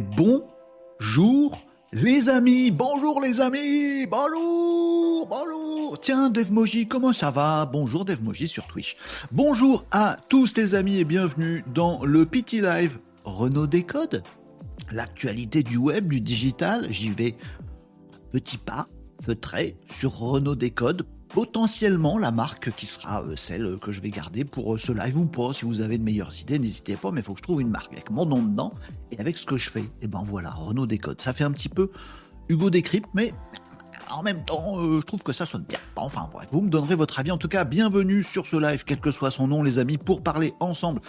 Bonjour les amis, bonjour les amis, bonjour, bonjour. Tiens, Devmoji, comment ça va? Bonjour Devmoji sur Twitch. Bonjour à tous les amis et bienvenue dans le Pity Live Renault Décode. L'actualité du web, du digital, j'y vais petit pas, feutré, sur Renault Décode potentiellement la marque qui sera euh, celle que je vais garder pour ce live ou pas. Si vous avez de meilleures idées, n'hésitez pas, mais il faut que je trouve une marque avec mon nom dedans et avec ce que je fais. Et ben voilà, Renault Décode. Ça fait un petit peu Hugo Décrypte, mais en même temps, euh, je trouve que ça sonne bien. Enfin bref, vous me donnerez votre avis. En tout cas, bienvenue sur ce live, quel que soit son nom, les amis, pour parler ensemble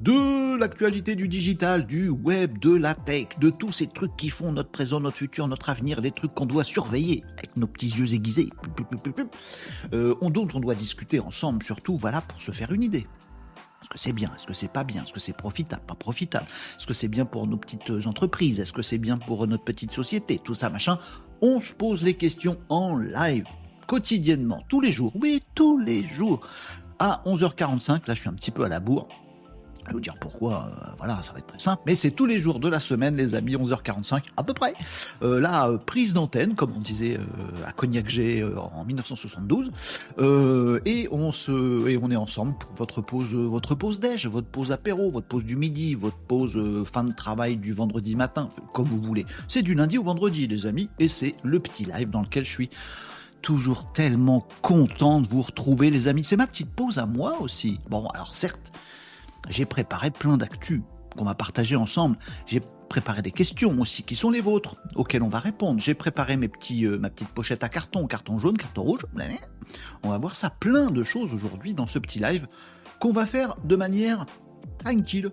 de l'actualité du digital, du web, de la tech, de tous ces trucs qui font notre présent, notre futur, notre avenir, des trucs qu'on doit surveiller avec nos petits yeux aiguisés, euh, dont on doit discuter ensemble, surtout, voilà, pour se faire une idée. Est-ce que c'est bien Est-ce que c'est pas bien Est-ce que c'est profitable Pas profitable Est-ce que c'est bien pour nos petites entreprises Est-ce que c'est bien pour notre petite société Tout ça, machin. On se pose les questions en live, quotidiennement, tous les jours. Oui, tous les jours. À 11h45, là je suis un petit peu à la bourre. Vais vous dire pourquoi, euh, voilà, ça va être très simple, mais c'est tous les jours de la semaine, les amis, 11h45 à peu près. Euh, la euh, prise d'antenne, comme on disait à Cognac G en 1972, et on se, et on est ensemble pour votre pause, votre pause déj, votre pause apéro, votre pause du midi, votre pause fin de travail du vendredi matin, comme vous voulez. C'est du lundi au vendredi, les amis, et c'est le petit live dans lequel je suis toujours tellement content de vous retrouver, les amis. C'est ma petite pause à moi aussi. Bon, alors certes j'ai préparé plein d'actu qu'on va partager ensemble. J'ai préparé des questions aussi qui sont les vôtres, auxquelles on va répondre. J'ai préparé mes petits, euh, ma petite pochette à carton, carton jaune, carton rouge. On va voir ça, plein de choses aujourd'hui dans ce petit live qu'on va faire de manière tranquille,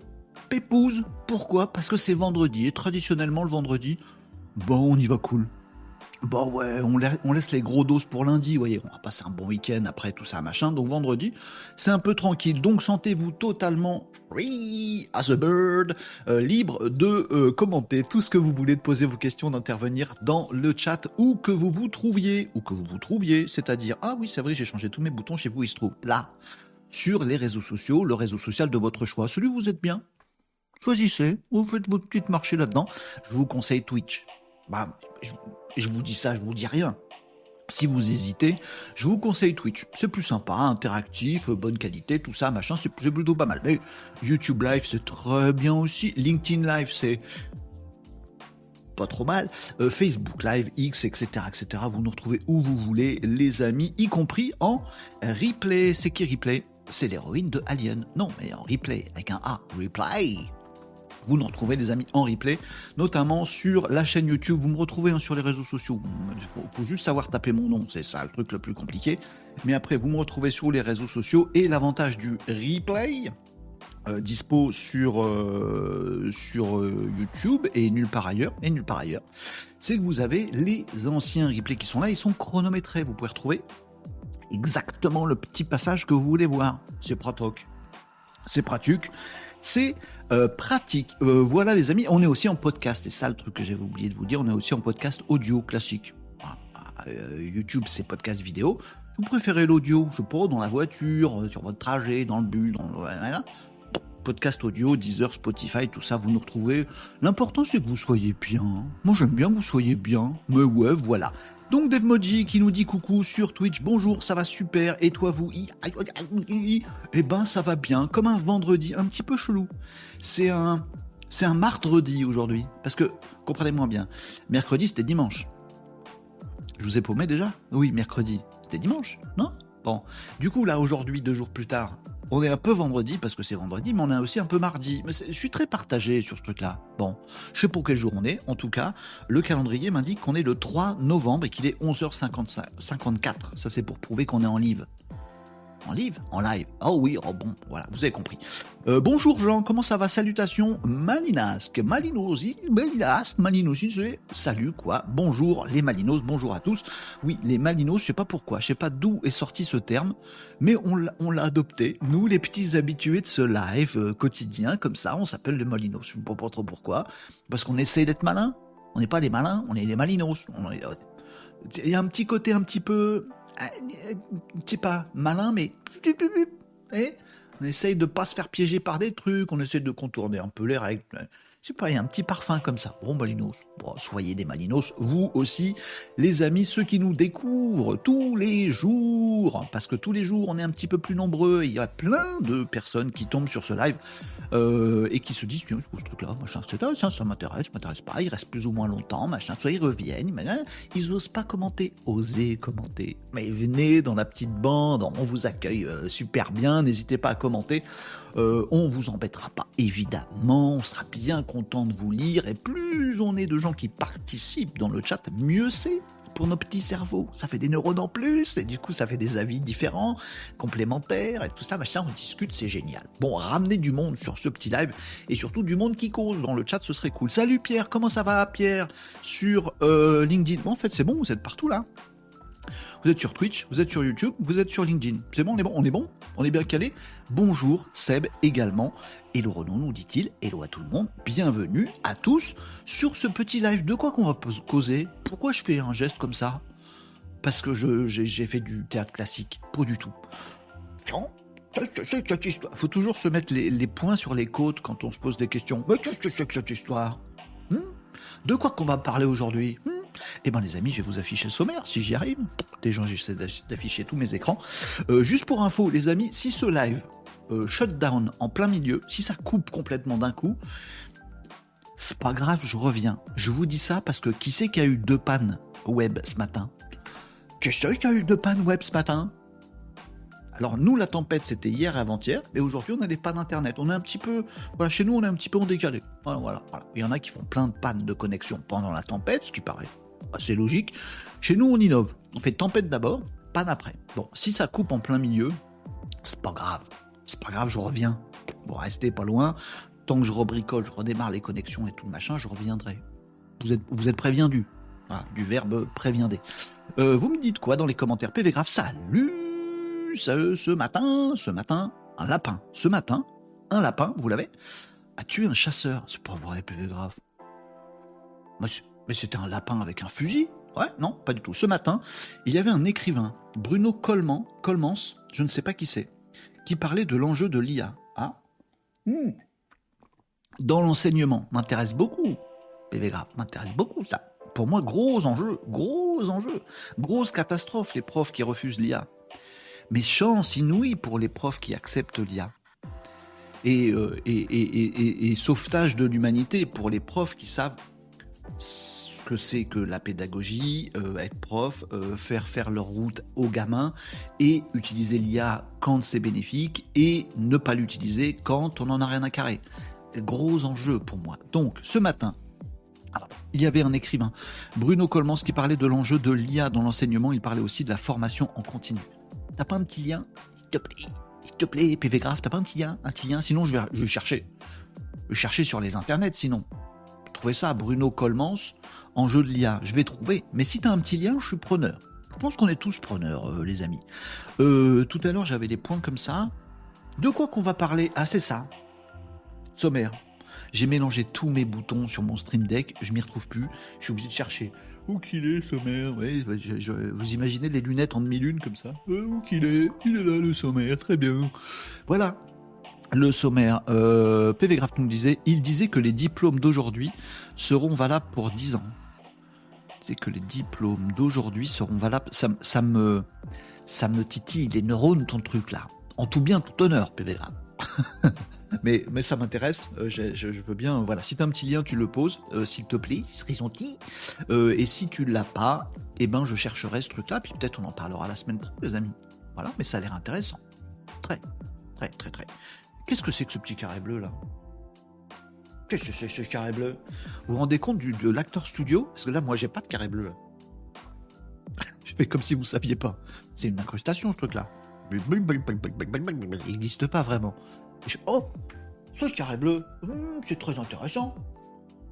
pépouse. Pourquoi? Parce que c'est vendredi et traditionnellement le vendredi, bon, on y va cool. Bon ouais, on, laisse les gros doses pour lundi, vous voyez, on va passer un bon week-end après tout ça, machin. Donc vendredi, c'est un peu tranquille. Donc sentez-vous totalement free as a bird, euh, libre de euh, commenter tout ce que vous voulez, de poser vos questions, d'intervenir dans le chat où que vous vous trouviez, ou que vous vous trouviez, c'est-à-dire, ah oui, c'est vrai, j'ai changé tous mes boutons chez vous, ils se trouvent là, sur les réseaux sociaux, le réseau social de votre choix. Celui où vous êtes bien, choisissez, vous faites votre petite marché là-dedans. Je vous conseille Twitch. Bah, je vous dis ça, je vous dis rien. Si vous hésitez, je vous conseille Twitch. C'est plus sympa, interactif, bonne qualité, tout ça, machin, c'est plutôt pas mal. Mais YouTube Live, c'est très bien aussi. LinkedIn Live, c'est pas trop mal. Euh, Facebook Live, X, etc., etc. Vous nous retrouvez où vous voulez, les amis, y compris en replay. C'est qui replay? C'est l'héroïne de Alien. Non, mais en replay, avec un A. Replay vous nous retrouvez les amis en replay, notamment sur la chaîne YouTube. Vous me retrouvez hein, sur les réseaux sociaux. Il faut, juste savoir taper mon nom, c'est ça le truc le plus compliqué. Mais après, vous me retrouvez sur les réseaux sociaux et l'avantage du replay. Euh, dispo sur, euh, sur euh, YouTube et nulle part ailleurs, et nulle part ailleurs, c'est que vous avez les anciens replays qui sont là, ils sont chronométrés. Vous pouvez retrouver exactement le petit passage que vous voulez voir. C'est pratique. C'est pratique. C'est euh, pratique. Euh, voilà les amis, on est aussi en podcast, c'est ça le truc que j'avais oublié de vous dire, on est aussi en podcast audio classique. Ah, euh, YouTube c'est podcast vidéo. Vous préférez l'audio, je pas, dans la voiture, sur votre trajet, dans le bus, dans le... Podcast audio, Deezer, Spotify, tout ça, vous nous retrouvez. L'important c'est que vous soyez bien. Moi j'aime bien que vous soyez bien. Mais ouais, voilà. Donc Devmoji qui nous dit coucou sur Twitch, bonjour, ça va super, et toi vous Eh ben ça va bien, comme un vendredi, un petit peu chelou. C'est un, c'est un mardi aujourd'hui, parce que, comprenez-moi bien, mercredi c'était dimanche. Je vous ai paumé déjà? Oui, mercredi, c'était dimanche, non? Bon, du coup là aujourd'hui, deux jours plus tard, on est un peu vendredi parce que c'est vendredi, mais on est aussi un peu mardi. Je suis très partagé sur ce truc-là. Bon, je sais pour quel jour on est. En tout cas, le calendrier m'indique qu'on est le 3 novembre et qu'il est 11h54. Ça, c'est pour prouver qu'on est en live. En live En live. Oh oui, oh bon, voilà, vous avez compris. Euh, bonjour Jean, comment ça va? Salutations, Malinasque, Malinosi, Malinas, Malinosi, c'est salut quoi. Bonjour les Malinos, bonjour à tous. Oui, les Malinos, je sais pas pourquoi, je sais pas d'où est sorti ce terme, mais on l'a adopté. Nous, les petits habitués de ce live euh, quotidien, comme ça, on s'appelle les Malinos. Je ne sais pas trop pourquoi. Parce qu'on essaie d'être malin. On n'est pas les malins, on est les Malinos. Il y a un petit côté un petit peu je sais pas, malin, mais on essaye de pas se faire piéger par des trucs, on essaie de contourner un peu les règles. Sais il y a un petit parfum comme ça. Bon, Malinos, bon, soyez des Malinos, vous aussi, les amis, ceux qui nous découvrent tous les jours, parce que tous les jours, on est un petit peu plus nombreux, il y a plein de personnes qui tombent sur ce live euh, et qui se disent, tiens, ce truc-là, machin, ça, ça m'intéresse, ça m'intéresse pas, il reste plus ou moins longtemps, machin, soit ils reviennent, ils n'osent pas commenter, osez commenter. Mais venez dans la petite bande, on vous accueille euh, super bien, n'hésitez pas à commenter. Euh, on vous embêtera pas, évidemment. On sera bien content de vous lire. Et plus on est de gens qui participent dans le chat, mieux c'est pour nos petits cerveaux. Ça fait des neurones en plus, et du coup, ça fait des avis différents, complémentaires, et tout ça, machin, on discute, c'est génial. Bon, ramener du monde sur ce petit live, et surtout du monde qui cause dans le chat, ce serait cool. Salut Pierre, comment ça va Pierre? Sur euh, LinkedIn. Bon, en fait, c'est bon, vous êtes partout là. Vous êtes sur Twitch, vous êtes sur YouTube, vous êtes sur LinkedIn. C'est bon, on est bon, on est bon, on est bien calé. Bonjour Seb également. Hello Renaud, nous dit-il. Hello à tout le monde. Bienvenue à tous sur ce petit live. De quoi qu'on va causer? Pourquoi je fais un geste comme ça? Parce que j'ai fait du théâtre classique. Pas du tout. Il faut toujours se mettre les, points sur les côtes quand on se pose des questions. Mais qu'est-ce que c'est que cette histoire? Hmm? De quoi qu'on va parler aujourd'hui hmm eh bien les amis, je vais vous afficher le sommaire, si j'y arrive. Déjà, j'essaie d'afficher tous mes écrans. Euh, juste pour info, les amis, si ce live euh, shut down en plein milieu, si ça coupe complètement d'un coup, c'est pas grave, je reviens. Je vous dis ça parce que qui qu'il y a eu deux pannes web ce matin? Qui qu'il y a eu deux pannes web ce matin? Alors nous, la tempête, c'était hier et avant-hier, mais aujourd'hui, on n'a pas d'internet. On est un petit peu, voilà, chez nous, on est un petit peu en décalé. Voilà, Il y en a qui font plein de pannes de connexion pendant la tempête, ce qui paraît assez logique. Chez nous, on innove. On fait tempête d'abord, panne après. Bon, si ça coupe en plein milieu, c'est pas grave. C'est pas grave, je reviens. Bon, restez pas loin. Tant que je rebricole, je redémarre les connexions et tout le machin, je reviendrai. Vous êtes, vous êtes préviendus. du verbe préviendé. Euh, vous me dites quoi dans les commentaires? PV Grave Salut ce, matin, ce matin, un lapin. Ce matin, un lapin, vous l'avez, a tué un chasseur. C'est pas vrai, Grave. Mais c'était un lapin avec un fusil Ouais, non, pas du tout. Ce matin, il y avait un écrivain, Bruno Colman, Colmans, je ne sais pas qui c'est, qui parlait de l'enjeu de l'IA. Ah hmm. Dans l'enseignement, m'intéresse beaucoup. PV Grave, m'intéresse beaucoup ça. Pour moi, gros enjeu, gros enjeu, grosse catastrophe, les profs qui refusent l'IA. Mais chance inouïe pour les profs qui acceptent l'IA. Euh, et, et, sauvetage de l'humanité pour les profs qui savent ce que c'est que la pédagogie, euh, être prof, euh, faire faire leur route aux gamins et utiliser l'IA quand c'est bénéfique et ne pas l'utiliser quand on n'en a rien à carrer. Gros enjeu pour moi. Donc ce matin, il y avait un écrivain, Bruno Colmans, qui parlait de l'enjeu de l'IA dans l'enseignement. Il parlait aussi de la formation en continu. T'as pas un petit lien S'il te plaît, s'il te plaît, PV Graph, t'as pas un petit lien Un petit lien Sinon, je vais, chercher. Chercher sur les internets, sinon trouver ça, Bruno Colmans, en jeu de l'IA. Je vais trouver. Mais si tu as un petit lien, je suis preneur. Je pense qu'on est tous preneurs, euh, les amis. Euh, tout à l'heure, j'avais des points comme ça. De quoi qu'on va parler? Ah, c'est ça. Sommaire. J'ai mélangé tous mes boutons sur mon Stream Deck, je m'y retrouve plus. Je suis obligé de chercher. Où qu'il est, sommaire Oui, vous imaginez les lunettes en demi-lune comme ça euh, Où qu'il est Il est là, le sommaire, très bien. Voilà, le sommaire, euh, PV Graph nous disait, il disait que les diplômes d'aujourd'hui seront valables pour 10 ans. C'est que les diplômes d'aujourd'hui seront valables. Ça, ça, me, ça me titille les neurones, ton truc là. En tout bien, tout honneur, PV Graph. mais, ça m'intéresse. Euh, je, veux bien. Voilà, si tu as un petit lien, tu le poses, euh, s'il te plaît, ce serait gentil. et si tu l'as pas, eh ben, je chercherai ce truc-là, puis peut-être on en parlera la semaine prochaine, les amis. Voilà, mais ça a l'air intéressant. Très, très, très, très. Qu'est-ce que c'est que ce petit carré bleu là Qu'est-ce que c'est ce carré bleu Vous vous rendez compte du, de l'acteur studio Parce que là, moi, j'ai pas de carré bleu. Je fais comme si vous saviez pas. C'est une incrustation, ce truc-là. Il n'existe pas vraiment. Oh, ce carré bleu, hmm, c'est très intéressant.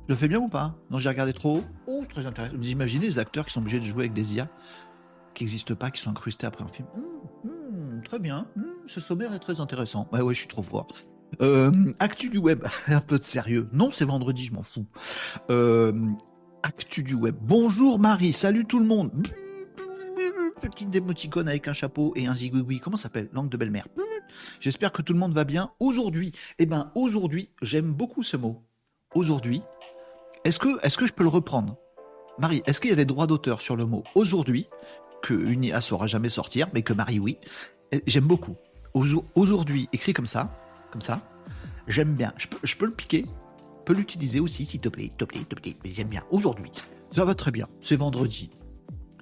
Je le fais bien ou pas Non, j'ai regardé trop haut. Oh, c'est très intéressant. Vous imaginez les acteurs qui sont obligés de jouer avec des IA qui n'existent pas, qui sont incrustés après un film hmm, hmm, Très bien, ce sommaire est très intéressant. Ouais, ouais, je suis trop fort. Euh, actu du web, un peu de sérieux. Non, c'est vendredi, je m'en fous. Euh, actu du web. Bonjour Marie, salut tout le monde. Petite démoticône avec un chapeau et un zigouigoui. Comment s'appelle Langue de belle-mère. J'espère que tout le monde va bien. Aujourd'hui, eh ben, aujourd'hui, j'aime beaucoup ce mot. aujourd'hui, est-ce que, est que je peux le reprendre? Marie, est-ce qu'il y a des droits d'auteur sur le mot aujourd'hui, que une IA saura jamais sortir, mais que Marie, oui? J'aime beaucoup. Aujourd'hui, écrit comme ça, comme ça, j'aime bien. Je peux, le piquer, peux l'utiliser aussi, s'il te plaît, s'il te plaît, s'il te plaît, mais j'aime bien. Aujourd'hui, ça va très bien, c'est vendredi.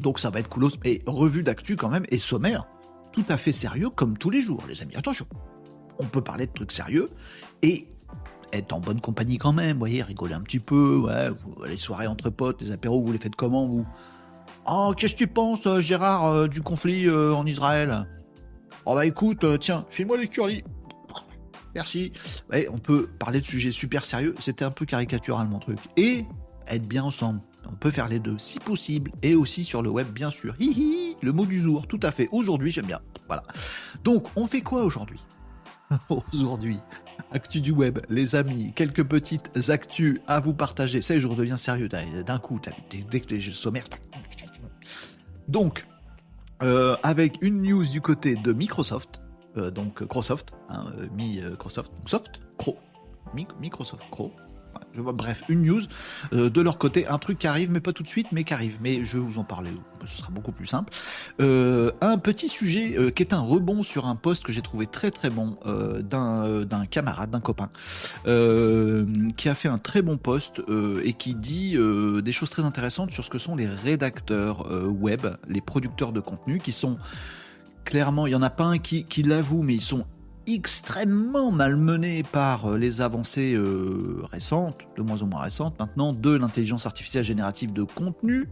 Donc ça va être coolos, et revue d'actu quand même, et sommaire, tout à fait sérieux comme tous les jours, les amis. Attention, on peut parler de trucs sérieux, et être en bonne compagnie quand même, vous voyez, rigoler un petit peu, ouais, les soirées entre potes, les apéros, vous les faites comment, vous? Oh, qu'est-ce que tu penses, euh, Gérard, euh, du conflit euh, en Israël? Oh bah écoute, tiens, file-moi les. Merci. Ouais, on peut parler de sujets super sérieux, c'était un peu caricatural mon truc. Et être bien ensemble. On peut faire les deux, si possible, et aussi sur le web, bien sûr. Hihi, le mot du jour, tout à fait. Aujourd'hui, j'aime bien. Voilà. Donc, on fait quoi aujourd'hui? Aujourd'hui, actu du web, les amis, quelques petites actus à vous partager. Ça, je redeviens sérieux d'un coup, dès que j'ai le sommaire. Donc, euh, avec une news du côté de Microsoft, euh, donc Microsoft, hein, euh, mi Microsoft, Soft, Cro, Microsoft, Cro, je vois, bref, une news euh, de leur côté, un truc qui arrive, mais pas tout de suite, mais qui arrive. Mais je vais vous en parler, ce sera beaucoup plus simple. Euh, un petit sujet euh, qui est un rebond sur un post que j'ai trouvé très très bon d'un camarade, d'un copain, qui a fait un très bon post et qui dit des choses très intéressantes sur ce que sont les rédacteurs web, les producteurs de contenu, qui sont clairement, il y en a pas un qui, qui l'avoue, mais ils sont extrêmement malmené par euh, les avancées euh, récentes, de moins en moins récentes maintenant, de l'intelligence artificielle générative de contenu.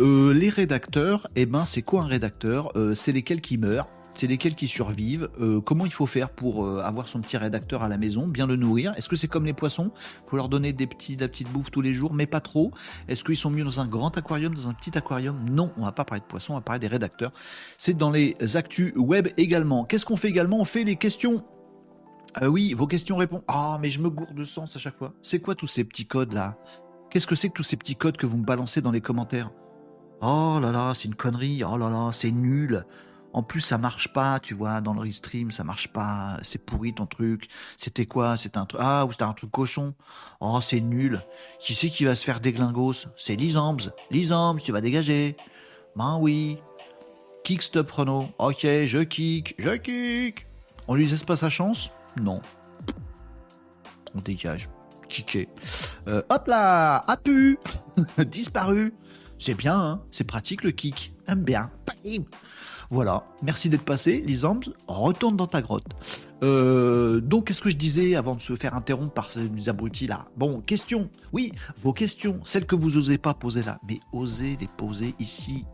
Euh, les rédacteurs, eh ben c'est quoi un rédacteur? C'est lesquels qui meurent? C'est lesquels qui survivent, euh, comment il faut faire pour euh, avoir son petit rédacteur à la maison, bien le nourrir? Est-ce que c'est comme les poissons? Faut leur donner des petits, de la petite bouffe tous les jours, mais pas trop. Est-ce qu'ils sont mieux dans un grand aquarium, dans un petit aquarium? Non, on va pas parler de poissons, on va parler des rédacteurs. C'est dans les actus web également. Qu'est-ce qu'on fait également? On fait les questions. Euh, oui, vos questions répondent. Ah, mais je me gourde de sens à chaque fois. C'est quoi tous ces petits codes là? Qu'est-ce que c'est que tous ces petits codes que vous me balancez dans les commentaires? Oh là là, c'est une connerie. Oh là là, c'est nul. En plus, ça marche pas, tu vois, dans le restream, ça marche pas, c'est pourri ton truc. C'était quoi? C'était un truc ah ou c'était un truc cochon. Oh, c'est nul. Qui c'est qui va se faire déglingos? C'est Lisambs. Lisambs, tu vas dégager. Ben oui. Kick stop Renault. Ok, je kick, je kick. On lui laisse pas sa chance? Non. On dégage. Kické. Euh, hop là, a pu, disparu. C'est bien, hein c'est pratique le kick. Aime bien. Voilà, merci d'être passé, Lisambs, retourne dans ta grotte. Euh, donc, qu'est-ce que je disais avant de se faire interrompre par ces abrutis là Bon, questions, oui, vos questions, celles que vous osez pas poser là, mais osez les poser ici.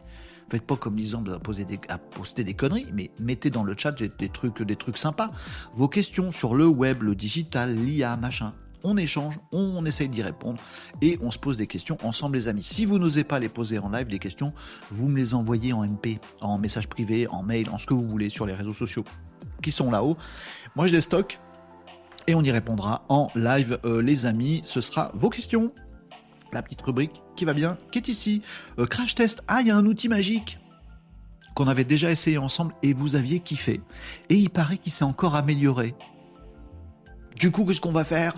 Faites pas comme Lisambs à, poser des, poster des conneries, mais mettez dans le chat des trucs, des trucs sympas. Vos questions sur le web, le digital, l'IA, machin on échange, on essaye d'y répondre et on se pose des questions ensemble les amis. Si vous n'osez pas les poser en live, les questions, vous me les envoyez en MP, en message privé, en mail, en ce que vous voulez sur les réseaux sociaux qui sont là-haut. Moi je les stocke et on y répondra en live euh, les amis. Ce sera vos questions. La petite rubrique qui va bien, qui est ici. Euh, crash test. Ah, il y a un outil magique qu'on avait déjà essayé ensemble et vous aviez kiffé. Et il paraît qu'il s'est encore amélioré. Du coup, qu'est-ce qu'on va faire?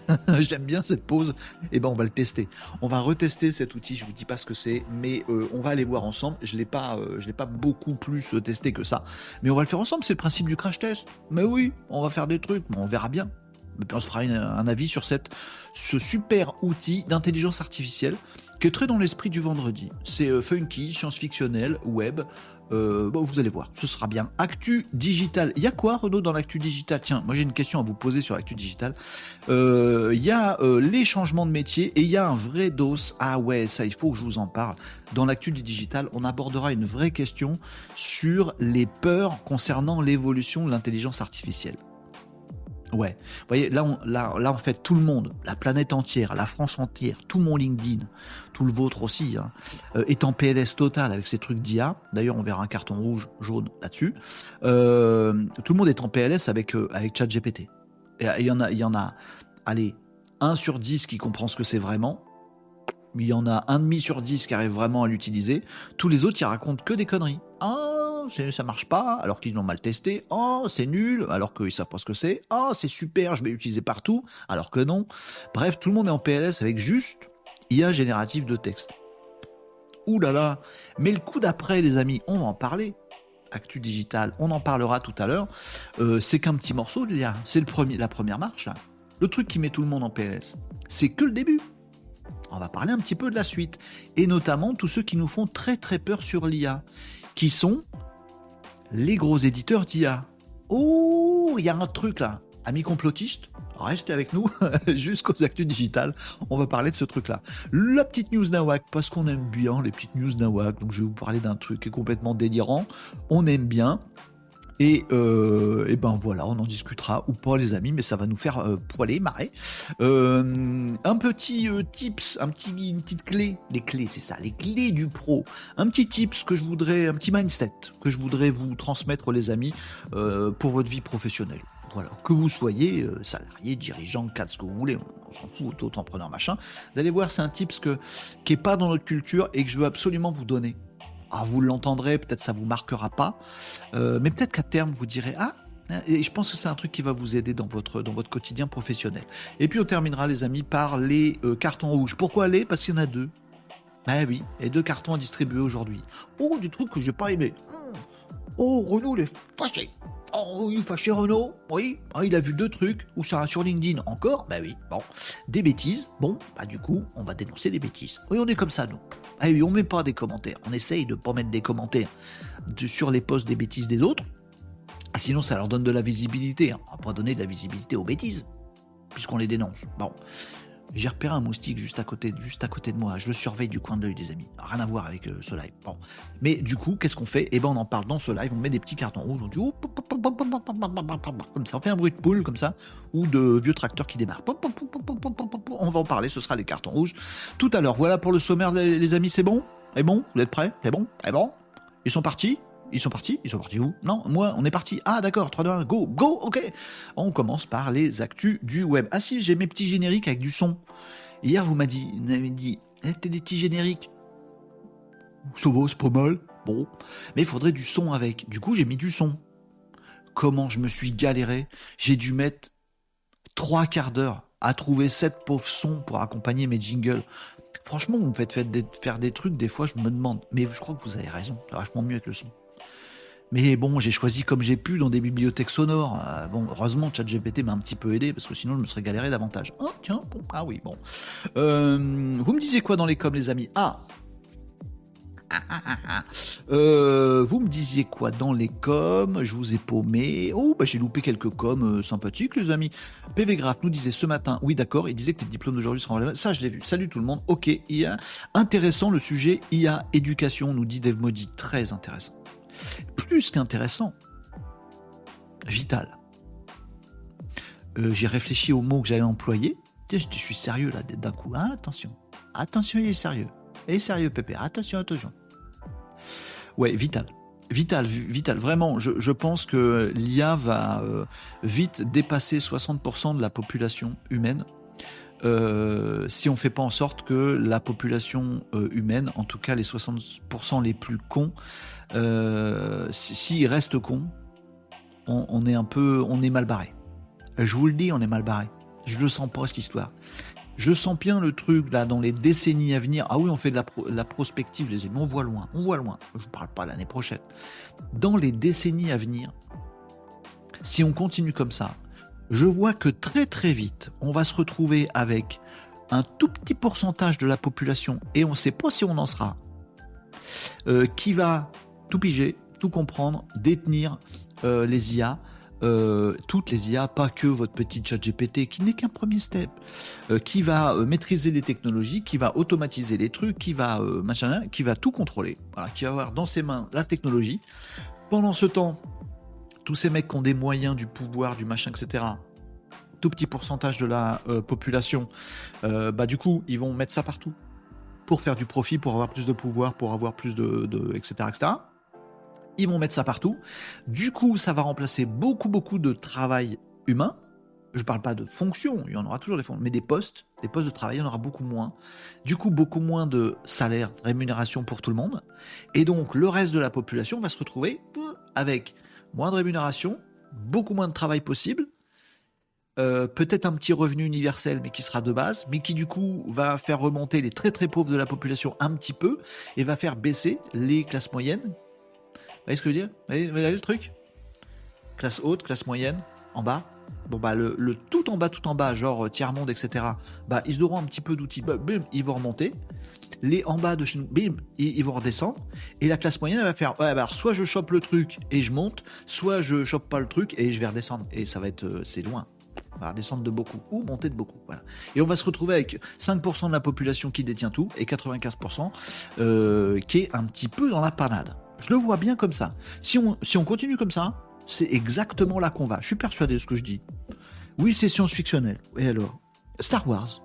J'aime bien cette pause. Et eh ben, on va le tester. On va retester cet outil. Je vous dis pas ce que c'est, mais euh, on va aller voir ensemble. Je l'ai pas, euh, je l'ai pas beaucoup plus euh, testé que ça, mais on va le faire ensemble. C'est le principe du crash test. Mais oui, on va faire des trucs, mais on verra bien. on se fera un avis sur cette, ce super outil d'intelligence artificielle qui est très dans l'esprit du vendredi. C'est funky, science-fictionnel, web, euh, vous allez voir, ce sera bien. Actu digital. Il y a quoi, Renaud, dans l'actu digital? Tiens, moi j'ai une question à vous poser sur l'actu digital. Euh, il y a euh, les changements de métier et il y a un vrai dos. Ah ouais, ça, il faut que je vous en parle. Dans l'actu digital, on abordera une vraie question sur les peurs concernant l'évolution de l'intelligence artificielle. Ouais. Vous voyez, là, là, là, en fait, tout le monde, la planète entière, la France entière, tout mon LinkedIn, tout le vôtre aussi, hein, euh, est en PLS total avec ces trucs d'IA. D'ailleurs, on verra un carton rouge, jaune là-dessus. Euh, tout le monde est en PLS avec, euh, avec ChatGPT. Et il y en a, y en a, allez, 1 sur 10 qui comprend ce que c'est vraiment. Il y en a un demi sur 10 qui arrive vraiment à l'utiliser. Tous les autres, ils racontent que des conneries. Ah, ça marche pas, alors qu'ils l'ont mal testé. Oh, c'est nul, alors qu'ils savent pas ce que c'est. Oh, c'est super, je vais l'utiliser partout, alors que non. Bref, tout le monde est en PLS avec juste IA générative de texte. Ouh là là, mais le coup d'après, les amis, on va en parler. Actu Digital, on en parlera tout à l'heure. Euh, c'est qu'un petit morceau de l'IA. C'est le premier, la première marche. Le truc qui met tout le monde en PLS. C'est que le début on va parler un petit peu de la suite. Et notamment tous ceux qui nous font très très peur sur l'IA, qui sont les gros éditeurs d'IA. Oh, il y a un truc là. Amis complotistes, restez avec nous jusqu'aux actus digitales. On va parler de ce truc-là. La petite news Nawak, parce qu'on aime bien les petites news Nawak. Donc je vais vous parler d'un truc qui est complètement délirant. On aime bien. Euh, et, ben voilà, on en discutera ou pas les amis, mais ça va nous faire euh, poiler, marrer. Euh, un petit tips, un petit, une petite clé, les clés, c'est ça, les clés du pro. Un petit tips que je voudrais, un petit mindset que je voudrais vous transmettre les amis pour votre vie professionnelle. Voilà, que vous soyez salarié, dirigeant, cadre, ce que vous voulez, on s'en fout, auto-entrepreneur, machin, d'aller voir, c'est un tips que, qui est pas dans notre culture et que je veux absolument vous donner. Ah, vous l'entendrez, peut-être ça vous marquera pas, euh, mais peut-être qu'à terme vous direz ah. Et je pense que c'est un truc qui va vous aider dans votre, quotidien professionnel. Et puis on terminera les amis par les euh, cartons rouges. Pourquoi les? Parce qu'il y en a deux. Ah oui, et deux cartons à distribuer aujourd'hui. Oh, du truc que j'ai pas aimé. Oh, Renault, il est fâché. Oh, il est fâché Renault. Oui, ah, il a vu deux trucs. Ou ça sur LinkedIn encore Bah oui, bon. Des bêtises. Bon, bah du coup, on va dénoncer des bêtises. Oui, on est comme ça, nous. Ah oui, on met pas des commentaires. On essaye de pas mettre des commentaires sur les posts des bêtises des autres. Sinon, ça leur donne de la visibilité. On va pas donner de la visibilité aux bêtises, puisqu'on les dénonce. Bon. J'ai repéré un moustique juste à côté, juste à côté de moi. Je le surveille du coin de l'œil, des amis. Rien à voir avec euh, ce live. Bon. Mais du coup, qu'est-ce qu'on fait Eh ben, on en parle dans ce live. On met des petits cartons rouges. On comme ça. On fait un bruit de poule comme ça, ou de vieux tracteurs qui démarrent. On va en parler. Ce sera les cartons rouges tout à l'heure. Voilà pour le sommaire, les amis. C'est bon C'est bon Vous êtes prêts C'est bon C'est bon Ils sont partis ils sont partis Ils sont partis où? Non, moi, on est parti. Ah, d'accord, 3, 2, 1, go, go, ok. On commence par les actus du web. Ah si, j'ai mes petits génériques avec du son. Hier, vous m'avez dit, dit, eh, t'as des petits génériques. Ça va, c'est pas mal. Bon. Mais il faudrait du son avec. Du coup, j'ai mis du son. Comment je me suis galéré. J'ai dû mettre trois quarts d'heure à trouver sept pauvres sons pour accompagner mes jingles. Franchement, vous me faites faire des trucs, des fois, je me demande. Mais je crois que vous avez raison. C'est vachement mieux avec le son. Mais bon, j'ai choisi comme j'ai pu dans des bibliothèques sonores. Euh, bon, heureusement, ChatGPT m'a un petit peu aidé parce que sinon je me serais galéré davantage. Oh, tiens, ah oui, bon. Euh, vous me disiez quoi dans les coms, les amis? Ah euh, vous me disiez quoi dans les coms? Je vous ai paumé. Oh, bah j'ai loupé quelques coms sympathiques, les amis. PV Graph nous disait ce matin, oui d'accord, il disait que tes diplômes d'aujourd'hui seront Ça, je l'ai vu. Salut tout le monde. Ok, IA. Intéressant le sujet IA éducation, nous dit Dave Modi. Très intéressant plus qu'intéressant, vital. Euh, j'ai réfléchi aux mots que j'allais employer. Je, suis sérieux là, d'un coup. Ah, attention, attention, il est sérieux. Il est sérieux, Pépé. Attention, attention. Ouais, vital. Vital, vital. Vraiment, je, pense que l'IA va euh, vite dépasser 60% de la population humaine. Euh, si on ne fait pas en sorte que la population humaine, en tout cas les 60% les plus cons, euh, s'il reste con, on, est un peu, on est mal barré. Je vous le dis, on est mal barré. Je le sens pas cette histoire. Je sens bien le truc là dans les décennies à venir. Ah oui, on fait de la, prospective, les amis. On voit loin, on voit loin. Je ne parle pas l'année prochaine. Dans les décennies à venir, si on continue comme ça, je vois que très très vite, on va se retrouver avec un tout petit pourcentage de la population, et on ne sait pas si on en sera, euh, qui va tout piger, tout comprendre, détenir euh, les IA, euh, toutes les IA, pas que votre petit chat GPT qui n'est qu'un premier step, euh, qui va maîtriser les technologies, qui va automatiser les trucs, qui va machin, qui va tout contrôler, qui va avoir dans ses mains la technologie. Pendant ce temps, tous ces mecs qui ont des moyens, du pouvoir, du machin, etc. Tout petit pourcentage de la population, bah du coup, ils vont mettre ça partout pour faire du profit, pour avoir plus de pouvoir, pour avoir plus de, de etc., etc. Ils vont mettre ça partout. Du coup, ça va remplacer beaucoup, beaucoup de travail humain. Je parle pas de fonctions, il y en aura toujours des fonctions, mais des postes, des postes de travail, il y en aura beaucoup moins. Du coup, beaucoup moins de salaire, de rémunération pour tout le monde. Et donc, le reste de la population va se retrouver avec moins de rémunération, beaucoup moins de travail possible, euh, peut-être un petit revenu universel, mais qui sera de base, mais qui du coup va faire remonter les très très pauvres de la population un petit peu et va faire baisser les classes moyennes. Vous voyez ce que je veux dire Vous voyez, le truc Classe haute, classe moyenne, en bas. Bon bah le, tout en bas, tout en bas, genre tiers monde, etc. Bah ils auront un petit peu d'outils, bah, bim, ils vont remonter. Les en bas de chez nous, bim, ils, vont redescendre. Et la classe moyenne, elle va faire, ouais, bah, soit je chope le truc et je monte, soit je chope pas le truc et je vais redescendre. Et ça va être, euh, c'est loin. On va descendre de beaucoup ou monter de beaucoup. Et on va se retrouver avec 5% de la population qui détient tout et 95% euh, qui est un petit peu dans la panade. Je le vois bien comme ça. Si on, si on continue comme ça, c'est exactement là qu'on va. Je suis persuadé de ce que je dis. Oui, c'est science-fictionnel. Et alors? Star Wars.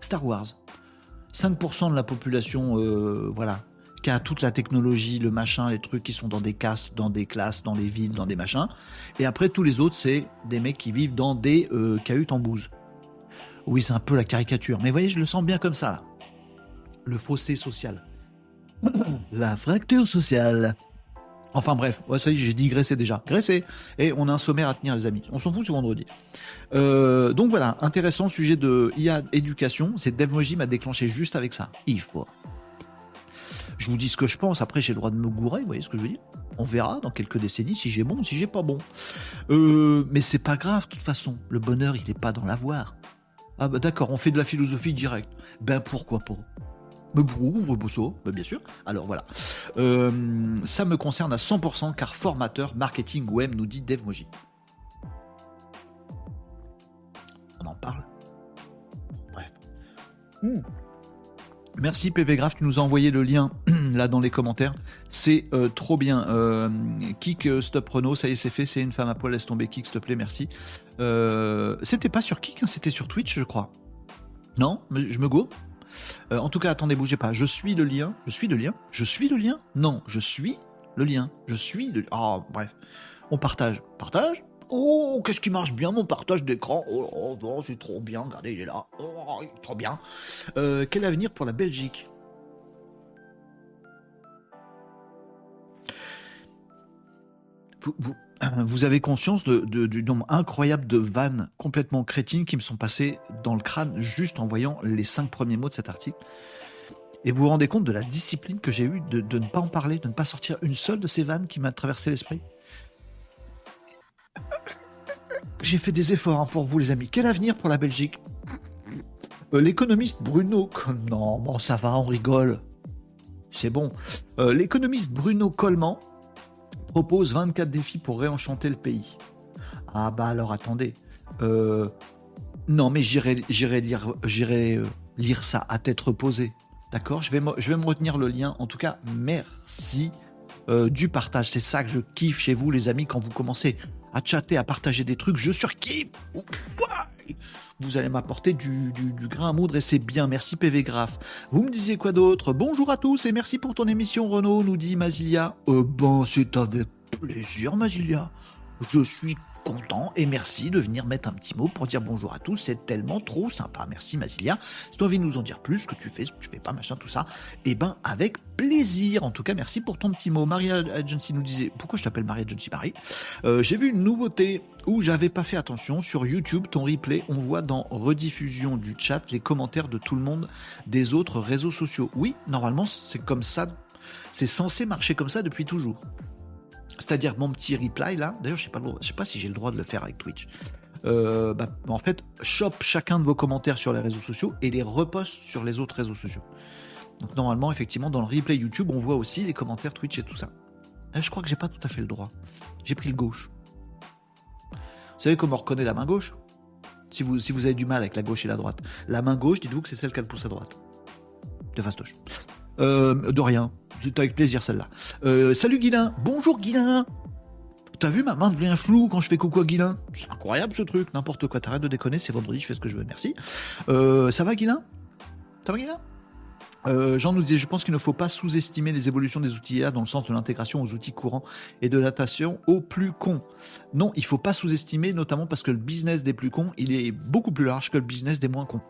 Star Wars. 5% de la population, euh, voilà, qui a toute la technologie, le machin, les trucs qui sont dans des castes, dans des classes, dans les villes, dans des machins. Et après, tous les autres, c'est des mecs qui vivent dans des euh, cahutes en bouse. Oui, c'est un peu la caricature. Mais vous voyez, je le sens bien comme ça, là. Le fossé social. la fracture sociale. Enfin bref, ça y est, j'ai digressé déjà. Graissé. Et on a un sommaire à tenir, les amis. On s'en fout, ce vendredi. Euh, donc voilà, intéressant sujet de IA éducation. C'est DevMoji m'a déclenché juste avec ça. Il faut. Je vous dis ce que je pense, après j'ai le droit de me gourer, vous voyez ce que je veux dire? On verra dans quelques décennies si j'ai bon ou si j'ai pas bon. Euh, mais c'est pas grave, de toute façon. Le bonheur, il n'est pas dans l'avoir. Ah bah d'accord, on fait de la philosophie directe. Ben pourquoi pas? Me ben bien sûr. Alors voilà. Euh, ça me concerne à 100% car formateur marketing web nous dit DevMoji. On en parle. Bref. Hmm. Merci PV Graph, tu nous as envoyé le lien là dans les commentaires. C'est euh, trop bien. Euh, Kick Stop Renault, ça y est, c'est fait. C'est une femme à poil, laisse tomber Kick, s'il te plaît, merci. c'était pas sur Kick, hein, c'était sur Twitch, je crois. Non, je me go? En tout cas, attendez, bougez pas. Je suis le lien. Je suis le lien. Je suis le lien? Non, je suis le lien. Je suis le. Ah, bref. On partage. Partage? Oh, qu'est-ce qui marche bien mon partage d'écran? Oh, oh, c'est trop bien, regardez, il est là. Oh, trop bien. Euh, quel avenir pour la Belgique? Vous, avez conscience du nombre incroyable de vannes complètement crétines qui me sont passées dans le crâne juste en voyant les cinq premiers mots de cet article. Et vous vous rendez compte de la discipline que j'ai eue de, de ne pas en parler, de ne pas sortir une seule de ces vannes qui m'a traversé l'esprit j'ai fait des efforts hein, pour vous, les amis. Quel avenir pour la Belgique? Euh, L'économiste Bruno. Non, bon, ça va, on rigole. C'est bon. Euh, l'économiste Bruno Coleman propose 24 défis pour réenchanter le pays. Ah bah alors attendez. Euh, non mais j'irai lire j'irai lire ça à tête reposée. D'accord? Je vais, me, je vais me retenir le lien. En tout cas, merci du partage. C'est ça que je kiffe chez vous, les amis, quand vous commencez à chatter, à partager des trucs, je surkiffe. Vous allez m'apporter du, grain à moudre et c'est bien. Merci PV Graph. Vous me disiez quoi d'autre? Bonjour à tous et merci pour ton émission Renaud, nous dit Mazilia. Euh, ben, c'est avec plaisir Mazilia. Je suis content et merci de venir mettre un petit mot pour dire bonjour à tous. C'est tellement trop sympa. Merci Masilia. Si tu as envie de nous en dire plus, ce que tu fais, ce que tu fais pas, machin, tout ça, et eh ben avec plaisir. En tout cas, merci pour ton petit mot. Maria Agency nous disait pourquoi je t'appelle Maria Agency Marie? Euh, j'ai vu une nouveauté où j'avais pas fait attention sur YouTube. Ton replay, on voit dans rediffusion du chat les commentaires de tout le monde des autres réseaux sociaux. Oui, normalement c'est comme ça. C'est censé marcher comme ça depuis toujours. C'est-à-dire mon petit reply là, d'ailleurs je sais pas, sais pas si j'ai le droit de le faire avec Twitch. Euh, bah, en fait, chope chacun de vos commentaires sur les réseaux sociaux et les reposte sur les autres réseaux sociaux. Donc normalement, effectivement, dans le replay YouTube, on voit aussi les commentaires Twitch et tout ça. Euh, je crois que j'ai pas tout à fait le droit. J'ai pris le gauche. Vous savez comment on reconnaît la main gauche? Si vous, si vous avez du mal avec la gauche et la droite. La main gauche, dites-vous que c'est celle qui a le pouce à droite. De fastoche. Euh, de rien. C'est avec plaisir celle-là. Euh, salut Guilin. Bonjour Guilin. T'as vu, ma main devient floue quand je fais coucou à Guilin? C'est incroyable ce truc, n'importe quoi. T'arrêtes de déconner, c'est vendredi, je fais ce que je veux, merci. Euh, ça va Guilin? Ça va Guilin? Euh, Jean nous disait, je pense qu'il ne faut pas sous-estimer les évolutions des outils IA dans le sens de l'intégration aux outils courants et de l'adaptation aux plus cons. Non, il faut pas sous-estimer, notamment parce que le business des plus cons, il est beaucoup plus large que le business des moins cons.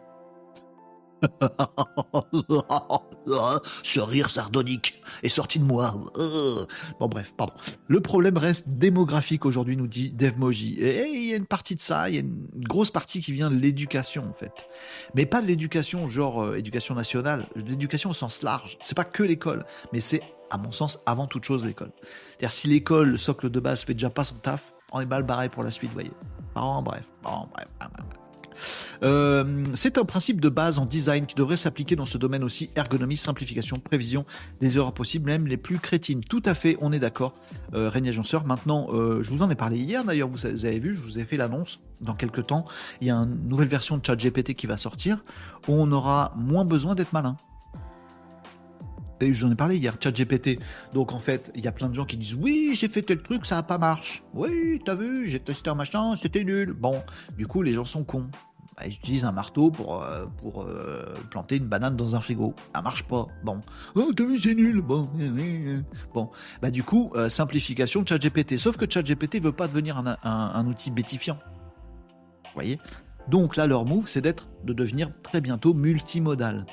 Ce rire sardonique est sorti de moi. Bon bref, pardon. Le problème reste démographique aujourd'hui, nous dit DevMoji. Et il y a une partie de ça, il y a une grosse partie qui vient de l'éducation en fait. Mais pas de l'éducation genre euh, éducation nationale, l'éducation au sens large. C'est pas que l'école, mais c'est à mon sens avant toute chose l'école. C'est-à-dire si l'école, le socle de base fait déjà pas son taf, on est mal barré pour la suite, vous voyez. Bon bref, bon bref. Euh, c'est un principe de base en design qui devrait s'appliquer dans ce domaine aussi, ergonomie, simplification, prévision des erreurs possibles, même les plus crétines. Tout à fait, on est d'accord, euh, Régnier Agenceur. Maintenant, euh, je vous en ai parlé hier d'ailleurs, vous, avez vu, je vous ai fait l'annonce dans quelques temps. Il y a une nouvelle version de ChatGPT qui va sortir, on aura moins besoin d'être malin. J'en ai parlé hier, ChatGPT. Donc en fait, il y a plein de gens qui disent oui, j'ai fait tel truc, ça n'a pas marché. Oui, t'as vu, j'ai testé un machin, c'était nul. Bon, du coup, les gens sont cons. Bah, ils utilisent un marteau pour, euh, pour euh, planter une banane dans un frigo. Ça marche pas. Bon. Oh, t'as vu, c'est nul. Bon. Bon. Bah, du coup, euh, simplification ChatGPT. Sauf que ChatGPT veut pas devenir un, un, outil bétifiant. Vous voyez? Donc là, leur move, c'est d'être, de devenir très bientôt multimodal.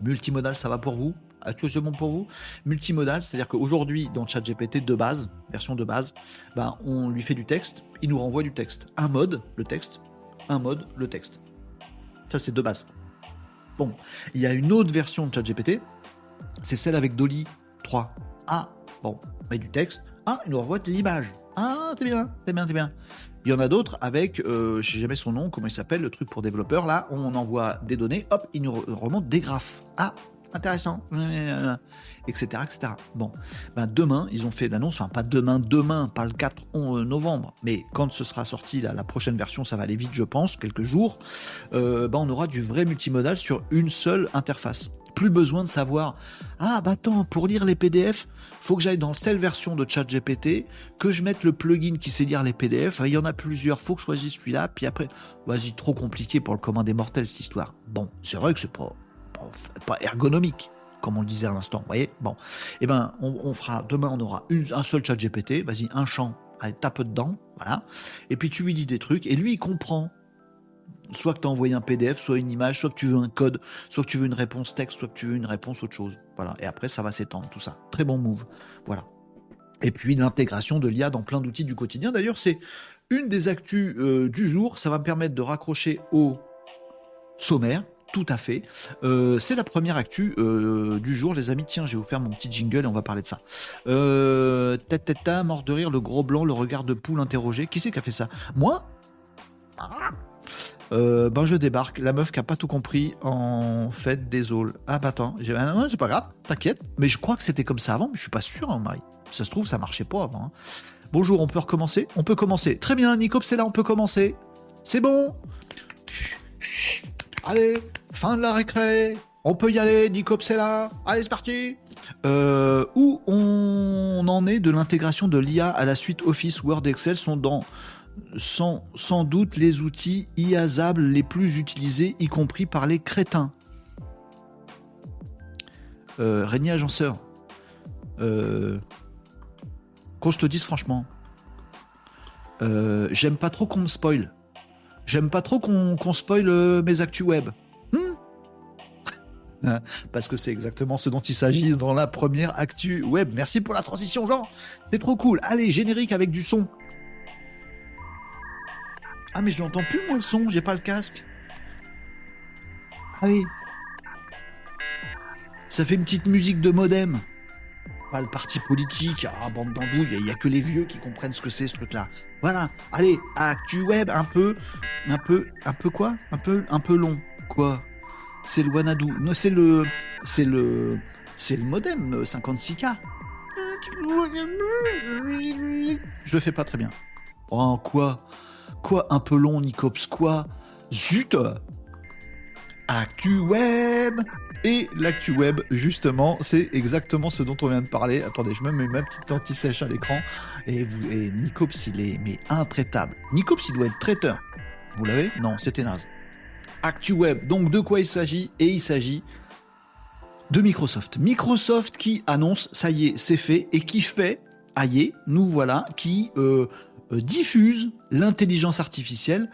Multimodal, ça va pour vous? Est-ce que c'est bon pour vous Multimodal, c'est-à-dire qu'aujourd'hui, dans ChatGPT de base, version de base, bah, on lui fait du texte, il nous renvoie du texte. Un mode, le texte, un mode, le texte. Ça, c'est de base. Bon, il y a une autre version de ChatGPT, c'est celle avec Dolly 3. Ah, bon, met du texte. Ah, il nous renvoie de l'image. Ah, c'est bien, c'est bien, c'est bien. Il y en a d'autres avec, euh, je sais jamais son nom, comment il s'appelle, le truc pour développeurs. Là, on envoie des données, hop, il nous remonte des graphes. Ah, intéressant, etc., etc. Bon, ben demain, ils ont fait l'annonce, enfin pas demain, demain, pas le 4 euh, novembre, mais quand ce sera sorti la, prochaine version, ça va aller vite, je pense, quelques jours, euh, ben on aura du vrai multimodal sur une seule interface. Plus besoin de savoir, ah bah attends, pour lire les PDF, faut que j'aille dans telle version de ChatGPT, que je mette le plugin qui sait lire les PDF, il y en a plusieurs, faut que je choisisse celui-là, puis après, vas-y, trop compliqué pour le commun des mortels cette histoire. Bon, c'est vrai que c'est pas pas ergonomique, comme on le disait à l'instant. Vous voyez Bon. Eh ben, on, fera, demain, on aura un seul chat GPT. Vas-y, un champ, allez, tape dedans. Voilà. Et puis tu lui dis des trucs. Et lui, il comprend. Soit que tu as envoyé un PDF, soit une image, soit que tu veux un code, soit que tu veux une réponse texte, soit que tu veux une réponse autre chose. Voilà. Et après, ça va s'étendre, tout ça. Très bon move. Voilà. Et puis l'intégration de l'IA dans plein d'outils du quotidien. D'ailleurs, c'est une des actus euh, du jour. Ça va me permettre de raccrocher au sommaire. Tout à fait. Euh, c'est la première actu euh, du jour, les amis. Tiens, vous faire mon petit jingle et on va parler de ça. Euh, tête, tête, mort de rire, le gros blanc, le regard de poule interrogé. Qui c'est qui a fait ça? Moi? Euh, ben je débarque, la meuf qui a pas tout compris en fait désolé. Ah bah attends, non, c'est pas grave, t'inquiète. Mais je crois que c'était comme ça avant, mais je suis pas sûr, hein, Marie. Ça se trouve, ça marchait pas avant. Hein. Bonjour, on peut recommencer? On peut commencer. Très bien, Nico, c'est là, on peut commencer. C'est bon? Allez, fin de la récré, on peut y aller, c'est là, allez c'est parti. Euh, Où on en est de l'intégration de l'IA à la suite Office, Word, Excel sont dans sans, doute les outils IASables les plus utilisés, y compris par les crétins. Euh, Régnier Agenceur, euh, qu'on se te dise franchement, euh, j'aime pas trop qu'on me spoil. J'aime pas trop qu'on qu spoil euh, mes actus web. Parce que c'est exactement ce dont il s'agit dans la première actu web. Merci pour la transition, Jean. C'est trop cool. Allez, générique avec du son. Ah, mais je l'entends plus, moi, le son. J'ai pas le casque. Ah oui. Ça fait une petite musique de modem. Pas le parti politique, ah, bande d'embouilles, il n'y a, que les vieux qui comprennent ce que c'est ce truc-là. Voilà, allez, actu web un peu, un peu, un peu quoi? Un peu, un peu long. Quoi? C'est le Wanadu. Non, c'est le. C'est le. C'est le modem 56K. Je le fais pas très bien. Oh, quoi? Quoi Un peu long, Nicops Quoi? Zut Actu Web et l'actu web, justement, c'est exactement ce dont on vient de parler. Attendez, je me mets ma petite anti-sèche à l'écran. Et, vous, et Nicops, il est mais intraitable. Nicops, il doit être traiteur. Vous l'avez? Non, c'était naze. ActuWeb. Donc de quoi il s'agit? Et il s'agit de Microsoft. Microsoft qui annonce, ça y est, c'est fait, et qui fait, aïe, nous voilà, qui euh, euh, diffuse l'intelligence artificielle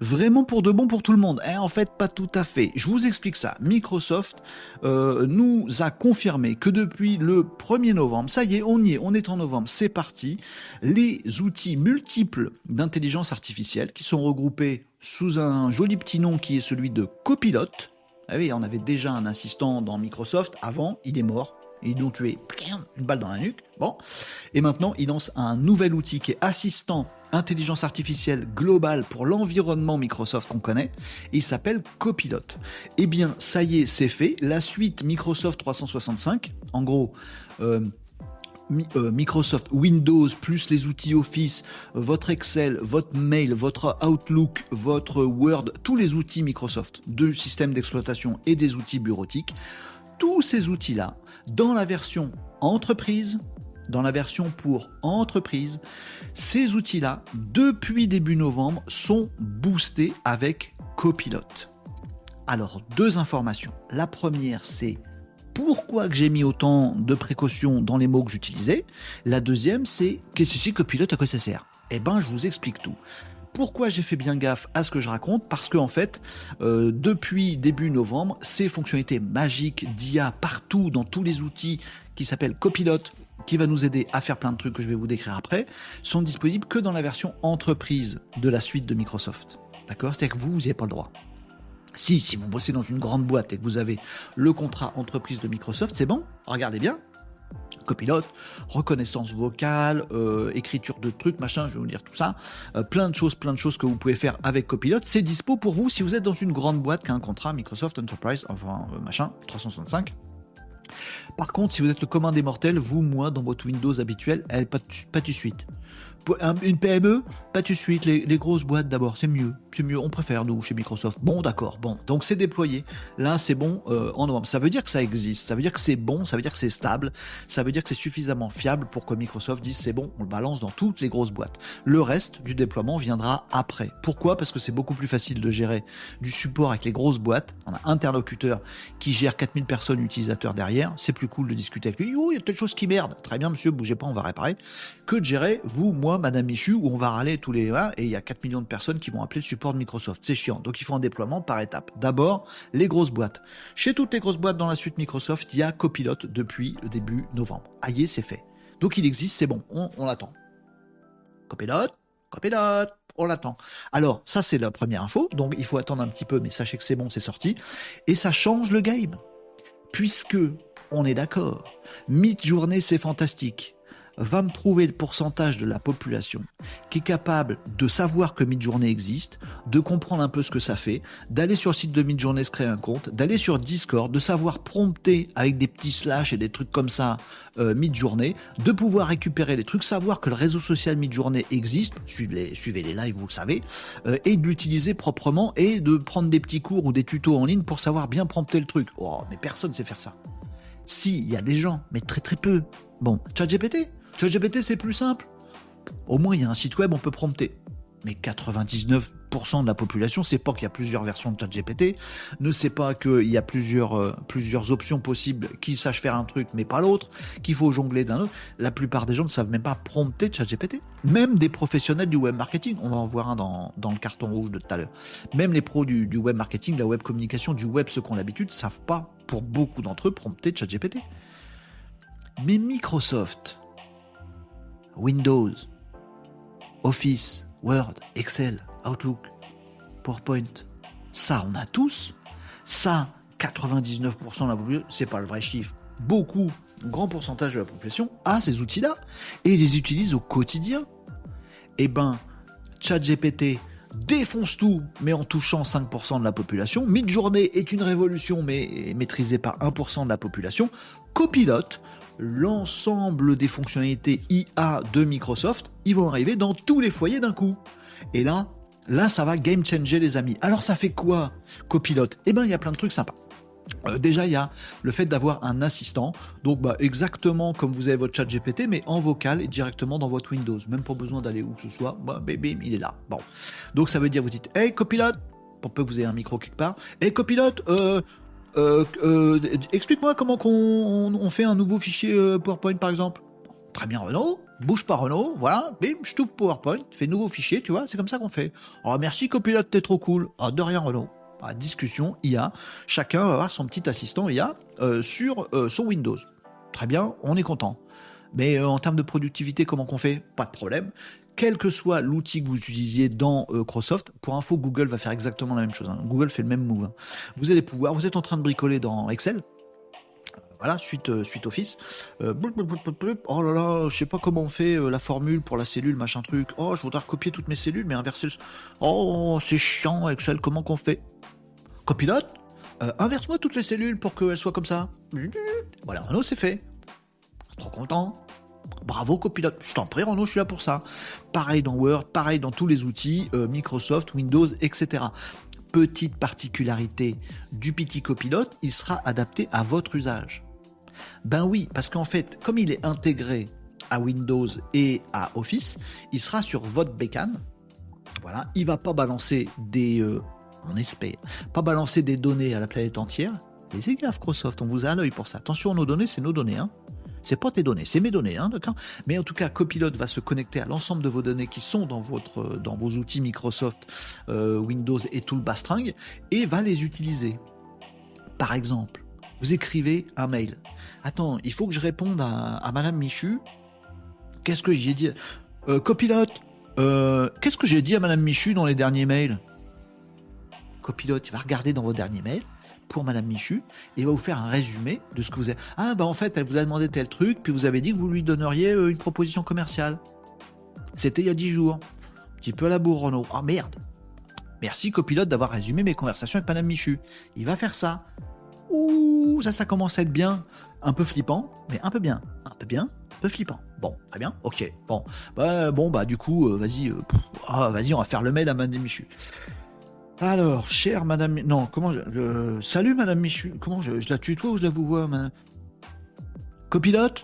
vraiment pour de bon pour tout le monde. Eh, en fait, pas tout à fait. Je vous explique ça. Microsoft euh, nous a confirmé que depuis le 1er novembre, ça y est, on y est, on est en novembre, c'est parti, les outils multiples d'intelligence artificielle qui sont regroupés sous un joli petit nom qui est celui de Copilot. Ah oui, on avait déjà un assistant dans Microsoft avant, il est mort. Ils l'ont tué, une balle dans la nuque. Bon. Et maintenant, il lance un nouvel outil qui est assistant intelligence artificielle globale pour l'environnement Microsoft qu'on connaît. il s'appelle Copilot. Eh bien, ça y est, c'est fait. La suite Microsoft 365, en gros, euh, euh, Microsoft Windows plus les outils Office, votre Excel, votre mail, votre Outlook, votre Word, tous les outils Microsoft de système d'exploitation et des outils bureautiques, tous ces outils-là, dans la version entreprise, dans la version pour entreprise, ces outils-là, depuis début novembre, sont boostés avec Copilot. Alors, deux informations. La première, c'est pourquoi j'ai mis autant de précautions dans les mots que j'utilisais. La deuxième, c'est qu'est-ce que c'est Copilot, à quoi ça sert? Eh ben, je vous explique tout. Pourquoi j'ai fait bien gaffe à ce que je raconte Parce que en fait, euh, depuis début novembre, ces fonctionnalités magiques d'IA partout dans tous les outils qui s'appellent Copilot, qui va nous aider à faire plein de trucs que je vais vous décrire après, sont disponibles que dans la version entreprise de la suite de Microsoft. D'accord? C'est-à-dire que vous, vous n'y avez pas le droit. Si, si vous bossez dans une grande boîte et que vous avez le contrat entreprise de Microsoft, c'est bon, regardez bien, copilote, reconnaissance vocale, euh, écriture de trucs, machin, je vais vous dire tout ça, euh, plein de choses, plein de choses que vous pouvez faire avec Copilot. C'est dispo pour vous si vous êtes dans une grande boîte qui a un contrat Microsoft Enterprise, enfin euh, machin, 365. Par contre, si vous êtes le commun des mortels, vous, moi, dans votre Windows habituel, elle, pas, pas de suite une PME, pas tout de suite, les, grosses boîtes d'abord, c'est mieux, c'est mieux, on préfère nous chez Microsoft. Bon, d'accord, bon, donc c'est déployé. Là, c'est bon euh, en novembre. Ça veut dire que ça existe, ça veut dire que c'est bon, ça veut dire que c'est stable, ça veut dire que c'est suffisamment fiable pour que Microsoft dise c'est bon, on le balance dans toutes les grosses boîtes. Le reste du déploiement viendra après. Pourquoi? Parce que c'est beaucoup plus facile de gérer du support avec les grosses boîtes. On a un interlocuteur qui gère 4000 personnes utilisateurs derrière, c'est plus cool de discuter avec lui. Oh, il y a telle chose qui merde. Très bien, monsieur, bougez pas, on va réparer. Que de gérer, vous, moi, Madame Michu, où on va râler tous les et il y a 4 millions de personnes qui vont appeler le support de Microsoft. C'est chiant. Donc il faut un déploiement par étapes. D'abord, les grosses boîtes. Chez toutes les grosses boîtes dans la suite Microsoft, il y a Copilot depuis le début novembre. Aïe, c'est fait. Donc il existe, c'est bon, on, l'attend. Copilot, Copilot, on l'attend. Alors, ça c'est la première info, donc il faut attendre un petit peu, mais sachez que c'est bon, c'est sorti. Et ça change le game. Puisque, on est d'accord, mid-journée c'est fantastique va me trouver le pourcentage de la population qui est capable de savoir que Midjourney existe, de comprendre un peu ce que ça fait, d'aller sur le site de Midjourney se créer un compte, d'aller sur Discord, de savoir prompter avec des petits slash et des trucs comme ça euh, Midjourney, de pouvoir récupérer les trucs, savoir que le réseau social Midjourney existe, suivez les, suivez les lives, vous le savez, euh, et de l'utiliser proprement et de prendre des petits cours ou des tutos en ligne pour savoir bien prompter le truc. Oh, mais personne sait faire ça. Si, il y a des gens, mais très très peu. Bon, ChatGPT, ChatGPT, c'est plus simple. Au moins, il y a un site web, on peut prompter. Mais 99% de la population ne sait pas qu'il y a plusieurs versions de ChatGPT, ne sait pas qu'il y a plusieurs, euh, plusieurs options possibles qui sachent faire un truc mais pas l'autre, qu'il faut jongler d'un autre. La plupart des gens ne savent même pas prompter ChatGPT. Même des professionnels du web marketing, on va en voir un dans, le carton rouge de tout à l'heure. Même les pros du, du web marketing, la web communication, du web, ceux qui ont l'habitude, savent pas, pour beaucoup d'entre eux, prompter ChatGPT. Mais Microsoft, Windows, Office, Word, Excel, Outlook, PowerPoint. Ça, on a tous. Ça, 99% de la population, c'est pas le vrai chiffre. Beaucoup, un grand pourcentage de la population a ces outils-là et les utilise au quotidien. Eh ben, ChatGPT défonce tout, mais en touchant 5% de la population. Midjourney est une révolution, mais maîtrisée par 1% de la population. Copilot l'ensemble des fonctionnalités IA de Microsoft, ils vont arriver dans tous les foyers d'un coup. Et là, là, ça va game changer les amis. Alors ça fait quoi, copilote? Eh bien, il y a plein de trucs sympas. Euh, déjà, il y a le fait d'avoir un assistant, donc bah, exactement comme vous avez votre chat GPT, mais en vocal et directement dans votre Windows, même pas besoin d'aller où que ce soit, bah, bim, il est là. Bon, donc ça veut dire vous dites, hey copilote, pour peu que vous ayez un micro quelque part, hey copilote, euh, explique-moi comment on, fait un nouveau fichier PowerPoint par exemple. Très bien Renault, bouge pas Renault, voilà, bim, je t'ouvre PowerPoint, fais nouveau fichier, tu vois, c'est comme ça qu'on fait. Oh merci copilote, t'es trop cool. Ah, de rien Renault. Discussion IA, chacun va avoir son petit assistant IA sur son Windows. Très bien, on est content. Mais en termes de productivité, comment qu'on fait? Pas de problème quel que soit l'outil que vous utilisiez dans euh, Microsoft, pour info, Google va faire exactement la même chose. Hein. Google fait le même move. Hein. Vous allez pouvoir, vous êtes en train de bricoler dans Excel. Voilà, suite, euh, suite Office. Euh, oh là là, je sais pas comment on fait la formule pour la cellule, machin truc. Oh, je voudrais recopier toutes mes cellules, mais inverser. Oh, c'est chiant Excel, comment qu'on fait? Copilote, inverse-moi toutes les cellules pour qu'elles soient comme ça. Voilà, non, c'est fait. Trop content. Bravo copilote, je t'en prie Renaud, je suis là pour ça. Pareil dans Word, pareil dans tous les outils, euh, Microsoft, Windows, etc. Petite particularité du petit copilote, il sera adapté à votre usage. Ben oui, parce qu'en fait, comme il est intégré à Windows et à Office, il sera sur votre bécane. Voilà, il va pas balancer des, euh, on pas balancer des données à la planète entière. Mais c'est gaffe, Microsoft, on vous a à l'œil pour ça. Attention, nos données, c'est nos données. Hein. C'est pas tes données, c'est mes données, hein, d'accord Mais en tout cas, Copilot va se connecter à l'ensemble de vos données qui sont dans, dans vos outils Microsoft, euh, Windows et tout le bastringue et va les utiliser. Par exemple, vous écrivez un mail. Attends, il faut que je réponde à, Madame Michu. Qu'est-ce que j'ai dit? Euh, Copilote, euh, qu'est-ce que j'ai dit à Madame Michu dans les derniers mails? Copilote, il va regarder dans vos derniers mails pour Madame Michu et va vous faire un résumé de ce que vous avez. Ah, bah en fait, elle vous a demandé tel truc, puis vous avez dit que vous lui donneriez euh, une proposition commerciale. C'était il y a 10 jours. Un petit peu à la bourre, Renault. Ah merde Merci, copilote, d'avoir résumé mes conversations avec Madame Michu. Il va faire ça. Ouh, ça, ça commence à être bien. Un peu flippant, mais un peu bien. Un peu bien, un peu flippant. Bon, très bien, ok. Bon, bah, bon, bah du coup, euh, vas-y, euh, ah, vas-y, on va faire le mail à Madame Michu. Alors, chère madame. Non, comment. Je... Salut madame Michu. Comment je, la tutoie ou je la vous vois, madame? Copilote?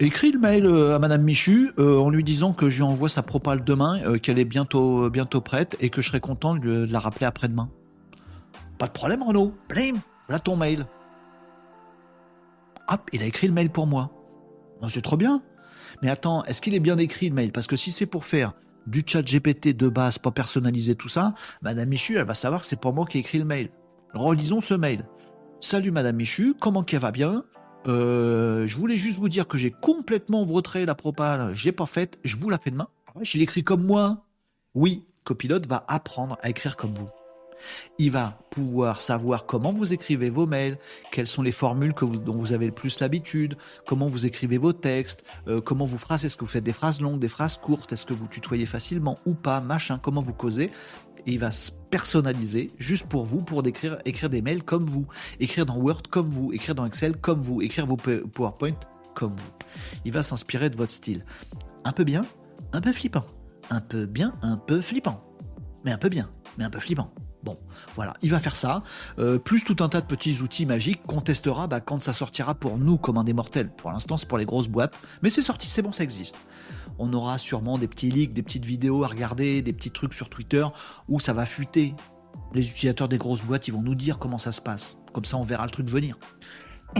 Écris le mail euh, à madame Michu euh, en lui disant que je lui envoie sa propale demain, euh, qu'elle est bientôt, bientôt prête et que je serai content de, la rappeler après-demain. Pas de problème, Renaud. Blim Voilà ton mail. Hop, il a écrit le mail pour moi. c'est trop bien. Mais attends, est-ce qu'il est bien écrit le mail? Parce que si c'est pour faire du chat GPT de base, pas personnalisé, tout ça, Madame Michu, elle va savoir que c'est pas moi qui ai écrit le mail. Relisons ce mail. Salut Madame Michu, comment qu'elle va bien? Euh, Je voulais juste vous dire que j'ai complètement vautré la propale, j'ai pas faite, je vous la fais demain. Ah je l'écris comme moi. Oui, Copilote va apprendre à écrire comme vous. Il va pouvoir savoir comment vous écrivez vos mails, quelles sont les formules que dont vous avez le plus l'habitude, comment vous écrivez vos textes, euh, comment vous phrasez, est-ce que vous faites des phrases longues, des phrases courtes, est-ce que vous tutoyez facilement ou pas, machin, comment vous causez. Et il va se personnaliser juste pour vous, pour écrire des mails comme vous, écrire dans Word comme vous, écrire dans Excel comme vous, écrire vos PowerPoint comme vous. Il va s'inspirer de votre style. Un peu bien, un peu flippant. Un peu bien, un peu flippant. Mais un peu bien, mais un peu flippant. Bon, voilà, il va faire ça, euh, plus tout un tas de petits outils magiques qu'on testera bah, quand ça sortira pour nous comme un des mortels. Pour l'instant, c'est pour les grosses boîtes, mais c'est sorti, c'est bon, ça existe. On aura sûrement des petits leaks, des petites vidéos à regarder, des petits trucs sur Twitter où ça va fuiter. Les utilisateurs des grosses boîtes, ils vont nous dire comment ça se passe. Comme ça, on verra le truc venir.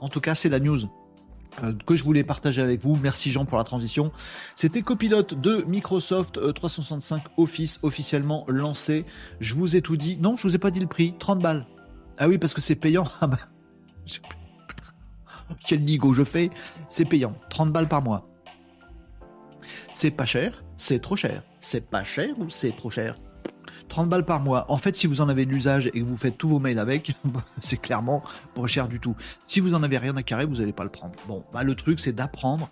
en tout cas, c'est la news. Euh, que je voulais partager avec vous. Merci Jean pour la transition. C'était copilote de Microsoft 365 euh, Office officiellement lancé. Je vous ai tout dit. Non, je vous ai pas dit le prix. 30 balles. Ah oui, parce que c'est payant. Ah bah, quel nigo je fais. C'est payant. 30 balles par mois. C'est pas cher, c'est trop cher. C'est pas cher ou c'est trop cher? 30 balles par mois. En fait, si vous en avez de l'usage et que vous faites tous vos mails avec, c'est clairement pas cher du tout. Si vous en avez rien à carrer, vous n'allez pas le prendre. Bon, bah, le truc, c'est d'apprendre.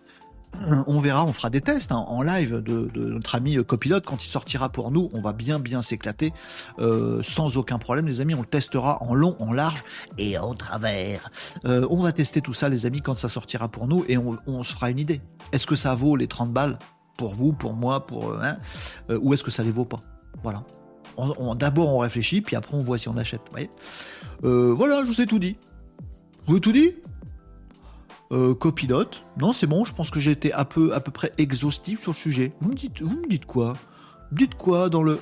On verra, on fera des tests hein, en live de, notre ami euh, copilote quand il sortira pour nous. On va bien bien s'éclater euh, sans aucun problème, les amis. On le testera en long, en large et en travers. Euh, on va tester tout ça, les amis, quand ça sortira pour nous et on, se fera une idée. Est-ce que ça vaut les 30 balles pour vous, pour moi, pour hein, ou est-ce que ça les vaut pas? Voilà. D'abord, on réfléchit, puis après, on voit si on achète. Euh, voilà, je vous ai tout dit. Je vous ai tout dit euh, Copilote. Non, c'est bon, je pense que j'ai été à peu, à peu près exhaustif sur le sujet. Vous me dites, vous me dites quoi? Dites quoi dans le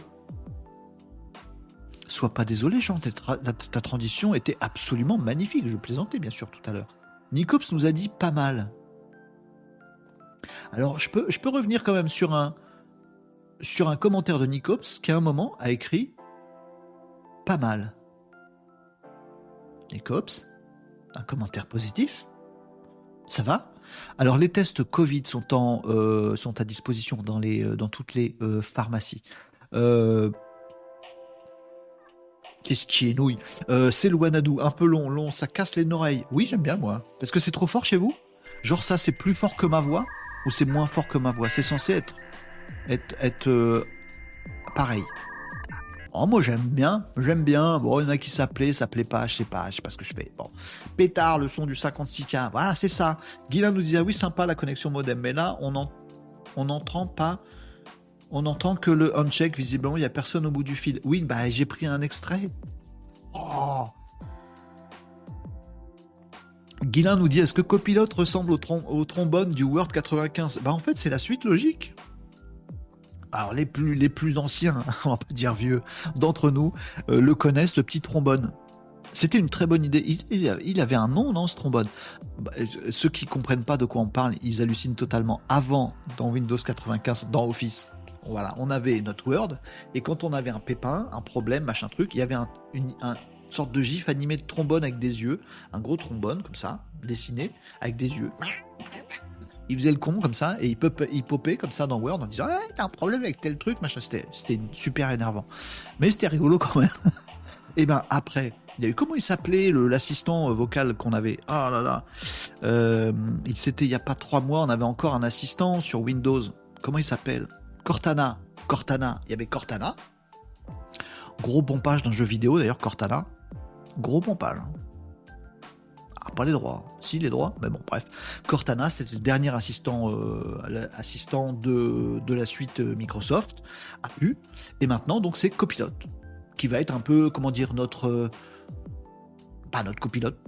Sois pas désolé, Jean, ta, ta transition était absolument magnifique. Je plaisantais bien sûr tout à l'heure. Nicops nous a dit pas mal. Alors, je peux, je peux revenir quand même sur un, sur un commentaire de Nicops qui, à un moment, a écrit pas mal. Nicops, un commentaire positif Ça va? Alors, les tests Covid sont, en, euh, sont à disposition dans, les, euh, dans toutes les euh, pharmacies. Qu'est-ce qui est nouille? C'est le Wanadu, un peu long, long, ça casse les oreilles. Oui, j'aime bien moi. Est-ce que c'est trop fort chez vous? Genre ça, c'est plus fort que ma voix? Ou c'est moins fort que ma voix? C'est censé être être, euh, pareil. Oh, moi j'aime bien, j'aime bien. Bon, il y en a qui s'appelaient, ça plaît pas, je sais pas, je sais pas ce que je fais. Bon, pétard, le son du 56K, voilà, c'est ça. Guilain nous disait, ah oui, sympa la connexion modem, mais là, on n'entend pas, on entend que le uncheck, visiblement, il y a personne au bout du fil. Oui, bah j'ai pris un extrait. Oh, Guilin nous dit est-ce que Copilote ressemble au, trombone du Word 95 Bah en fait c'est la suite logique. Alors les plus, les plus anciens, on va pas dire vieux, d'entre nous euh, le connaissent, le petit trombone. C'était une très bonne idée. Il, avait un nom, non, ce trombone? Bah, Ceux qui comprennent pas de quoi on parle, ils hallucinent totalement. Avant, dans Windows 95, dans Office, voilà, on avait notre Word, et quand on avait un pépin, un problème, machin truc, il y avait un, une, un, sorte de gif animé de trombone avec des yeux, un gros trombone comme ça, dessiné, avec des yeux. Il faisait le con comme ça et il, pop, il popait comme ça dans Word en disant ah, T'as un problème avec tel truc, machin. C'était super énervant. Mais c'était rigolo quand même. et ben après, il y a eu comment il s'appelait l'assistant euh, vocal qu'on avait? Ah là là euh, Il C'était il n'y a pas trois mois, on avait encore un assistant sur Windows. Comment il s'appelle? Cortana. Cortana. Il y avait Cortana. Gros pompage d'un jeu vidéo d'ailleurs, Cortana. Gros pompage. Hein. Ah, pas les droits. Si, les droits, mais bon, bref. Cortana, c'était le dernier assistant, euh, assistant de, de, la suite euh, Microsoft, a pu. Et maintenant, donc, c'est Copilote, qui va être un peu, comment dire, notre. Euh, pas notre copilote.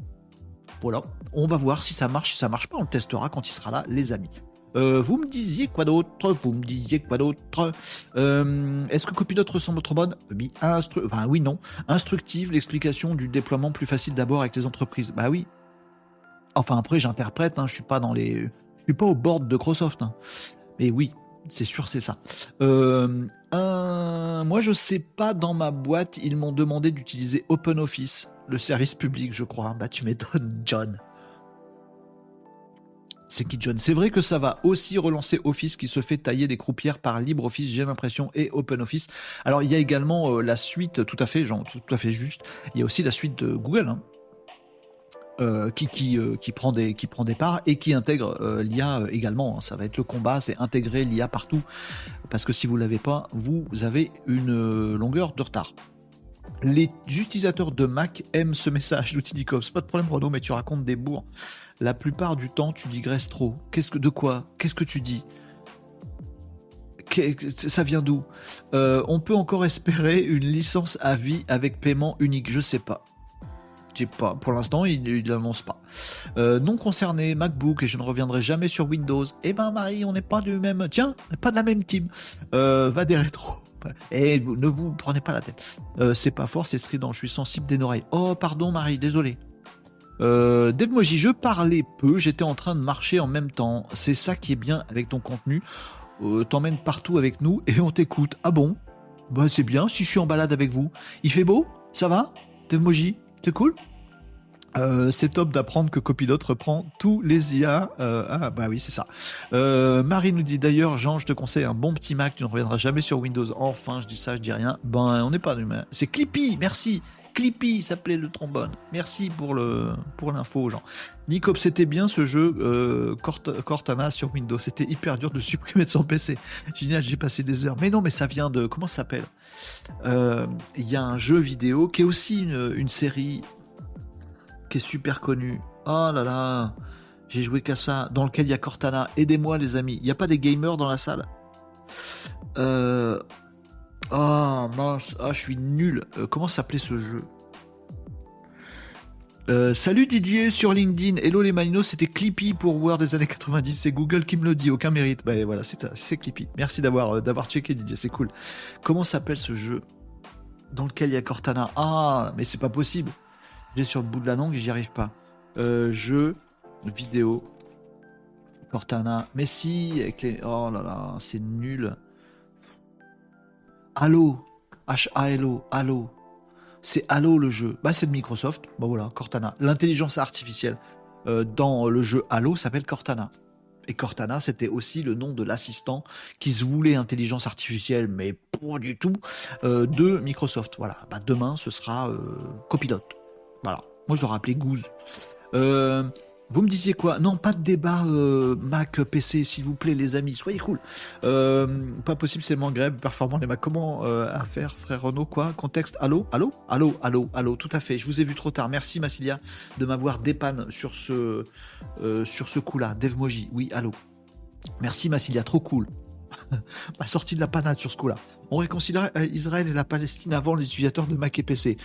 Voilà. On va voir si ça marche. Si ça marche pas, on le testera quand il sera là, les amis. Vous me disiez quoi d'autre? Vous me disiez quoi d'autre? Est-ce que Copilote ressemble au trombone oui, enfin, oui, non. Instructive, l'explication du déploiement plus facile d'abord avec les entreprises. Bah oui. Enfin après, j'interprète. Hein, je suis pas dans les, je suis pas au board de Microsoft. Hein. Mais oui, c'est sûr, c'est ça. Euh, moi, je sais pas, dans ma boîte, ils m'ont demandé d'utiliser OpenOffice, le service public, je crois. Bah, tu m'étonnes, John c'est qui John? C'est vrai que ça va aussi relancer Office qui se fait tailler des croupières par LibreOffice, j'ai l'impression, et OpenOffice. Alors il y a également euh, la suite, tout à fait, genre, tout à fait juste. Il y a aussi la suite de Google. Hein, euh, euh, qui, prend des, qui prend des parts et qui intègre l'IA également. Ça va être le combat, c'est intégrer l'IA partout. Parce que si vous ne l'avez pas, vous avez une longueur de retard. Les utilisateurs de Mac aiment ce message d'outil d'Icops. Pas de problème, Renaud, mais tu racontes des bourgs la plupart du temps, tu digresses trop. Qu'est-ce que, de quoi? Qu'est-ce que tu dis? Ça vient d'où? Euh, On peut encore espérer une licence à vie avec paiement unique. Je sais pas. Pas. Pour l'instant, il n'annonce pas. Euh, non concerné, MacBook, et je ne reviendrai jamais sur Windows. Eh ben, Marie, on n'est pas du même. Tiens, pas de la même team. Euh, va des rétros. Et ne vous prenez pas la tête. c'est pas fort, c'est strident. Je suis sensible des oreilles. Oh, pardon, Marie, désolé. Euh, Devmoji, je parlais peu, j'étais en train de marcher en même temps. C'est ça qui est bien avec ton contenu. Euh, T'emmènes partout avec nous et on t'écoute. Ah bon? Bah c'est bien si je suis en balade avec vous. Il fait beau? Ça va? Devmoji C'est cool euh, c'est top d'apprendre que Copilote reprend tous les IA. Euh, ah bah oui, c'est ça. Euh, Marie nous dit d'ailleurs, Jean, je te conseille un bon petit Mac, tu ne reviendras jamais sur Windows. Enfin, je dis ça, je dis rien. Ben, on n'est pas humain. C'est Clippy, merci. Clippy s'appelait le trombone. Merci pour le pour l'info, Jean. Nicop, c'était bien ce jeu Cortana sur Windows. C'était hyper dur de supprimer de son PC. Génial, j'ai passé des heures. Mais non, mais ça vient de comment ça s'appelle? Il y a un jeu vidéo qui est aussi une, série qui est super connue. Oh là là, j'ai joué qu'à ça. Dans lequel il y a Cortana. Aidez-moi, les amis. Il n'y a pas des gamers dans la salle? Euh, Oh mince, ah, je suis nul. Euh, comment s'appelait ce jeu? Euh, salut Didier sur LinkedIn. Hello les Malinos, c'était Clippy pour Word des années 90. C'est Google qui me le dit, aucun mérite. Bah voilà, c'est Clippy. Merci d'avoir euh, d'avoir checké Didier, c'est cool. Comment s'appelle ce jeu dans lequel il y a Cortana? Ah, mais c'est pas possible. J'ai sur le bout de la langue j'y arrive pas. Euh, jeu vidéo Cortana. Mais si, avec les. Oh là là, c'est nul. H-A-L-O. Halo. C'est Halo le jeu. Bah, c'est de Microsoft. Bah voilà, Cortana. L'intelligence artificielle euh, dans le jeu Halo s'appelle Cortana. Et Cortana, c'était aussi le nom de l'assistant qui se voulait intelligence artificielle, mais pas du tout, euh, de Microsoft. Voilà. Bah, demain, ce sera euh, copilote. Voilà. Moi, je dois rappeler Goose. Vous me disiez quoi? Non, pas de débat euh, Mac PC, s'il vous plaît, les amis. Soyez cool. Euh, pas possible, c'est le grève performant les Mac. Comment euh, faire, frère Renault Quoi? Contexte? Allô? Allô? Allô? Allô? Allô? Tout à fait. Je vous ai vu trop tard. Merci Massilia de m'avoir dépanne sur ce sur ce coup-là. Devmoji. Oui, allô. Merci Massilia, trop cool. Ma sortie de la panade sur ce coup-là. On réconcilierait Israël et la Palestine avant les utilisateurs de Mac et PC.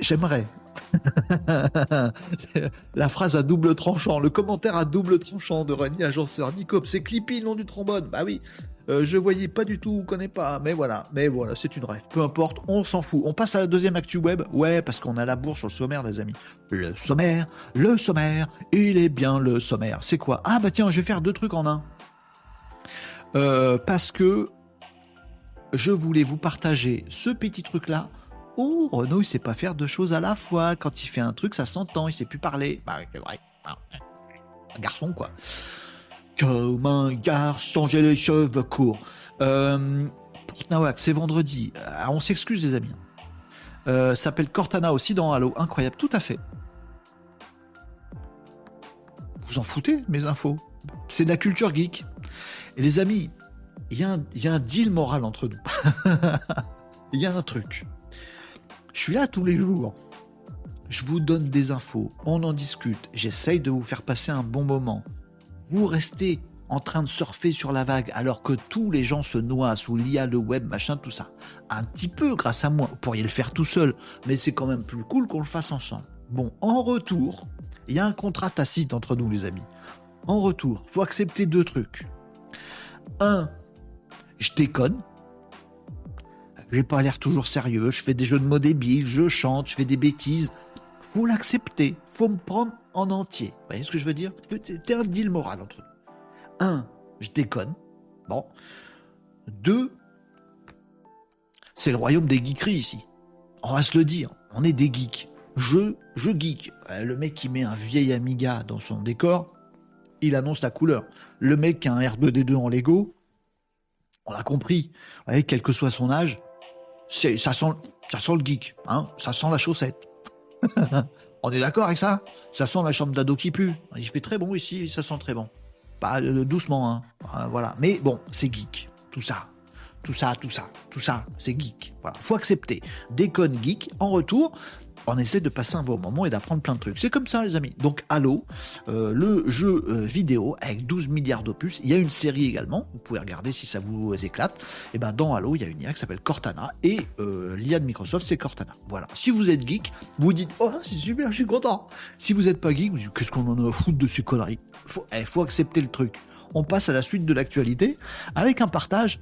J'aimerais. la phrase à double tranchant, le commentaire à double tranchant de René Agenceur Nicop, c'est Clippy le nom du trombone. Bah oui, euh, je voyais pas du tout, connais pas, mais voilà, mais voilà, c'est une rêve. Peu importe, on s'en fout. On passe à la deuxième actu web, ouais, parce qu'on a la bourse sur le sommaire, les amis. Le sommaire, le sommaire, il est bien le sommaire. C'est quoi? Ah bah tiens, je vais faire deux trucs en un. Euh, parce que je voulais vous partager ce petit truc là Oh, Renault, il sait pas faire deux choses à la fois. Quand il fait un truc, ça s'entend, il sait plus parler. Bah, c'est vrai. Un garçon, quoi. Comme un garçon, j'ai les cheveux courts. Euh, c'est vendredi. Ah, on s'excuse, les amis. Euh, s'appelle Cortana aussi dans Halo. Incroyable, tout à fait. Vous en foutez, mes infos? C'est de la culture geek. Et les amis, il y, y, a un deal moral entre nous. Il y a un truc. Je suis là tous les jours. Je vous donne des infos, on en discute, j'essaye de vous faire passer un bon moment. Vous restez en train de surfer sur la vague alors que tous les gens se noient sous l'IA, le web, machin, tout ça. Un petit peu grâce à moi. Vous pourriez le faire tout seul, mais c'est quand même plus cool qu'on le fasse ensemble. Bon, en retour, il y a un contrat tacite entre nous, les amis. En retour, faut accepter deux trucs. Un, je déconne, j'ai pas l'air toujours sérieux, je fais des jeux de mots débiles, je chante, je fais des bêtises. Faut l'accepter, faut me prendre en entier. Vous voyez ce que je veux dire? C'est un deal moral entre nous. Un, je déconne. Bon. Deux, c'est le royaume des geekeries ici. On va se le dire, on est des geeks. Je, je geek. Euh, le mec qui met un vieil Amiga dans son décor, il annonce la couleur. Le mec qui a un R2D2 en Lego, on l'a compris. Vous voyez, quel que soit son âge, ça sent, ça sent le geek, hein ça sent la chaussette. On est d'accord avec ça? Ça sent la chambre d'ado qui pue. Il fait très bon ici, ça sent très bon. Pas euh, doucement, hein. Euh, voilà. Mais bon, c'est geek, tout ça. Tout ça, tout ça, tout ça, c'est geek. Voilà, faut accepter. Déconne geek. En retour, on essaie de passer un bon moment et d'apprendre plein de trucs. C'est comme ça, les amis. Donc, Halo, euh, le jeu euh, vidéo avec 12 milliards d'opus. Il y a une série également. Vous pouvez regarder si ça vous éclate. Et ben, dans Halo, il y a une IA qui s'appelle Cortana et euh, l'IA de Microsoft, c'est Cortana. Voilà. Si vous êtes geek, vous dites Oh, c'est super, je suis content. Si vous n'êtes pas geek, vous dites Qu'est-ce qu'on en a à foutre de ces conneries? Il eh, faut accepter le truc. On passe à la suite de l'actualité avec un partage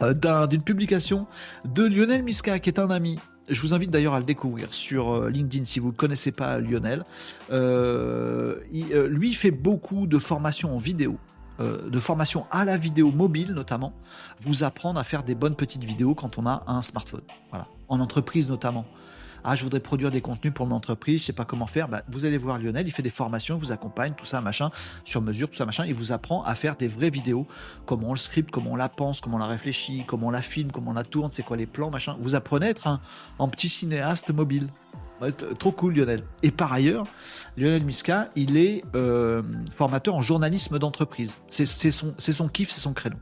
d'une publication de Lionel Miska, qui est un ami je vous invite d'ailleurs à le découvrir sur euh, LinkedIn si vous ne connaissez pas Lionel. Euh, euh, lui fait beaucoup de formations en vidéo de formation à la vidéo mobile notamment, vous apprendre à faire des bonnes petites vidéos quand on a un smartphone. Voilà, en entreprise notamment. Ah, je voudrais produire des contenus pour mon entreprise, je sais pas comment faire. Bah, vous allez voir Lionel, il fait des formations, il vous accompagne, tout ça, machin, sur mesure, tout ça, machin. Il vous apprend à faire des vraies vidéos, comment on le script, comment on la pense, comment on la réfléchit, comment on la filme, comment on la tourne, c'est quoi les plans, machin. Vous apprenez à être un, petit cinéaste mobile. trop cool Lionel. Et par ailleurs, Lionel Miska, il est euh, formateur en journalisme d'entreprise. C'est son, son kiff, c'est son créneau.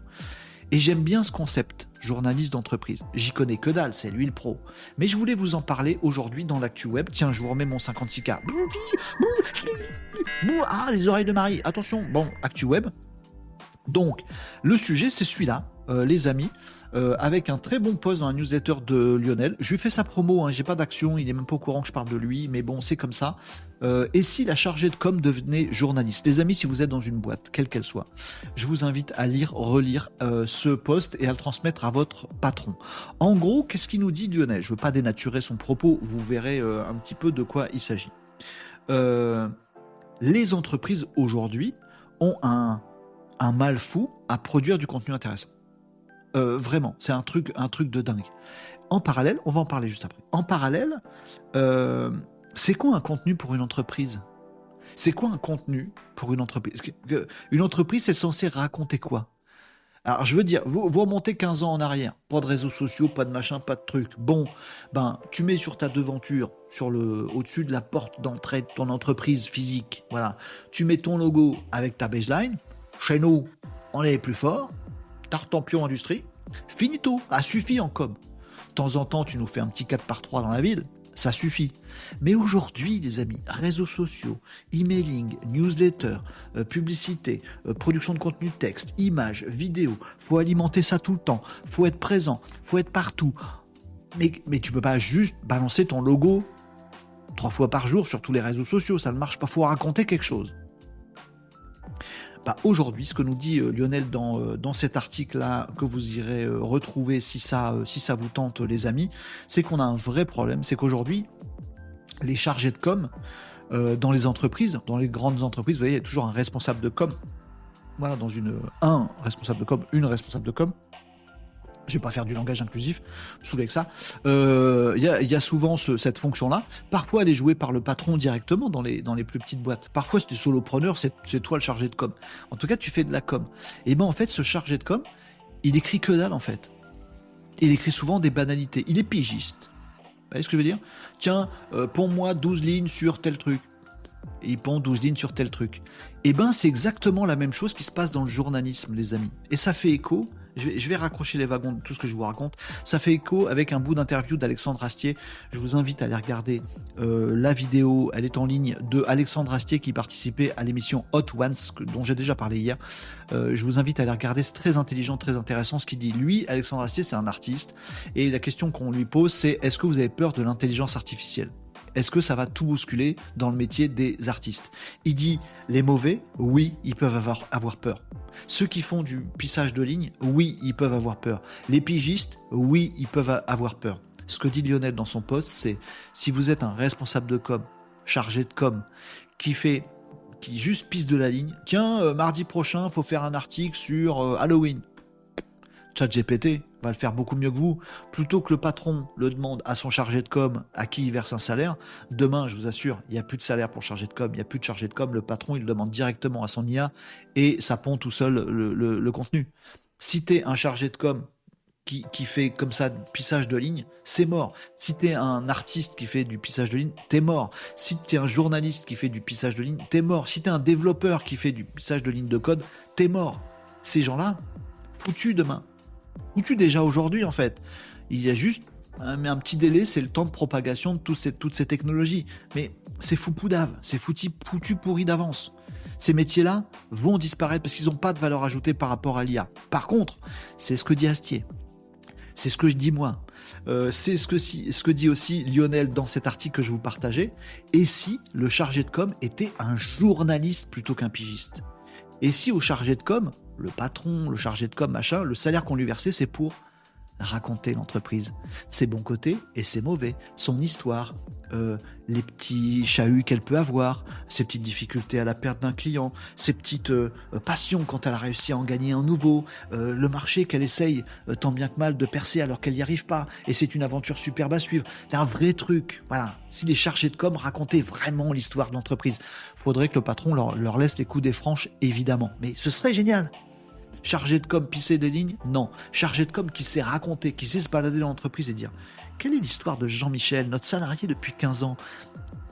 Et j'aime bien ce concept, journaliste d'entreprise. J'y connais que dalle, c'est lui le pro. Mais je voulais vous en parler aujourd'hui dans l'actu web. Tiens, je vous remets mon 56K. Ah, les oreilles de Marie. Attention, bon, actu web. Donc, le sujet, c'est celui-là, euh, les amis. Euh, avec un très bon post dans la newsletter de Lionel. Je lui fais sa promo, hein, j'ai pas d'action, il est même pas au courant que je parle de lui, mais bon, c'est comme ça. Euh, et si la chargée de com devenait journaliste? Les amis, si vous êtes dans une boîte, quelle qu'elle soit, je vous invite à lire, relire euh, ce post et à le transmettre à votre patron. En gros, qu'est-ce qu'il nous dit Lionel? Je veux pas dénaturer son propos, vous verrez un petit peu de quoi il s'agit. les entreprises aujourd'hui ont un, un mal fou à produire du contenu intéressant. Euh, vraiment, c'est un truc, un truc de dingue. En parallèle, on va en parler juste après. En parallèle, euh, c'est quoi un contenu pour une entreprise? C'est quoi un contenu pour une entreprise? Une entreprise, c'est censé raconter quoi? Alors, je veux dire, vous, vous remontez 15 ans en arrière, pas de réseaux sociaux, pas de machin, pas de trucs. Bon, ben, tu mets sur ta devanture, sur le, au-dessus de la porte d'entrée de ton entreprise physique, voilà, tu mets ton logo avec ta baseline. Chez nous, on est les plus forts. Tartampion Industrie, finito, a suffi en com. De temps en temps, tu nous fais un petit 4 par 3 dans la ville, ça suffit. Mais aujourd'hui, les amis, réseaux sociaux, emailing, newsletter, euh, publicité, euh, production de contenu texte, images, vidéo, faut alimenter ça tout le temps, faut être présent, faut être partout. Mais, mais tu peux pas juste balancer ton logo trois fois par jour sur tous les réseaux sociaux, ça ne marche pas, faut raconter quelque chose. Bah, aujourd'hui, ce que nous dit euh, Lionel dans, euh, dans cet article-là, que vous irez euh, retrouver si ça, si ça vous tente, les amis, c'est qu'on a un vrai problème. C'est qu'aujourd'hui, les chargés de com dans les entreprises, dans les grandes entreprises, vous voyez, il y a toujours un responsable de com. Voilà, dans une. Un responsable de com, une responsable de com je vais pas faire du langage inclusif, saoulé avec ça. Il euh, y, a souvent cette fonction-là. Parfois, elle est jouée par le patron directement dans les, dans les plus petites boîtes. Parfois, c'est solopreneur, c'est, toi le chargé de com. En tout cas, tu fais de la com. Et ben en fait, ce chargé de com, il écrit que dalle en fait. Il écrit souvent des banalités. Il est pigiste. Vous voyez ce que je veux dire? Tiens, euh, pour moi 12 lignes sur tel truc. Et il pond 12 lignes sur tel truc. Et ben, c'est exactement la même chose qui se passe dans le journalisme, les amis. Et ça fait écho je vais, raccrocher les wagons de tout ce que je vous raconte. Ça fait écho avec un bout d'interview d'Alexandre Astier. Je vous invite à aller regarder euh, la vidéo. Elle est en ligne de Alexandre Astier qui participait à l'émission Hot Ones dont j'ai déjà parlé hier. Euh, je vous invite à aller regarder. C'est très intelligent, très intéressant ce qu'il dit. Lui, Alexandre Astier, c'est un artiste. Et la question qu'on lui pose, c'est est-ce que vous avez peur de l'intelligence artificielle? Est-ce que ça va tout bousculer dans le métier des artistes? Il dit les mauvais, oui, ils peuvent avoir, peur. Ceux qui font du pissage de ligne, oui, ils peuvent avoir peur. Les pigistes, oui, ils peuvent avoir peur. Ce que dit Lionel dans son poste, c'est si vous êtes un responsable de com, chargé de com, qui fait qui juste pisse de la ligne, tiens, euh, mardi prochain, faut faire un article sur euh, Halloween. GPT va le faire beaucoup mieux que vous. Plutôt que le patron le demande à son chargé de com à qui il verse un salaire, demain, je vous assure, il n'y a plus de salaire pour chargé de com, il n'y a plus de chargé de com, le patron, il le demande directement à son IA et ça pond tout seul le, contenu. Si tu un chargé de com qui, fait comme ça du pissage de ligne, c'est mort. Si tu es un artiste qui fait du pissage de ligne, t'es mort. Si tu es un journaliste qui fait du pissage de ligne, t'es mort. Si tu es un développeur qui fait du pissage de ligne de code, t'es mort. Ces gens-là, foutus demain tu déjà aujourd'hui en fait. Il y a juste un, un petit délai, c'est le temps de propagation de toutes ces, toutes ces technologies. Mais c'est fou poudave, c'est foutu, foutu pourri d'avance. Ces métiers-là vont disparaître parce qu'ils n'ont pas de valeur ajoutée par rapport à l'IA. Par contre, c'est ce que dit Astier. C'est ce que je dis moi. Euh, c'est ce que, ce que dit aussi Lionel dans cet article que je vous partageais. Et si le chargé de com était un journaliste plutôt qu'un pigiste? Et si au chargé de com, le patron, le chargé de com, machin, le salaire qu'on lui versait, c'est pour raconter l'entreprise, ses bons côtés et ses mauvais, son histoire, euh, les petits chahuts qu'elle peut avoir, ses petites difficultés à la perte d'un client, ses petites euh, passions quand elle a réussi à en gagner un nouveau, euh, le marché qu'elle essaye tant bien que mal de percer alors qu'elle n'y arrive pas, et c'est une aventure superbe à suivre. C'est un vrai truc. Voilà. Si les chargés de com racontaient vraiment l'histoire de l'entreprise, faudrait que le patron leur, leur laisse les coups des franches, évidemment. Mais ce serait génial. Chargé de com pisser des lignes Non. Chargé de com qui sait raconter, qui sait se balader dans l'entreprise et dire quelle est l'histoire de Jean-Michel, notre salarié depuis 15 ans?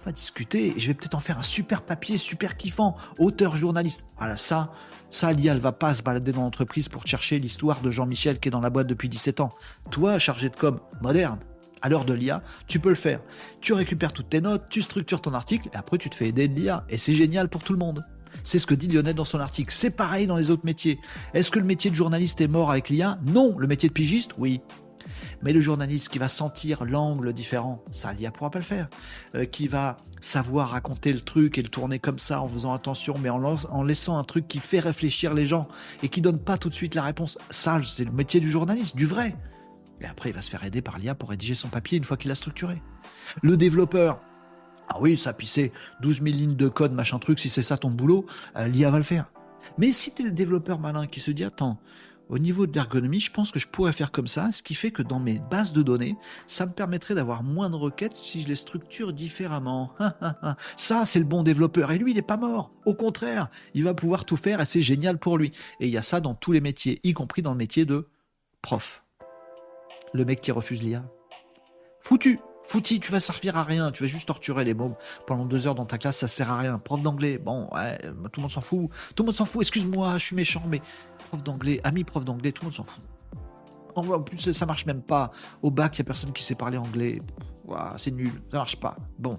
On va discuter et je vais peut-être en faire un super papier, super kiffant, auteur journaliste. Voilà, ça, ça, l'IA, elle va pas se balader dans l'entreprise pour chercher l'histoire de Jean-Michel qui est dans la boîte depuis 17 ans. Toi, chargé de com moderne, à l'heure de l'IA, tu peux le faire. Tu récupères toutes tes notes, tu structures ton article et après tu te fais aider de l'IA et c'est génial pour tout le monde. C'est ce que dit Lionel dans son article. C'est pareil dans les autres métiers. Est-ce que le métier de journaliste est mort avec l'IA Non. Le métier de pigiste? Oui. Mais le journaliste qui va sentir l'angle différent, ça, l'IA pourra pas le faire. Euh, qui va savoir raconter le truc et le tourner comme ça en faisant attention, mais en, en, laissant un truc qui fait réfléchir les gens et qui donne pas tout de suite la réponse. Ça, c'est le métier du journaliste, du vrai. Et après, il va se faire aider par l'IA pour rédiger son papier une fois qu'il a structuré. Le développeur, ah oui, ça, puis 12 000 lignes de code, machin truc, si c'est ça ton boulot, euh, l'IA va le faire. Mais si tu es le développeur malin qui se dit, attends, au niveau de l'ergonomie, je pense que je pourrais faire comme ça, ce qui fait que dans mes bases de données, ça me permettrait d'avoir moins de requêtes si je les structure différemment. ça, c'est le bon développeur. Et lui, il n'est pas mort. Au contraire, il va pouvoir tout faire et c'est génial pour lui. Et il y a ça dans tous les métiers, y compris dans le métier de prof. Le mec qui refuse l'IA. Foutu Fouti, tu vas servir à rien, tu vas juste torturer les mômes pendant deux heures dans ta classe, ça sert à rien. Prof d'anglais, bon, ouais, tout le monde s'en fout. Tout le monde s'en fout, excuse-moi, je suis méchant, mais prof d'anglais, ami prof d'anglais, tout le monde s'en fout. En plus, ça marche même pas. Au bac, il y a personne qui sait parler anglais. c'est nul, ça marche pas. Bon.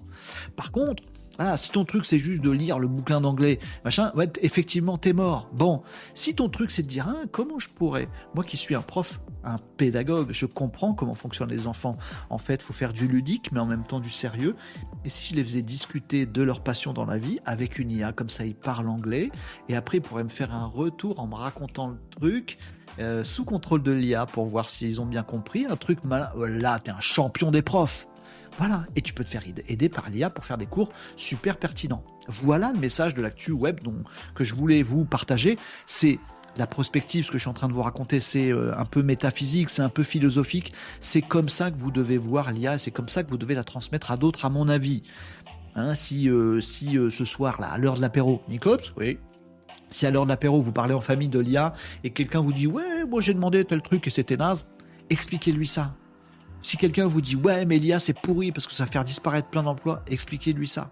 Par contre, voilà, si ton truc c'est juste de lire le bouquin d'anglais, machin, ouais, effectivement, t'es mort. Bon, si ton truc c'est de dire, hein, comment je pourrais, moi qui suis un prof un pédagogue, je comprends comment fonctionnent les enfants. En fait, faut faire du ludique, mais en même temps du sérieux. Et si je les faisais discuter de leur passion dans la vie avec une IA, comme ça ils parlent anglais, et après ils pourraient me faire un retour en me racontant le truc. Euh, sous contrôle de l'IA pour voir s'ils ont bien compris un truc mal... là t'es un champion des profs voilà, et tu peux te faire aider par l'IA pour faire des cours super pertinents. Voilà le message de l'actu web dont, que je voulais vous partager. C'est la prospective, ce que je suis en train de vous raconter, c'est euh, un peu métaphysique, c'est un peu philosophique. C'est comme ça que vous devez voir l'IA, c'est comme ça que vous devez la transmettre à d'autres, à mon avis. Hein, si euh, si euh, ce soir, là, à l'heure de l'apéro, Nicops, oui. Si à l'heure de l'apéro, vous parlez en famille de l'IA et quelqu'un vous dit Ouais, moi j'ai demandé tel truc et c'était naze, expliquez-lui ça. Si quelqu'un vous dit Ouais, mais l'IA c'est pourri parce que ça va faire disparaître plein d'emplois, expliquez-lui ça.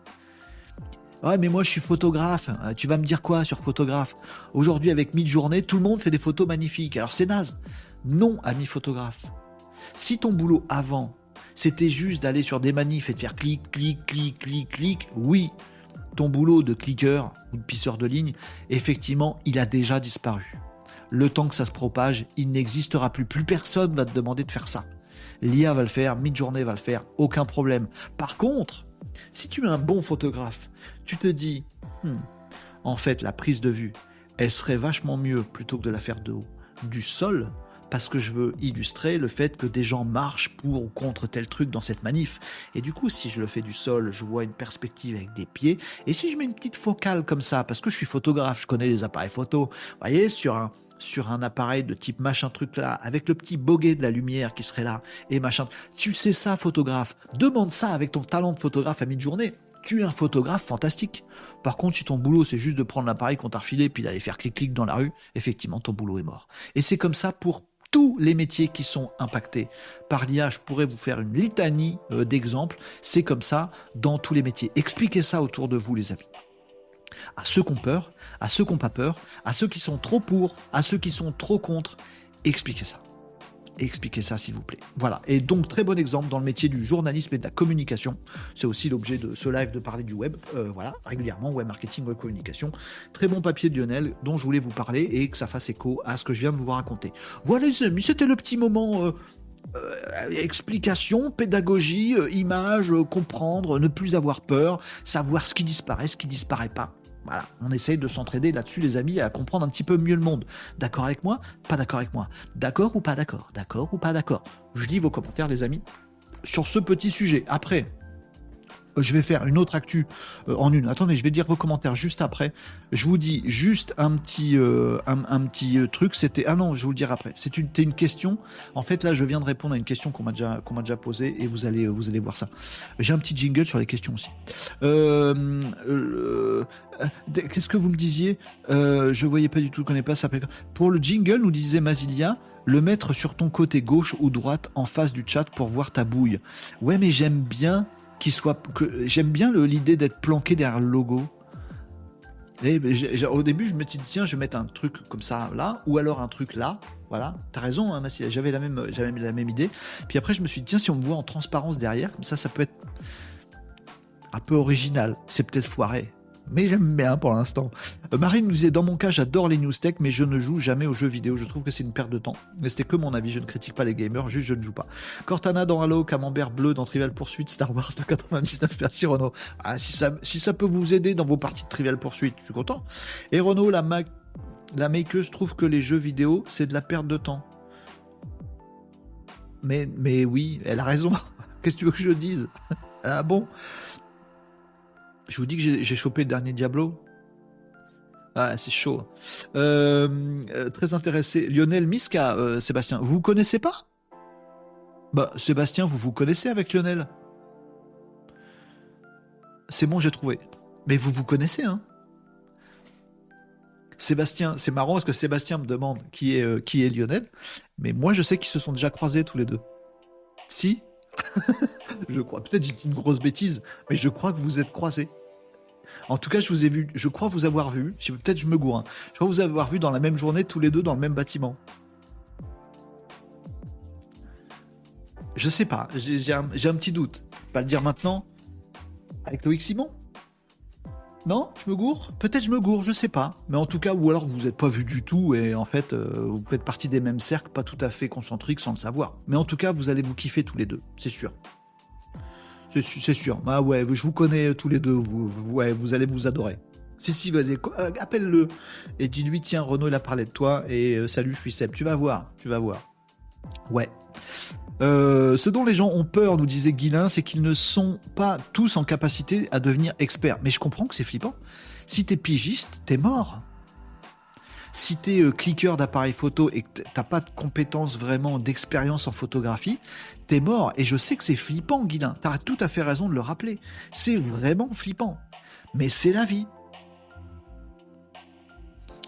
Ouais, mais moi je suis photographe. Euh, tu vas me dire quoi sur photographe? Aujourd'hui, avec mid-journée, tout le monde fait des photos magnifiques. Alors c'est naze. Non, ami photographe. Si ton boulot avant, c'était juste d'aller sur des manifs et de faire clic, clic, clic, clic, clic, oui, ton boulot de cliqueur ou de pisseur de ligne, effectivement, il a déjà disparu. Le temps que ça se propage, il n'existera plus. Plus personne va te demander de faire ça. L'IA va le faire, mid-journée va le faire, aucun problème. Par contre, si tu es un bon photographe, tu te dis, hmm, en fait, la prise de vue, elle serait vachement mieux plutôt que de la faire de haut, du sol, parce que je veux illustrer le fait que des gens marchent pour ou contre tel truc dans cette manif. Et du coup, si je le fais du sol, je vois une perspective avec des pieds. Et si je mets une petite focale comme ça, parce que je suis photographe, je connais les appareils photo, vous voyez, sur un, sur un appareil de type machin truc là, avec le petit boguet de la lumière qui serait là, et machin. Tu sais ça, photographe. Demande ça avec ton talent de photographe à mi-journée. Tu es un photographe fantastique. Par contre, si ton boulot c'est juste de prendre l'appareil qu'on t'a refilé puis d'aller faire clic-clic dans la rue, effectivement, ton boulot est mort. Et c'est comme ça pour tous les métiers qui sont impactés par l'IA. Je pourrais vous faire une litanie euh, d'exemples. C'est comme ça dans tous les métiers. Expliquez ça autour de vous, les amis à ceux qui ont peur, à ceux qui n'ont pas peur, à ceux qui sont trop pour, à ceux qui sont trop contre. Expliquez ça. Expliquez ça, s'il vous plaît. Voilà. Et donc, très bon exemple dans le métier du journalisme et de la communication. C'est aussi l'objet de ce live de parler du web. Euh, voilà, régulièrement, web marketing, web communication. Très bon papier de Lionel dont je voulais vous parler et que ça fasse écho à ce que je viens de vous raconter. Voilà, les amis, c'était le petit moment. Euh, euh, explication, pédagogie, image, comprendre, ne plus avoir peur, savoir ce qui disparaît, ce qui disparaît pas. Voilà, on essaye de s'entraider là-dessus, les amis, à comprendre un petit peu mieux le monde. D'accord avec moi Pas d'accord avec moi. D'accord ou pas d'accord? D'accord ou pas d'accord? Je lis vos commentaires, les amis, sur ce petit sujet. Après, je vais faire une autre actu euh, en une. Attendez, je vais dire vos commentaires juste après. Je vous dis juste un petit, euh, un, petit euh, truc. C'était ah non, je vais vous le dire après. C'est une, une question. En fait, là, je viens de répondre à une question qu'on m'a déjà, qu'on m'a déjà posée et vous allez, vous allez voir ça. J'ai un petit jingle sur les questions aussi. Qu'est-ce que vous me disiez? Je voyais pas du tout, connais pas ça. Pour le jingle, nous disait Masilia le mettre sur ton côté gauche ou droite en face du chat pour voir ta bouille. Ouais, mais j'aime bien soit que j'aime bien l'idée d'être planqué derrière le logo. Et au début, je me dit tiens, je vais mettre un truc comme ça là, ou alors un truc là. Voilà, t'as raison, hein, j'avais la même, j'avais la même idée. Puis après, je me suis dit tiens, si on me voit en transparence derrière, comme ça, ça peut être un peu original. C'est peut-être foiré, mais j'aime bien pour l'instant. Euh, Marine nous disait Dans mon cas, j'adore les news tech, mais je ne joue jamais aux jeux vidéo. Je trouve que c'est une perte de temps. Mais c'était que mon avis. Je ne critique pas les gamers, juste je ne joue pas. Cortana dans Halo, Camembert bleu dans Trivial Poursuite, Star Wars de 99. Merci Renault. Ah, si ça, peut vous aider dans vos parties de Trivial Poursuite, je suis content. Et Renault, la, ma la trouve que les jeux vidéo, c'est de la perte de temps. Mais, mais oui, elle a raison. Qu'est-ce que tu veux que je dise? Ah bon? Je vous dis que j'ai chopé le dernier Diablo. Ah, c'est chaud. Euh, euh, très intéressé. Lionel Miska, euh, Sébastien, vous connaissez pas? Bah, Sébastien, vous vous connaissez avec Lionel? C'est bon, j'ai trouvé. Mais vous vous connaissez, hein? Sébastien, c'est marrant parce que Sébastien me demande qui est, qui est Lionel, mais moi je sais qu'ils se sont déjà croisés tous les deux. Si? je crois. Peut-être j'ai dit une grosse bêtise, mais je crois que vous êtes croisés. En tout cas, je vous ai vu, je crois vous avoir vu, peut-être je me gourre, hein. je crois vous avoir vu dans la même journée, tous les deux dans le même bâtiment. Je sais pas, j'ai un, un, petit doute. Pas le dire maintenant. Avec Loïc Simon? Non, je me gourre Peut-être je me gourre, je sais pas. Mais en tout cas, ou alors vous n'êtes pas vu du tout et en fait, euh, vous faites partie des mêmes cercles, pas tout à fait concentriques sans le savoir. Mais en tout cas, vous allez vous kiffer tous les deux, c'est sûr. C'est sûr. Ah ouais, je vous connais tous les deux, vous, ouais, vous allez vous adorer. Si, si, vas-y, euh, appelle-le et dis-lui, tiens, Renaud, il a parlé de toi et euh, salut, je suis Seb. Tu vas voir, tu vas voir. Ouais. Euh, ce dont les gens ont peur, nous disait Guilin, c'est qu'ils ne sont pas tous en capacité à devenir experts. Mais je comprends que c'est flippant. Si t'es pigiste, t'es mort. Si t'es euh, cliqueur d'appareil photo et que t'as pas de compétences vraiment d'expérience en photographie, t'es mort. Et je sais que c'est flippant, Guilin. T'as tout à fait raison de le rappeler. C'est vraiment flippant. Mais c'est la vie.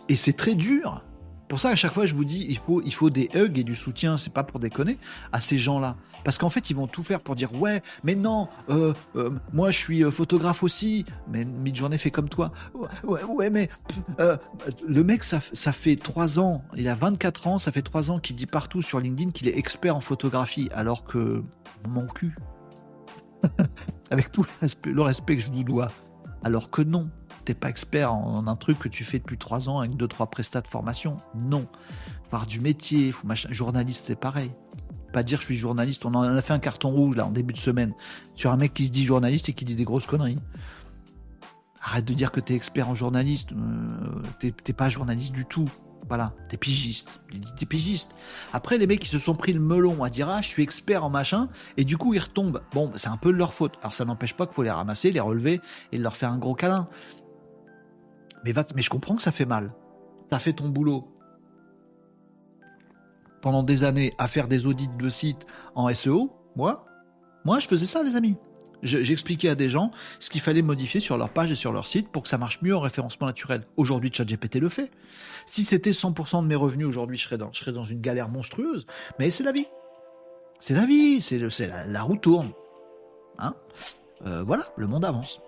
Et c'est très dur. Pour ça, à chaque fois, je vous dis, il faut, il faut des hugs et du soutien, c'est pas pour déconner, à ces gens-là. Parce qu'en fait, ils vont tout faire pour dire, ouais, mais non, euh, euh, moi, je suis euh, photographe aussi, mais mid-journée fait comme toi. Ouais, mais le mec, ça, ça fait trois ans, il a 24 ans, ça fait trois ans qu'il dit partout sur LinkedIn qu'il est expert en photographie, alors que mon cul, avec tout le respect que je vous dois, alors que non t'es pas expert en, un truc que tu fais depuis trois ans avec deux trois prestats de formation. Non, voir du métier, faut machin. Journaliste, c'est pareil. Pas dire je suis journaliste. On en a fait un carton rouge là en début de semaine sur un mec qui se dit journaliste et qui dit des grosses conneries. Arrête de dire que t'es expert en journaliste. Euh, t'es pas journaliste du tout. Voilà, t'es pigiste. T'es pigiste. Après, les mecs qui se sont pris le melon à dire Ah, je suis expert en machin, et du coup, ils retombent. Bon, c'est un peu de leur faute. Alors, ça n'empêche pas qu'il faut les ramasser, les relever et leur faire un gros câlin. Mais, je comprends que ça fait mal. T'as fait ton boulot pendant des années à faire des audits de sites en SEO. Moi, moi, je faisais ça, les amis. J'expliquais à des gens ce qu'il fallait modifier sur leur page et sur leur site pour que ça marche mieux en référencement naturel. Aujourd'hui, ChatGPT le fait. Si c'était 100% de mes revenus aujourd'hui, je serais, dans, je serais dans une galère monstrueuse. Mais c'est la vie. C'est la vie. C'est la, la roue tourne. Hein? Euh, voilà, le monde avance.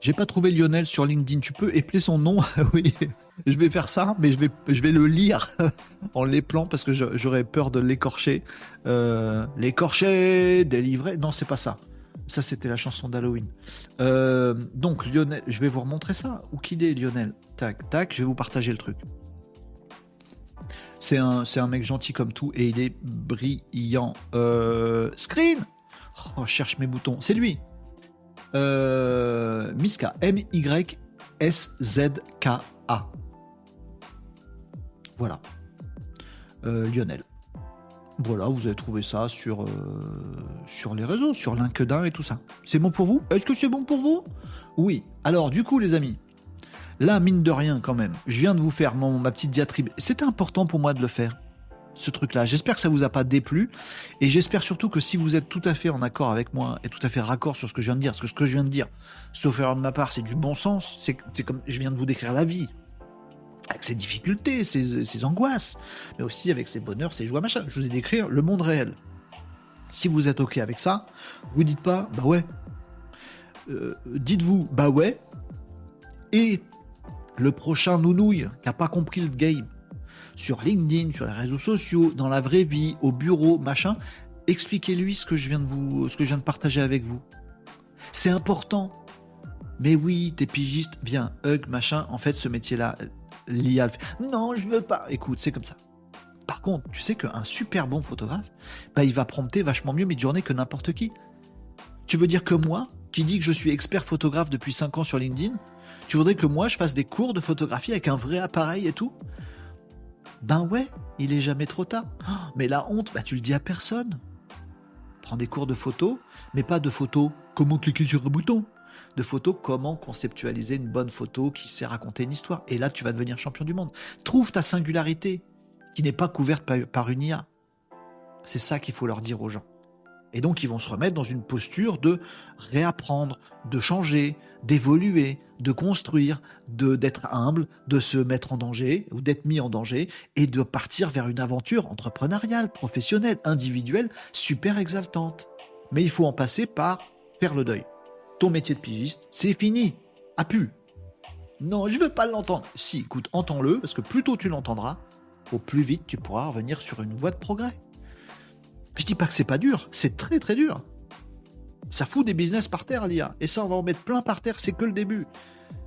J'ai pas trouvé Lionel sur LinkedIn. Tu peux épeler son nom? Oui, je vais faire ça, mais je vais, je vais le lire en l'épelant parce que j'aurais peur de l'écorcher. Euh, l'écorcher, délivrer. Non, c'est pas ça. Ça, c'était la chanson d'Halloween. Euh, donc, Lionel, je vais vous remontrer ça. Où qu'il est, Lionel Tac, tac, je vais vous partager le truc. C'est un, un mec gentil comme tout et il est brillant. Euh, screen Oh, je cherche mes boutons. C'est lui. Euh, Miska, M-Y-S-Z-K-A. Voilà. Euh, Lionel. Voilà, vous avez trouvé ça sur, euh, sur les réseaux, sur LinkedIn et tout ça. C'est bon pour vous? Est-ce que c'est bon pour vous? Oui. Alors, du coup, les amis, là, mine de rien, quand même, je viens de vous faire mon, ma petite diatribe. C'était important pour moi de le faire ce truc-là. J'espère que ça vous a pas déplu et j'espère surtout que si vous êtes tout à fait en accord avec moi et tout à fait raccord sur ce que je viens de dire, parce que ce que je viens de dire, sauf erreur de ma part, c'est du bon sens. C'est comme je viens de vous décrire la vie avec ses difficultés, ses, angoisses, mais aussi avec ses bonheurs, ses joies, machin. Je vous ai décrit le monde réel. Si vous êtes ok avec ça, vous dites pas bah ouais. Euh, dites-vous bah ouais. Et le prochain nounouille qui a pas compris le game, sur LinkedIn, sur les réseaux sociaux, dans la vraie vie, au bureau, machin, expliquez-lui ce que je viens de vous, partager avec vous. C'est important. Mais oui, t'es pigiste, viens, hug, machin. En fait, ce métier-là, l'IA Non, je veux pas. Écoute, c'est comme ça. Par contre, tu sais qu'un super bon photographe, bah, il va prompter vachement mieux mes journées que n'importe qui. Tu veux dire que moi, qui dis que je suis expert photographe depuis 5 ans sur LinkedIn, tu voudrais que moi je fasse des cours de photographie avec un vrai appareil et tout? Ben ouais, il est jamais trop tard. Mais la honte, bah tu le dis à personne. Prends des cours de photo, mais pas de photos comment cliquer sur un bouton. De photos comment conceptualiser une bonne photo qui sait raconter une histoire. Et là, tu vas devenir champion du monde. Trouve ta singularité qui n'est pas couverte par une IA. C'est ça qu'il faut leur dire aux gens. Et donc, ils vont se remettre dans une posture de réapprendre, de changer, d'évoluer, de construire, de d'être humble, de se mettre en danger ou d'être mis en danger et de partir vers une aventure entrepreneuriale, professionnelle, individuelle, super exaltante. Mais il faut en passer par faire le deuil. Ton métier de pigiste, c'est fini. A pu. Non, je veux pas l'entendre. Si, écoute, entends-le, parce que plus tôt tu l'entendras, au plus vite tu pourras revenir sur une voie de progrès. Je dis pas que c'est pas dur, c'est très très dur. Ça fout des business par terre, l'IA. Et ça, on va en mettre plein par terre, c'est que le début.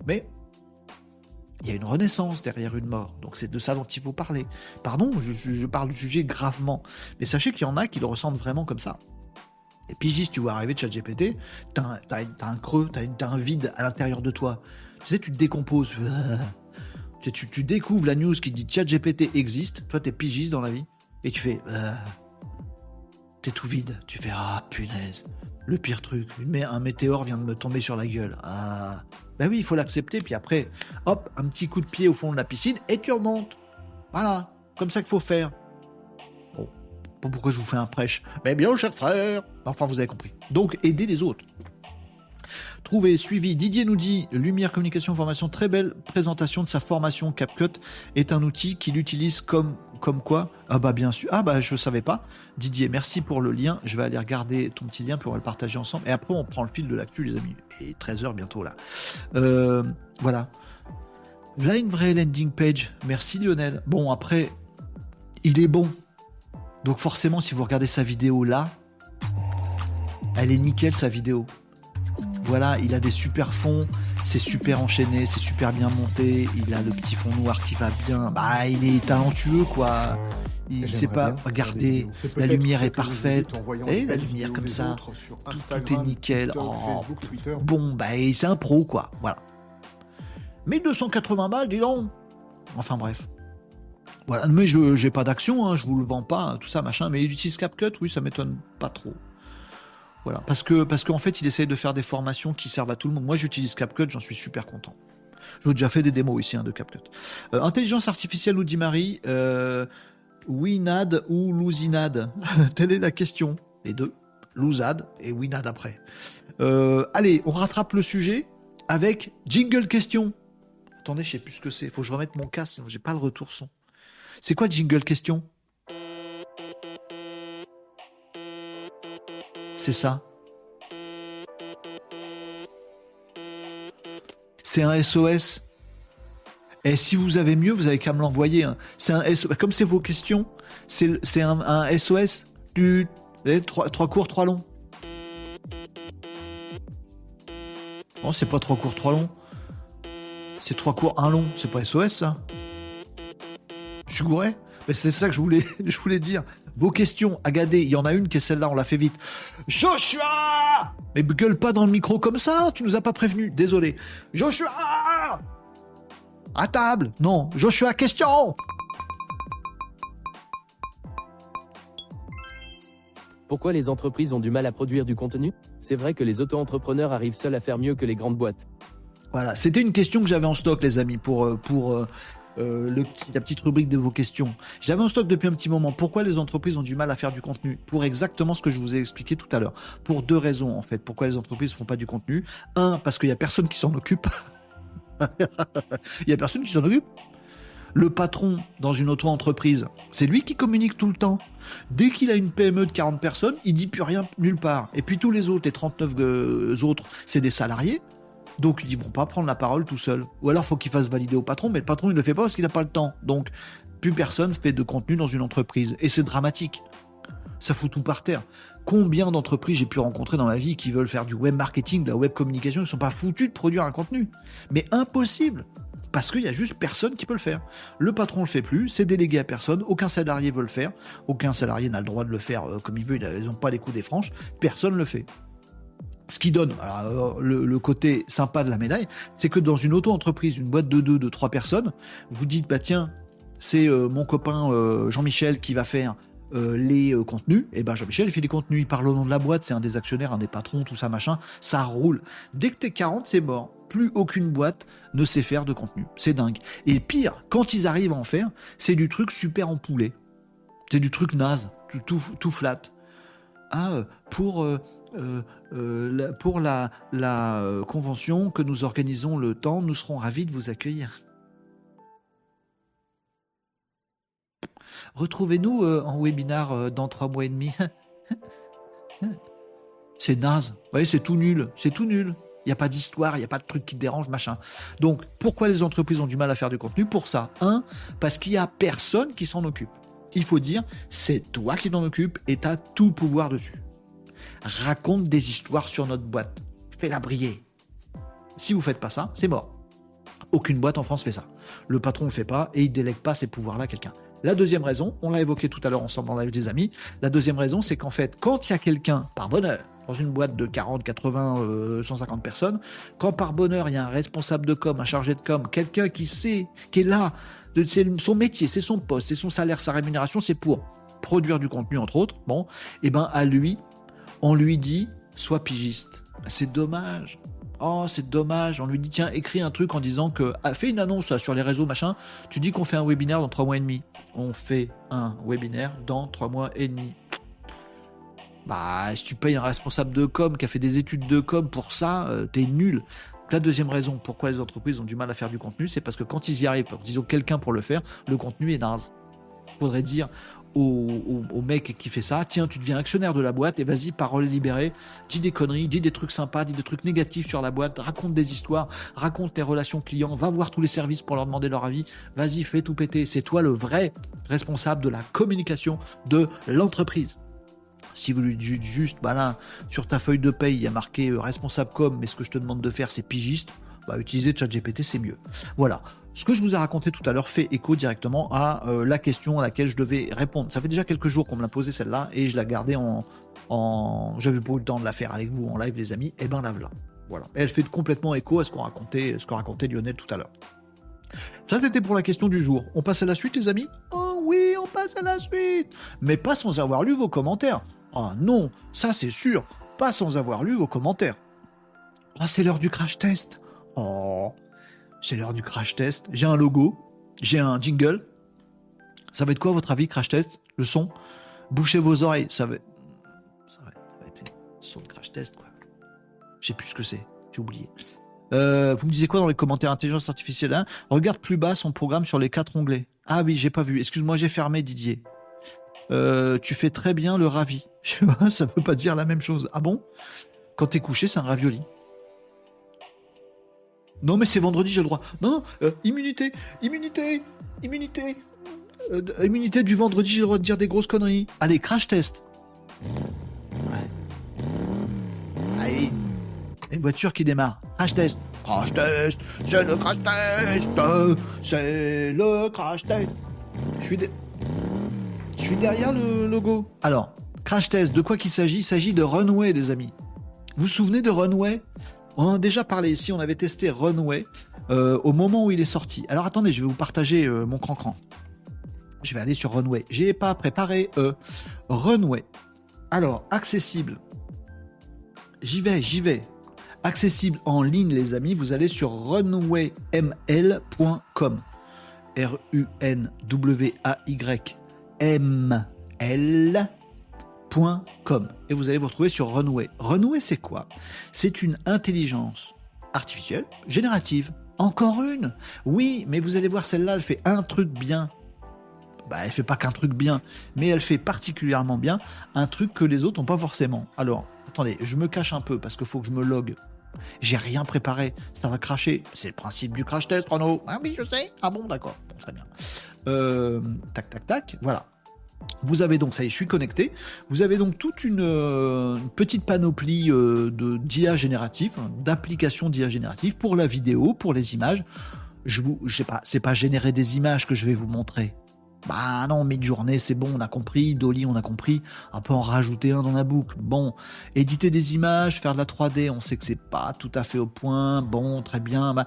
Mais il y a une renaissance derrière une mort. Donc c'est de ça dont il faut parler. Pardon, je, parle du sujet gravement. Mais sachez qu'il y en a qui le ressentent vraiment comme ça. Et puis tu vois arriver de ChatGPT, t'as as, un creux, t'as as un vide à l'intérieur de toi. Tu sais, tu te décomposes. Tu, tu, découvres la news qui dit ChatGPT existe, toi t'es pigiste dans la vie, et tu fais... Euh, t'es tout vide. Tu fais Ah punaise, le pire truc, mais un météore vient de me tomber sur la gueule. Ah, ben oui, il faut l'accepter. Puis après, hop, un petit coup de pied au fond de la piscine et tu remontes. Voilà, comme ça qu'il faut faire. Bon, pas pourquoi je vous fais un prêche. Mais bien, cher frère. Enfin, vous avez compris. Donc, aidez les autres. Trouvé, suivi. Didier nous dit Lumière, communication, formation. Très belle présentation de sa formation. CapCut est un outil qu'il utilise comme comme quoi Ah bah bien sûr. Ah bah je savais pas. Didier, merci pour le lien. Je vais aller regarder ton petit lien va le partager ensemble. Et après on prend le fil de l'actu les amis. Et 13h bientôt là. Euh, voilà. Voilà une vraie landing page. Merci Lionel. Bon après, il est bon. Donc forcément si vous regardez sa vidéo là, elle est nickel sa vidéo. Voilà, il a des super fonds, c'est super enchaîné, c'est super bien monté, il a le petit fond noir qui va bien. Bah, il est talentueux, quoi. Il sait pas regarder, la lumière est parfaite. Et la lumière comme ça, tout, est nickel. Oh, bon, bah, c'est un pro, quoi. Voilà. Mais 280 balles, dis donc. Enfin bref. Voilà, mais je j'ai pas d'action, hein, je vous le vends pas, tout ça, machin. Mais il utilise CapCut, oui, ça m'étonne pas trop. Voilà, parce que parce qu'en fait, il essaye de faire des formations qui servent à tout le monde. Moi, j'utilise CapCut, j'en suis super content. J'ai déjà fait des démos ici hein, de CapCut. Euh, intelligence artificielle ou Marie, euh, Winad ou Lousinad Telle est la question. Les deux, Louzad et Winad après. Euh, allez, on rattrape le sujet avec jingle question. Attendez, je sais plus ce que c'est. Faut que je remette mon casque, j'ai pas le retour son. C'est quoi jingle question? C'est ça. C'est un SOS. Et si vous avez mieux, vous avez qu'à me l'envoyer. Hein. C'est un SOS. Comme c'est vos questions, c'est un, SOS du trois, trois courts, trois longs. Non, c'est pas trois courts, trois longs. C'est trois courts, un long. C'est pas SOS ça. Je suis gouré. Mais c'est ça que je voulais, je voulais dire. Vos questions, Agadé, il y en a une qui est celle-là, on l'a fait vite. Joshua Mais gueule pas dans le micro comme ça, tu nous as pas prévenu, désolé. Joshua À table Non, Joshua, question Pourquoi les entreprises ont du mal à produire du contenu? C'est vrai que les auto-entrepreneurs arrivent seuls à faire mieux que les grandes boîtes. Voilà, c'était une question que j'avais en stock, les amis, pour, euh, pour euh, la petite rubrique de vos questions. J'avais en stock depuis un petit moment. Pourquoi les entreprises ont du mal à faire du contenu Pour exactement ce que je vous ai expliqué tout à l'heure. Pour deux raisons, en fait. Pourquoi les entreprises ne font pas du contenu Un, parce qu'il n'y a personne qui s'en occupe. Il n'y a personne qui s'en occupe. Le patron dans une auto-entreprise, c'est lui qui communique tout le temps. Dès qu'il a une PME de 40 personnes, il dit plus rien nulle part. Et puis tous les autres, les 39 euh, autres, c'est des salariés. Donc ils vont pas prendre la parole tout seul. Ou alors faut qu'il fasse valider au patron, mais le patron il ne le fait pas parce qu'il n'a pas le temps. Donc plus personne fait de contenu dans une entreprise. Et c'est dramatique. Ça fout tout par terre. Combien d'entreprises j'ai pu rencontrer dans ma vie qui veulent faire du web marketing, de la web communication, ils sont pas foutus de produire un contenu. Mais impossible parce qu'il y a juste personne qui peut le faire. Le patron le fait plus, c'est délégué à personne, aucun salarié veut le faire, aucun salarié n'a le droit de le faire euh, comme il veut, ils n'ont pas les coups des franches, personne le fait. Ce qui donne euh, le, côté sympa de la médaille, c'est que dans une auto-entreprise, une boîte de deux, de trois personnes, vous dites, bah tiens, c'est euh, mon copain Jean-Michel qui va faire euh, les euh, contenus, et ben Jean-Michel il fait les contenus, il parle au nom de la boîte, c'est un des actionnaires, un des patrons, tout ça machin, ça roule. Dès que t'es 40, c'est mort. Plus aucune boîte ne sait faire de contenu. C'est dingue. Et pire, quand ils arrivent à en faire, c'est du truc super empoulé. C'est du truc naze, tout, tout, flat. Ah, euh, pour, pour la, la convention que nous organisons le temps, nous serons ravis de vous accueillir. Retrouvez-nous euh, en webinar euh, dans trois mois et demi. c'est naze. Vous voyez, c'est tout nul. C'est tout nul. Il n'y a pas d'histoire, il n'y a pas de truc qui te dérange, machin. Donc, pourquoi les entreprises ont du mal à faire du contenu? Pour ça. Un, parce qu'il n'y a personne qui s'en occupe. Il faut dire, c'est toi qui t'en occupe et tu as tout pouvoir dessus. Raconte des histoires sur notre boîte. Fais-la briller. Si vous faites pas ça, c'est mort. Aucune boîte en France fait ça. Le patron ne le fait pas et il délègue pas ses pouvoirs-là à quelqu'un. La deuxième raison, on l'a évoqué tout à l'heure ensemble en live des amis, la deuxième raison, c'est qu'en fait, quand il y a quelqu'un, par bonheur, dans une boîte de 40, 80, 150 personnes, quand par bonheur, il y a un responsable de com, un chargé de com, quelqu'un qui sait, qui est là, c'est son métier, c'est son poste, c'est son salaire, sa rémunération, c'est pour produire du contenu, entre autres, bon, et eh ben à lui, on lui dit, sois pigiste. C'est dommage. Oh, c'est dommage. On lui dit, tiens, écris un truc en disant que. Ah, fais une annonce sur les réseaux, machin. Tu dis qu'on fait un webinaire dans trois mois et demi. On fait un webinaire dans trois mois et demi. Bah, si tu payes un responsable de com qui a fait des études de com pour ça, euh, t'es nul. La deuxième raison pourquoi les entreprises ont du mal à faire du contenu, c'est parce que quand ils y arrivent, disons quelqu'un pour le faire, le contenu est naze. Faudrait dire au, mec qui fait ça, tiens, tu deviens actionnaire de la boîte et vas-y, parole libérée, dis des conneries, dis des trucs sympas, dis des trucs négatifs sur la boîte, raconte des histoires, raconte tes relations clients, va voir tous les services pour leur demander leur avis, vas-y, fais tout péter, c'est toi le vrai responsable de la communication de l'entreprise. Si vous lui dites juste, bah là, sur ta feuille de paye, il y a marqué euh, responsable com, mais ce que je te demande de faire, c'est pigiste, bah, utiliser ChatGPT, c'est mieux. Voilà. Ce que je vous ai raconté tout à l'heure fait écho directement à euh, la question à laquelle je devais répondre. Ça fait déjà quelques jours qu'on me l'a posé celle-là et je la gardais en. J'avais pas eu le temps de la faire avec vous en live, les amis. Eh ben la voilà. Voilà. elle fait complètement écho à ce qu'on racontait, ce qu'on racontait Lionel tout à l'heure. Ça, c'était pour la question du jour. On passe à la suite, les amis? Oh oui, on passe à la suite Mais pas sans avoir lu vos commentaires. Oh non, ça c'est sûr, pas sans avoir lu vos commentaires. Oh, c'est l'heure du crash test. Oh, c'est l'heure du crash test. J'ai un logo, j'ai un jingle. Ça va être quoi, votre avis, crash test? Le son? Bouchez vos oreilles. Ça va, ça va, être un son de crash test, quoi. Je sais plus ce que c'est. J'ai oublié. Euh, vous me disiez quoi dans les commentaires? Intelligence artificielle hein? Regarde plus bas son programme sur les quatre onglets. Ah oui, j'ai pas vu. Excuse-moi, j'ai fermé, Didier. Euh, tu fais très bien le ravi. ça veut pas dire la même chose. Ah bon? Quand t'es couché, c'est un ravioli. Non, mais c'est vendredi, j'ai le droit. Non, non, euh, immunité, immunité, immunité. Euh, immunité du vendredi, j'ai le droit de dire des grosses conneries. Allez, crash test. Ouais. Allez. Une voiture qui démarre. Crash test. Crash test. C'est le crash test. C'est le crash test. Je suis, Je suis derrière le logo. Alors, crash test, de quoi qu'il s'agit? Il s'agit de Runway, les amis. Vous vous souvenez de Runway? On en a déjà parlé ici, on avait testé Runway euh, au moment où il est sorti. Alors attendez, je vais vous partager euh, mon cran-cran. Je vais aller sur Runway. J'ai pas préparé euh, Runway. Alors, accessible. J'y vais, j'y vais. Accessible en ligne, les amis. Vous allez sur runwayml.com. R-U-N-W-A-Y-M-L et vous allez vous retrouver sur Runway. Runway, c'est quoi? C'est une intelligence artificielle générative. Encore une? Oui, mais vous allez voir, celle-là, elle fait un truc bien. Bah, elle fait pas qu'un truc bien, mais elle fait particulièrement bien un truc que les autres n'ont pas forcément. Alors, attendez, je me cache un peu parce qu'il faut que je me log. J'ai rien préparé, ça va cracher. C'est le principe du crash test, Renaud. Ah oui, je sais. Ah bon, d'accord. très bien. Euh, tac, tac, tac. Voilà. Vous avez donc, ça y est, je suis connecté. Vous avez donc toute une, euh, petite panoplie euh, de d'IA génératif, hein, d'applications d'IA génératif pour la vidéo, pour les images. Je vous, je sais pas, c'est pas générer des images que je vais vous montrer. Bah non, mid-journée, c'est bon, on a compris. Dolly, on a compris. On peut en rajouter un dans la boucle. Bon, éditer des images, faire de la 3D, on sait que c'est pas tout à fait au point. Bon, très bien. Bah,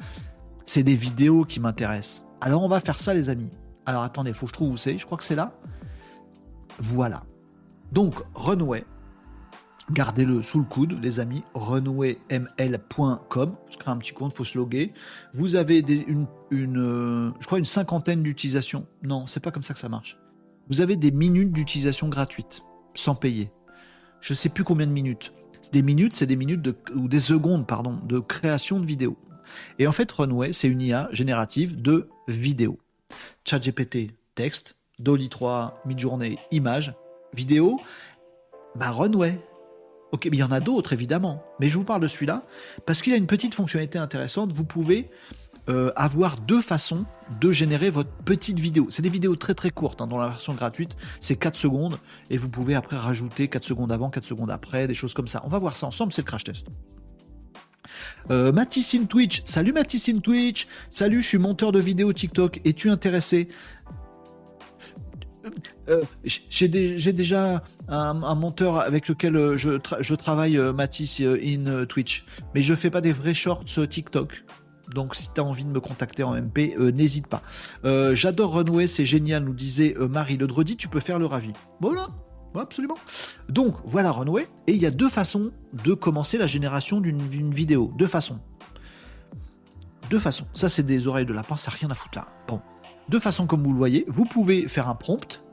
c'est des vidéos qui m'intéressent. Alors on va faire ça, les amis. Alors attendez, faut que je trouve où c'est. Je crois que c'est là. Voilà. Donc, Runway, gardez-le sous le coude, les amis, runwayml.com, se crée un petit compte, faut se loguer. Vous avez une, euh, je crois une cinquantaine d'utilisations. Non, c'est pas comme ça que ça marche. Vous avez des minutes d'utilisation gratuites, sans payer. Je sais plus combien de minutes. Des minutes, c'est des minutes ou des secondes, pardon, de création de vidéo. Et en fait, Runway, c'est une IA générative de vidéo. ChatGPT, texte, Dolly 3, mid-journée, image, vidéo, bah Runway. Ok, mais il y en a d'autres évidemment, mais je vous parle de celui-là parce qu'il a une petite fonctionnalité intéressante. Vous pouvez euh, avoir deux façons de générer votre petite vidéo. C'est des vidéos très très courtes. Hein. Dans la version gratuite, c'est 4 secondes et vous pouvez après rajouter 4 secondes avant, 4 secondes après, des choses comme ça. On va voir ça ensemble, c'est le crash test. Euh, Mathis Twitch, salut Mathis in Twitch, salut, je suis monteur de vidéos TikTok, es-tu intéressé euh, j'ai déjà un, monteur avec lequel euh, je, travaille, euh, Mathis, in Twitch. Mais je fais pas des vrais shorts TikTok. Donc si tu as envie de me contacter en MP, n'hésite pas. J'adore Runway, c'est génial, nous disait Marie Le Dredi, tu peux faire le ravi. Voilà, absolument. Donc voilà Runway, et il y a deux façons de commencer la génération d'une vidéo. Deux façons. Deux façons. Ça c'est des oreilles de lapin, ça n'a rien à foutre là. Bon. Deux façons comme vous le voyez. Vous pouvez faire un prompt,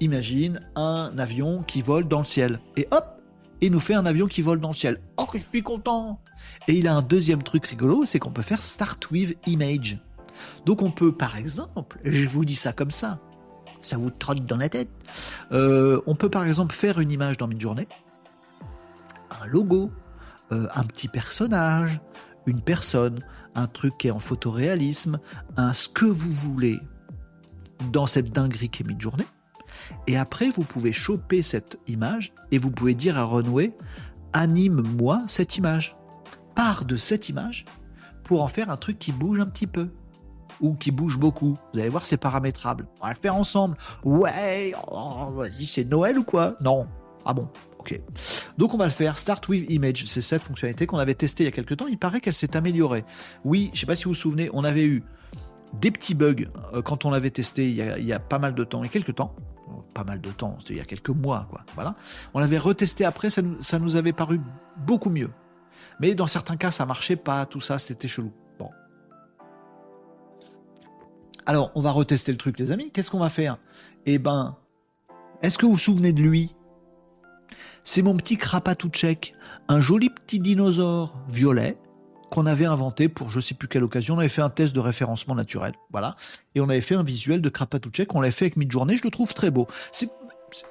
imagine un avion qui vole dans le ciel. Et hop, il nous fait un avion qui vole dans le ciel. Oh, que je suis content Et il a un deuxième truc rigolo, c'est qu'on peut faire Start with Image. Donc on peut, par exemple, je vous dis ça comme ça, ça vous trotte dans la tête, euh, on peut par exemple faire une image dans Midjourney, un logo, euh, un petit personnage, une personne, un truc qui est en photoréalisme, un ce que vous voulez dans cette dinguerie qui est Midjourney. Et après, vous pouvez choper cette image et vous pouvez dire à Runway, anime-moi cette image. Pars de cette image pour en faire un truc qui bouge un petit peu ou qui bouge beaucoup. Vous allez voir, c'est paramétrable. On va le faire ensemble. Ouais, oh, vas-y, c'est Noël ou quoi? Non. Ah bon, ok. Donc on va le faire. Start with Image, c'est cette fonctionnalité qu'on avait testée il y a quelques temps. Il paraît qu'elle s'est améliorée. Oui, je ne sais pas si vous vous souvenez, on avait eu des petits bugs euh, quand on l'avait testé il y, a, pas mal de temps, il y a quelques temps, pas mal de temps, il y a quelques mois, quoi. Voilà. On l'avait retesté après, ça nous, ça nous avait paru beaucoup mieux. Mais dans certains cas, ça marchait pas, tout ça, c'était chelou. Bon. Alors, on va retester le truc, les amis. Qu'est-ce qu'on va faire? Eh ben, est-ce que vous vous souvenez de lui? C'est mon petit Krapatouchek, un joli petit dinosaure violet qu'on avait inventé pour je sais plus quelle occasion. On avait fait un test de référencement naturel, voilà, et on avait fait un visuel de Krapatouchek. On l'avait fait avec Midjourney. Je le trouve très beau. C'est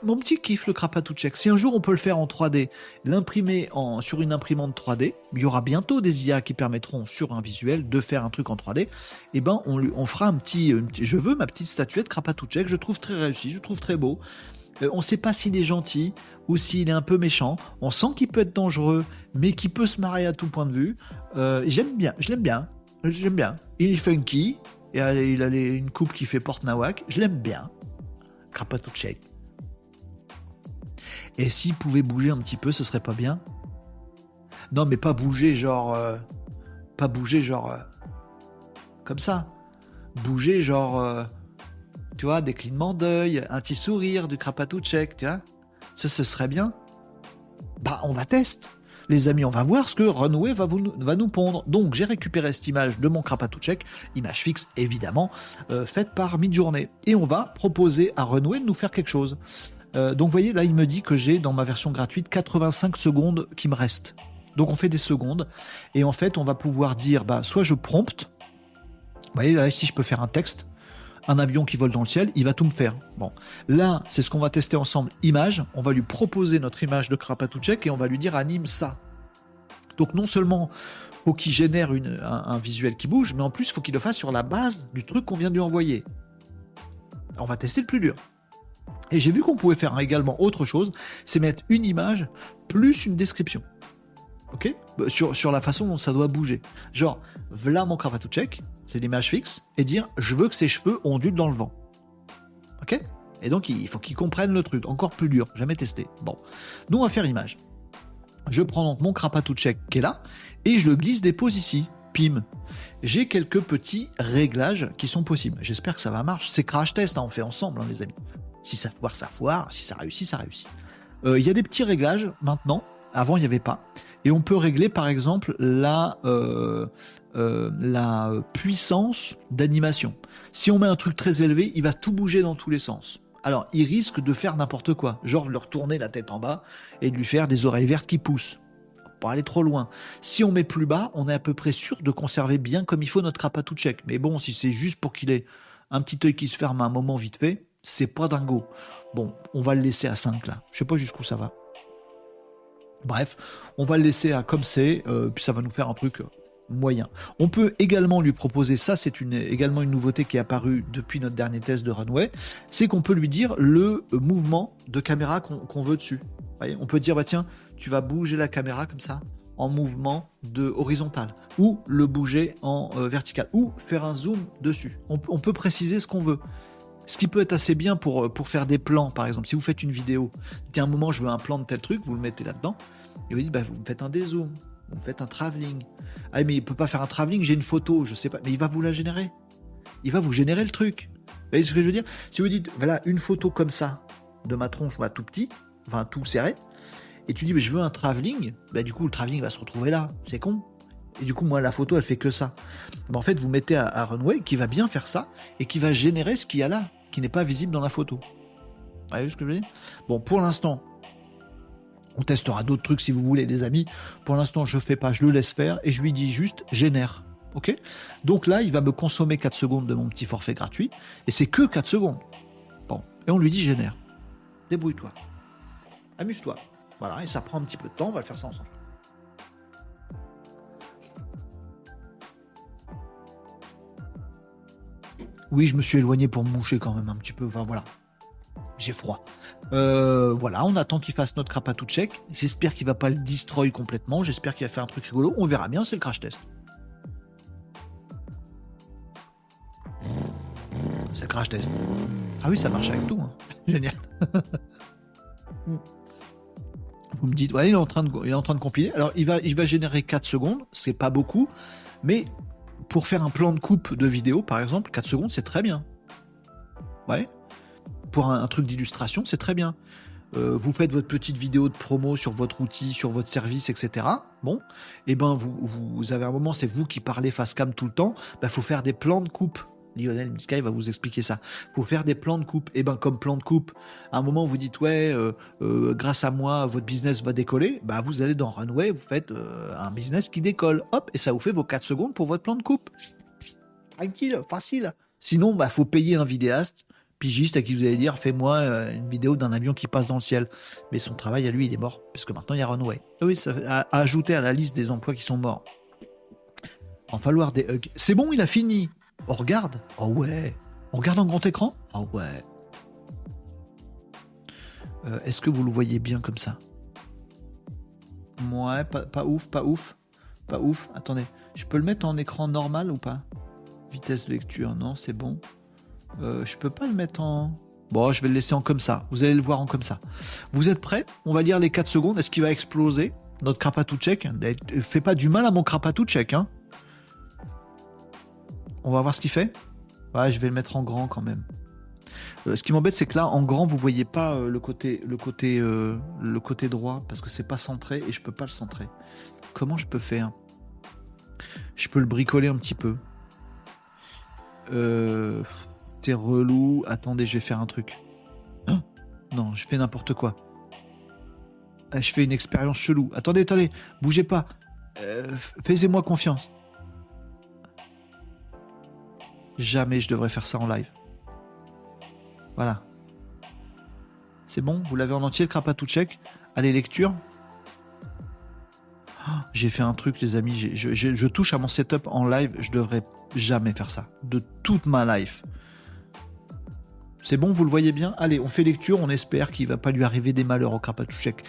mon petit kiff le Krapatouchek. Si un jour on peut le faire en 3D, l'imprimer sur une imprimante 3D, il y aura bientôt des IA qui permettront sur un visuel de faire un truc en 3D. Et eh ben on, fera un petit, je veux ma petite statuette Krapatouchek. Je trouve très réussi, je trouve très beau. Euh, on ne sait pas s'il est gentil ou s'il est un peu méchant. On sent qu'il peut être dangereux, mais qu'il peut se marier à tout point de vue. Euh, j'aime bien, je l'aime bien, j'aime bien. Il est funky, et il a une coupe qui fait porte nawak. Je l'aime bien. Krapatouchek. Et s'il pouvait bouger un petit peu, ce serait pas bien Non, mais pas bouger genre. Euh, pas bouger genre. comme ça. Bouger genre tu vois, des d'œil, un petit sourire, du krapatouchek, tu vois. Ça, ce serait bien. Bah, on va tester. Les amis, on va voir ce que Runway va, nous pondre. Donc, j'ai récupéré cette image de mon krapatouchek, image fixe évidemment, euh, faite par Midjourney. Et on va proposer à Runway de nous faire quelque chose. Euh, donc, vous voyez, là, il me dit que j'ai dans ma version gratuite 85 secondes qui me restent. Donc, on fait des secondes. Et en fait, on va pouvoir dire, bah, soit je prompte. Vous voyez, là, ici, je peux faire un texte un avion qui vole dans le ciel, il va tout me faire. Bon, là, c'est ce qu'on va tester ensemble. Image, on va lui proposer notre image de Krapatouchek et on va lui dire anime ça. Donc non seulement faut qu'il génère un, visuel qui bouge, mais en plus faut qu'il le fasse sur la base du truc qu'on vient de lui envoyer. On va tester le plus dur. Et j'ai vu qu'on pouvait faire également autre chose, c'est mettre une image plus une description. Ok bah, sur, sur la façon dont ça doit bouger. Genre, voilà mon check, c'est l'image fixe, et dire je veux que ses cheveux ondulent dans le vent. Ok Et donc il faut qu'ils comprennent le truc. Encore plus dur, jamais testé. Bon. Nous on va faire image. Je prends donc mon check qui est là, et je le glisse dépose ici. Pim. J'ai quelques petits réglages qui sont possibles. J'espère que ça va marcher. C'est crash test, hein, on fait ensemble, hein, les amis. Si ça foire, ça foire. Si ça réussit, ça réussit. Euh, il y a des petits réglages maintenant. Avant, il n'y avait pas. Et on peut régler, par exemple, la, euh, euh, la puissance d'animation. Si on met un truc très élevé, il va tout bouger dans tous les sens. Alors, il risque de faire n'importe quoi. Genre de leur tourner la tête en bas et de lui faire des oreilles vertes qui poussent. Pour aller trop loin. Si on met plus bas, on est à peu près sûr de conserver bien comme il faut notre check. Mais bon, si c'est juste pour qu'il ait un petit œil qui se ferme à un moment vite fait, c'est pas dingo. Bon, on va le laisser à 5 là. Je sais pas jusqu'où ça va. Bref, on va le laisser à comme c'est, euh, puis ça va nous faire un truc euh, moyen. On peut également lui proposer, ça c'est également une nouveauté qui est apparue depuis notre dernier test de Runway, c'est qu'on peut lui dire le euh, mouvement de caméra qu'on veut dessus. on peut dire, bah tiens, tu vas bouger la caméra comme ça, en mouvement de horizontal, ou le bouger en vertical, ou faire un zoom dessus. On peut préciser ce qu'on veut. Ce qui peut être assez bien pour, euh, pour faire des plans, par exemple. Si vous faites une vidéo, il un moment, je veux un plan de tel truc, vous le mettez là-dedans, et vous dites, bah, vous me faites un dézoom, vous me faites un travelling. Ah, mais il peut pas faire un travelling, j'ai une photo, je sais pas, mais il va vous la générer. Il va vous générer le truc. Vous voyez ce que je veux dire? Si vous dites, voilà, une photo comme ça, de ma tronche, voilà, tout petit, enfin tout serré, et tu dis, mais je veux un travelling, bah, du coup, le travelling va se retrouver là. C'est con. Et du coup, moi, la photo, elle fait que ça. en fait, vous mettez à Runway qui va bien faire ça et qui va générer ce qu'il y a là qui n'est pas visible dans la photo. Vous voyez ce que je veux dire? Bon, pour l'instant, on testera d'autres trucs si vous voulez, les amis. Pour l'instant, je fais pas, je le laisse faire et je lui dis juste génère. Ok? Donc là, il va me consommer 4 secondes de mon petit forfait gratuit et c'est que 4 secondes. Bon, et on lui dit génère. Débrouille-toi. Amuse-toi. Voilà, et ça prend un petit peu de temps, on va le faire ça ensemble. Oui, je me suis éloigné pour me moucher quand même un petit peu. Enfin voilà. J'ai froid. Euh, voilà, on attend qu'il fasse notre crapatou check. J'espère qu'il va pas le destroy complètement. J'espère qu'il va faire un truc rigolo. On verra bien, c'est le crash test. C'est le crash test. Ah oui, ça marche avec tout. Hein. Génial. Vous me dites, ouais, il est en train de, il est en train de compiler. Alors, il va, il va générer 4 secondes. C'est pas beaucoup. Mais pour faire un plan de coupe de vidéo, par exemple, 4 secondes, c'est très bien. Ouais. Pour un, truc d'illustration, c'est très bien. Euh, vous faites votre petite vidéo de promo sur votre outil, sur votre service, etc. Bon, et eh ben vous, avez un moment, c'est vous qui parlez face cam tout le temps. Il ben, faut faire des plans de coupe. Lionel Misky va vous expliquer ça. Pour faire des plans de coupe, et eh ben comme plan de coupe, à un moment vous dites ouais, euh, euh, grâce à moi votre business va décoller, bah vous allez dans Runway, vous faites euh, un business qui décolle, hop, et ça vous fait vos 4 secondes pour votre plan de coupe. Tranquille, facile. Sinon, bah faut payer un vidéaste pigiste à qui vous allez dire fais-moi une vidéo d'un avion qui passe dans le ciel. Mais son travail à lui, il est mort, puisque maintenant il y a Runway. Ah oui, ça a ajouté à la liste des emplois qui sont morts. En falloir des hugs. C'est bon, il a fini. On regarde Oh ouais On regarde en grand écran? Oh ouais euh, Est-ce que vous le voyez bien comme ça? Ouais, pas, ouf, pas ouf. Pas ouf. Attendez, je peux le mettre en écran normal ou pas? Vitesse de lecture, non, c'est bon. Euh, je peux pas le mettre en. Bon, je vais le laisser en comme ça. Vous allez le voir en comme ça. Vous êtes prêts? On va lire les 4 secondes. Est-ce qu'il va exploser? Notre crapatou check Fais pas du mal à mon crapatou check, hein on va voir ce qu'il fait. Ouais, je vais le mettre en grand quand même. Euh, ce qui m'embête, c'est que là, en grand, vous voyez pas euh, le côté, le côté, euh, le côté droit parce que c'est pas centré et je peux pas le centrer. Comment je peux faire? Je peux le bricoler un petit peu. c'est relou. Attendez, je vais faire un truc. Hein? Non, je fais n'importe quoi. Je fais une expérience chelou. Attendez, attendez, bougez pas. Faites-moi confiance. Jamais je devrais faire ça en live. Voilà. C'est bon? Vous l'avez en entier, le crapatou check? Allez, lecture. Oh, j'ai fait un truc, les amis. Je, touche à mon setup en live. Je devrais jamais faire ça. De toute ma life. C'est bon, vous le voyez bien? Allez, on fait lecture, on espère qu'il va pas lui arriver des malheurs au Krapatouchek.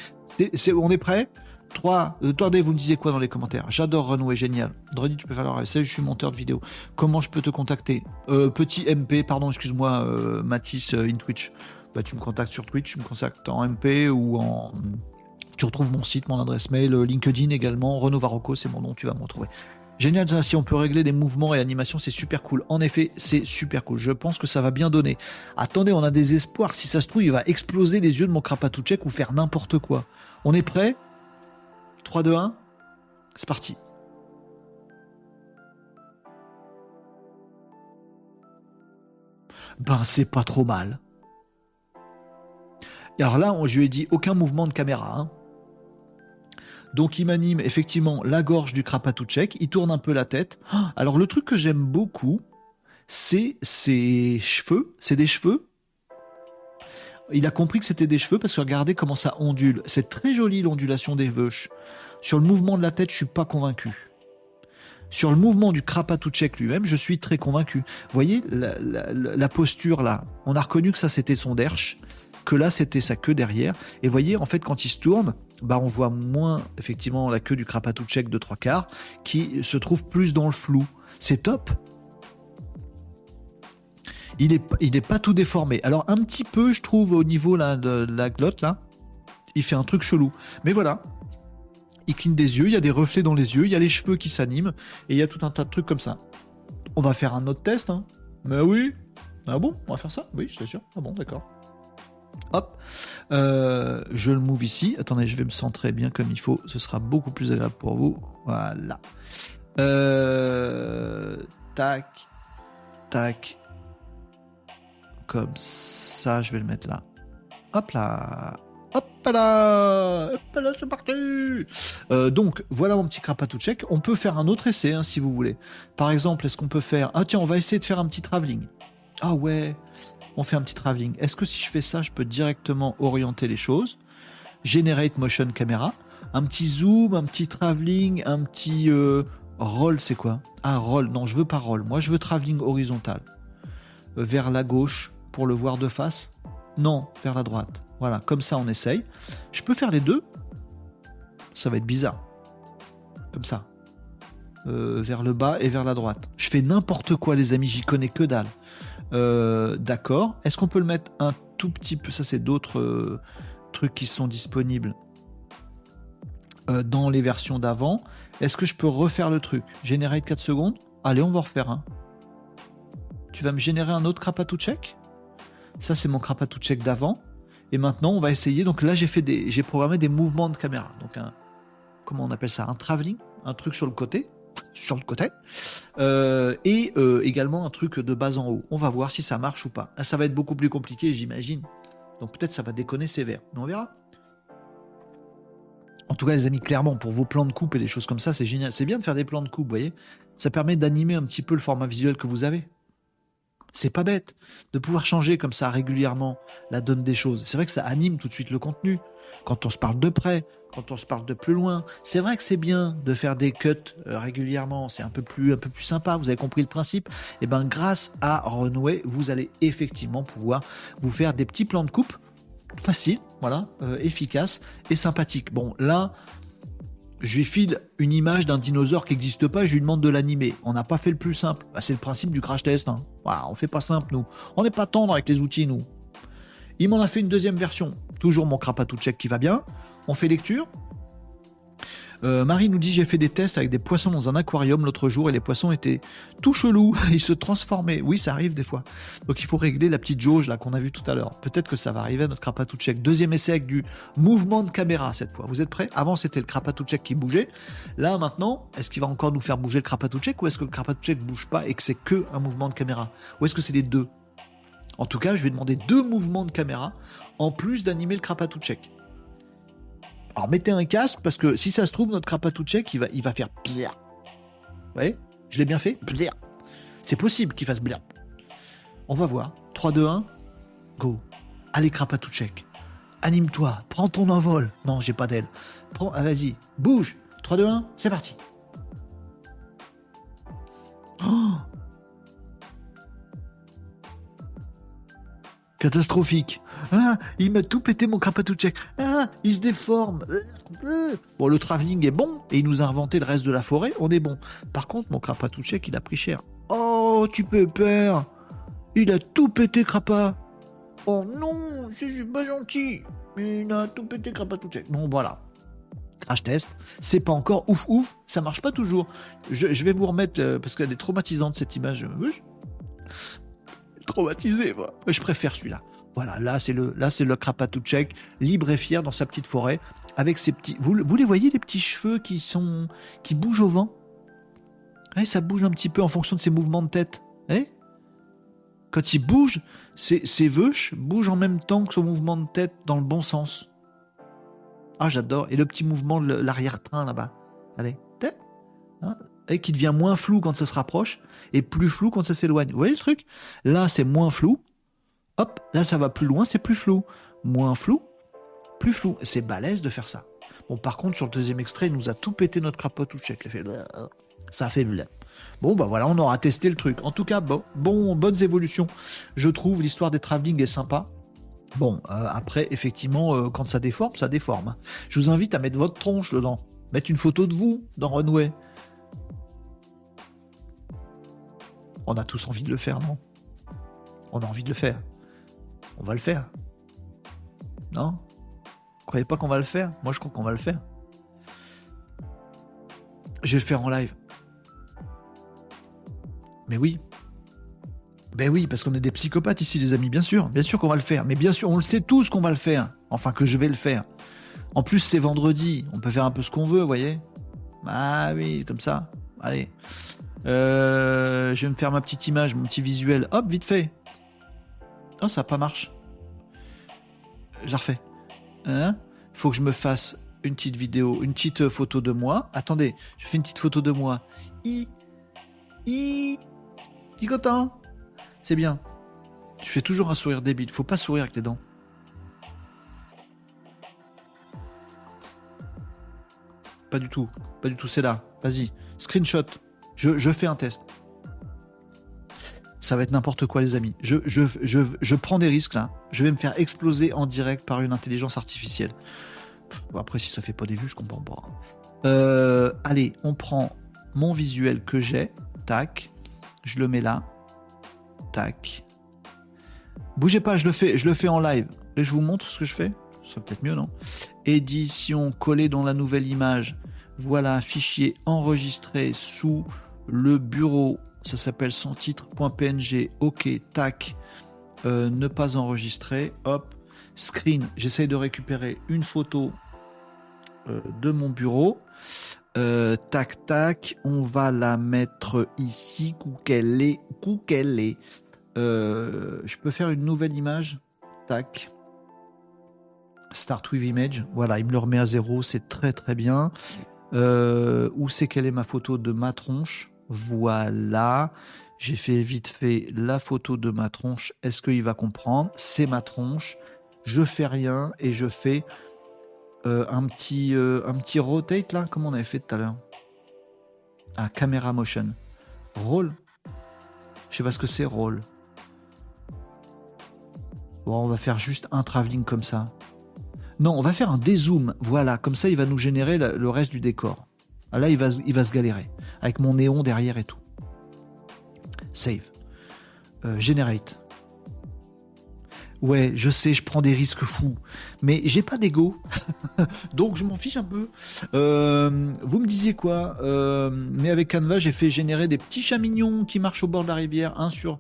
On est prêt? 3. Euh, attendez, vous me disiez quoi dans les commentaires? J'adore Renouer, génial. Dredi, tu peux faire le je suis monteur de vidéo. Comment je peux te contacter? Euh, Petit MP, pardon, excuse-moi, euh, Mathis in Twitch. Bah, tu me contactes sur Twitch, tu me contactes en MP ou en. Tu retrouves mon site, mon adresse mail, LinkedIn également. Renaud Varocco, c'est mon nom, tu vas me retrouver. Génial, si on peut régler des mouvements et animations, c'est super cool. En effet, c'est super cool. Je pense que ça va bien donner. Attendez, on a des espoirs. Si ça se trouve, il va exploser les yeux de mon Krapatouchek ou faire n'importe quoi. On est prêt? 3, 2, 1, c'est parti. Ben, c'est pas trop mal. Alors là, je lui ai dit aucun mouvement de caméra. Hein. Donc il m'anime effectivement la gorge du Krapatouchek, il tourne un peu la tête. Alors le truc que j'aime beaucoup, c'est ses cheveux, c'est des cheveux. Il a compris que c'était des cheveux parce que regardez comment ça ondule. C'est très joli l'ondulation des veuches. Sur le mouvement de la tête, je suis pas convaincu. Sur le mouvement du Krapatouchek lui-même, je suis très convaincu. Vous voyez la, posture là, on a reconnu que ça c'était son derche, que là c'était sa queue derrière. Et voyez, en fait, quand il se tourne, bah, on voit moins effectivement la queue du Krapatouchek de trois quarts qui se trouve plus dans le flou. C'est top. Il est, il est pas tout déformé. Alors un petit peu, je trouve, au niveau là, de la glotte, là, il fait un truc chelou. Mais voilà, il cligne des yeux, il y a des reflets dans les yeux, il y a les cheveux qui s'animent, et il y a tout un tas de trucs comme ça. On va faire un autre test, hein. Mais oui. Ah bon, on va faire ça? Oui, je suis sûr. Ah bon, d'accord. Hop, euh, je le move ici. Attendez, je vais me centrer bien comme il faut. Ce sera beaucoup plus agréable pour vous. Voilà. Euh, tac, tac. Comme ça, je vais le mettre là. Hop là. Hop là Hop là, c'est parti euh, Donc, voilà mon petit Krapatouchek. On peut faire un autre essai, hein, si vous voulez. Par exemple, est-ce qu'on peut faire... Ah tiens, on va essayer de faire un petit travelling. Ah ouais on fait un petit travelling. Est-ce que si je fais ça, je peux directement orienter les choses? Generate motion camera. Un petit zoom, un petit travelling, un petit euh, roll, c'est quoi? Ah, roll. Non, je veux pas roll. Moi, je veux travelling horizontal. Vers la gauche pour le voir de face Non, vers la droite. Voilà, comme ça, on essaye. Je peux faire les deux Ça va être bizarre. Comme ça. Euh, vers le bas et vers la droite. Je fais n'importe quoi, les amis, j'y connais que dalle. Euh, d'accord. Est-ce qu'on peut le mettre un tout petit peu? Ça, c'est d'autres euh, trucs qui sont disponibles dans les versions d'avant. Est-ce que je peux refaire le truc? Générer 4 secondes? Allez, on va refaire un. Tu vas me générer un autre check? Ça, c'est mon check d'avant. Et maintenant, on va essayer. Donc là, j'ai fait des, j'ai programmé des mouvements de caméra. Donc un, comment on appelle ça? Un travelling, un truc sur le côté sur le côté, euh, et euh, également un truc de bas en haut. On va voir si ça marche ou pas. Ah, ça va être beaucoup plus compliqué, j'imagine. Donc peut-être ça va déconner sévère, mais on verra. En tout cas, les amis, clairement, pour vos plans de coupe et des choses comme ça, c'est génial. C'est bien de faire des plans de coupe, vous voyez. Ça permet d'animer un petit peu le format visuel que vous avez. C'est pas bête de pouvoir changer comme ça régulièrement la donne des choses. C'est vrai que ça anime tout de suite le contenu. Quand on se parle de près, quand on se parle de plus loin. C'est vrai que c'est bien de faire des cuts euh, régulièrement, c'est un peu plus un peu plus sympa, vous avez compris le principe? Et eh ben grâce à Renouer, vous allez effectivement pouvoir vous faire des petits plans de coupe faciles, voilà, euh, efficaces et sympathiques. Bon, là, je lui file une image d'un dinosaure qui n'existe pas et je lui demande de l'animer. On n'a pas fait le plus simple. Bah, c'est le principe du crash test. Hein. Voilà, on fait pas simple, nous. On n'est pas tendre avec les outils, nous. Il m'en a fait une deuxième version. Toujours mon check qui va bien. On fait lecture. Euh, Marie nous dit j'ai fait des tests avec des poissons dans un aquarium l'autre jour et les poissons étaient tout chelous, ils se transformaient. Oui, ça arrive des fois. Donc il faut régler la petite jauge là qu'on a vu tout à l'heure. Peut-être que ça va arriver à notre check. Deuxième essai avec du mouvement de caméra cette fois. Vous êtes prêts? Avant c'était le check qui bougeait. Là maintenant, est-ce qu'il va encore nous faire bouger le check ou est-ce que le ne bouge pas et que c'est que un mouvement de caméra? Ou est-ce que c'est les deux? En tout cas, je vais demander deux mouvements de caméra en plus d'animer le check. Alors mettez un casque parce que si ça se trouve, notre Krapatouchek, il va, il va faire bien. Vous voyez? Je l'ai bien fait? Bien. C'est possible qu'il fasse bien. On va voir. 3, 2, 1, go. Allez, Krapatouchek. Anime-toi, prends ton envol. Non, j'ai pas d'aile. Prends, ah, vas-y, bouge. 3, 2, 1, c'est parti. Oh catastrophique. Ah, il m'a tout pété mon Krapatouchek. Ah, il se déforme. Bon, le travelling est bon et il nous a inventé le reste de la forêt, on est bon. Par contre, mon Krapatouchek, il a pris cher. Oh, tu peux peur. Il a tout pété, Krapa. Oh non, je suis pas gentil. Il a tout pété, Krapatouchek. Bon, voilà. Crash test, c'est pas encore ouf ouf, ça marche pas toujours. Je, vais vous remettre, euh, parce qu'elle est traumatisante cette image. Traumatisé, moi. Je préfère celui-là. Voilà, là c'est le, là c'est le Krapatouchek, libre et fier dans sa petite forêt, avec ses petits. Vous, vous les voyez les petits cheveux qui sont, qui bougent au vent? Ouais, ça bouge un petit peu en fonction de ses mouvements de tête. Eh? Quand il bouge, ses, ses veuches bougent en même temps que son mouvement de tête dans le bon sens. Ah, j'adore. Et le petit mouvement de l'arrière-train là-bas. Allez. Hein? Et qui devient moins flou quand ça se rapproche et plus flou quand ça s'éloigne. Vous voyez le truc? Là, c'est moins flou. Hop, là, ça va plus loin, c'est plus flou. Moins flou, plus flou. C'est balèze de faire ça. Bon, par contre, sur le deuxième extrait, il nous a tout pété notre crapote check. Ça fait le Bon, bah voilà, on aura testé le truc. En tout cas, bon, bon bonnes évolutions. Je trouve l'histoire des travelling est sympa. Bon, euh, après, effectivement, euh, quand ça déforme, ça déforme. Je vous invite à mettre votre tronche dedans. Mettre une photo de vous dans Runway. On a tous envie de le faire, non? On a envie de le faire. On va le faire. Non? Vous croyez pas qu'on va le faire? Moi, je crois qu'on va le faire. Je vais le faire en live. Mais oui, ben oui, parce qu'on est des psychopathes ici, les amis, bien sûr. Bien sûr qu'on va le faire. Mais bien sûr, on le sait tous qu'on va le faire. Enfin, que je vais le faire. En plus, c'est vendredi. On peut faire un peu ce qu'on veut, vous voyez? Ah oui, comme ça. Allez. Euh, je vais me faire ma petite image, mon petit visuel. Hop, vite fait. Oh, ça pas marché. Je la refais. Hein? Faut que je me fasse une petite vidéo, une petite photo de moi. Attendez, je fais une petite photo de moi. I. I. Dis content c'est bien. Tu fais toujours un sourire débile. Faut pas sourire avec tes dents. Pas du tout. Pas du tout. C'est là. Vas-y. Screenshot. Je, fais un test. Ça va être n'importe quoi, les amis. Je, prends des risques là. Je vais me faire exploser en direct par une intelligence artificielle. après, si ça fait pas des vues, je comprends pas. Euh, allez, on prend mon visuel que j'ai. Tac. Je le mets là. Tac. Bougez pas, je le fais, je le fais en live. Et je vous montre ce que je fais. Serait peut-être mieux, non? Édition, coller dans la nouvelle image. Voilà un fichier enregistré sous le bureau. Ça s'appelle son titre.png. Ok, tac. Euh, ne pas enregistrer. Hop. Screen. J'essaye de récupérer une photo euh, de mon bureau. Euh, tac tac, on va la mettre ici, où qu'elle est, qu'elle est. Je peux faire une nouvelle image. Tac. Start with image. Voilà, il me le remet à zéro, c'est très très bien. Où c'est qu'elle est ma photo de ma tronche? Voilà. J'ai fait vite fait la photo de ma tronche. Est-ce qu'il va comprendre? C'est ma tronche. Je fais rien et je fais euh, un, petit, euh, un petit rotate là, comme on avait fait tout à l'heure. Ah, camera motion. Roll. Je sais pas ce que c'est, roll. Bon, on va faire juste un travelling comme ça. Non, on va faire un dézoom. Voilà, comme ça, il va nous générer le reste du décor. Là, il va, se galérer. Avec mon néon derrière et tout. Save. Euh, generate. Ouais, je sais, je prends des risques fous, mais j'ai pas d'ego, donc je m'en fiche un peu. Euh, vous me disiez quoi? Euh, Mais avec Canva, j'ai fait générer des petits chats mignons qui marchent au bord de la rivière. Un sur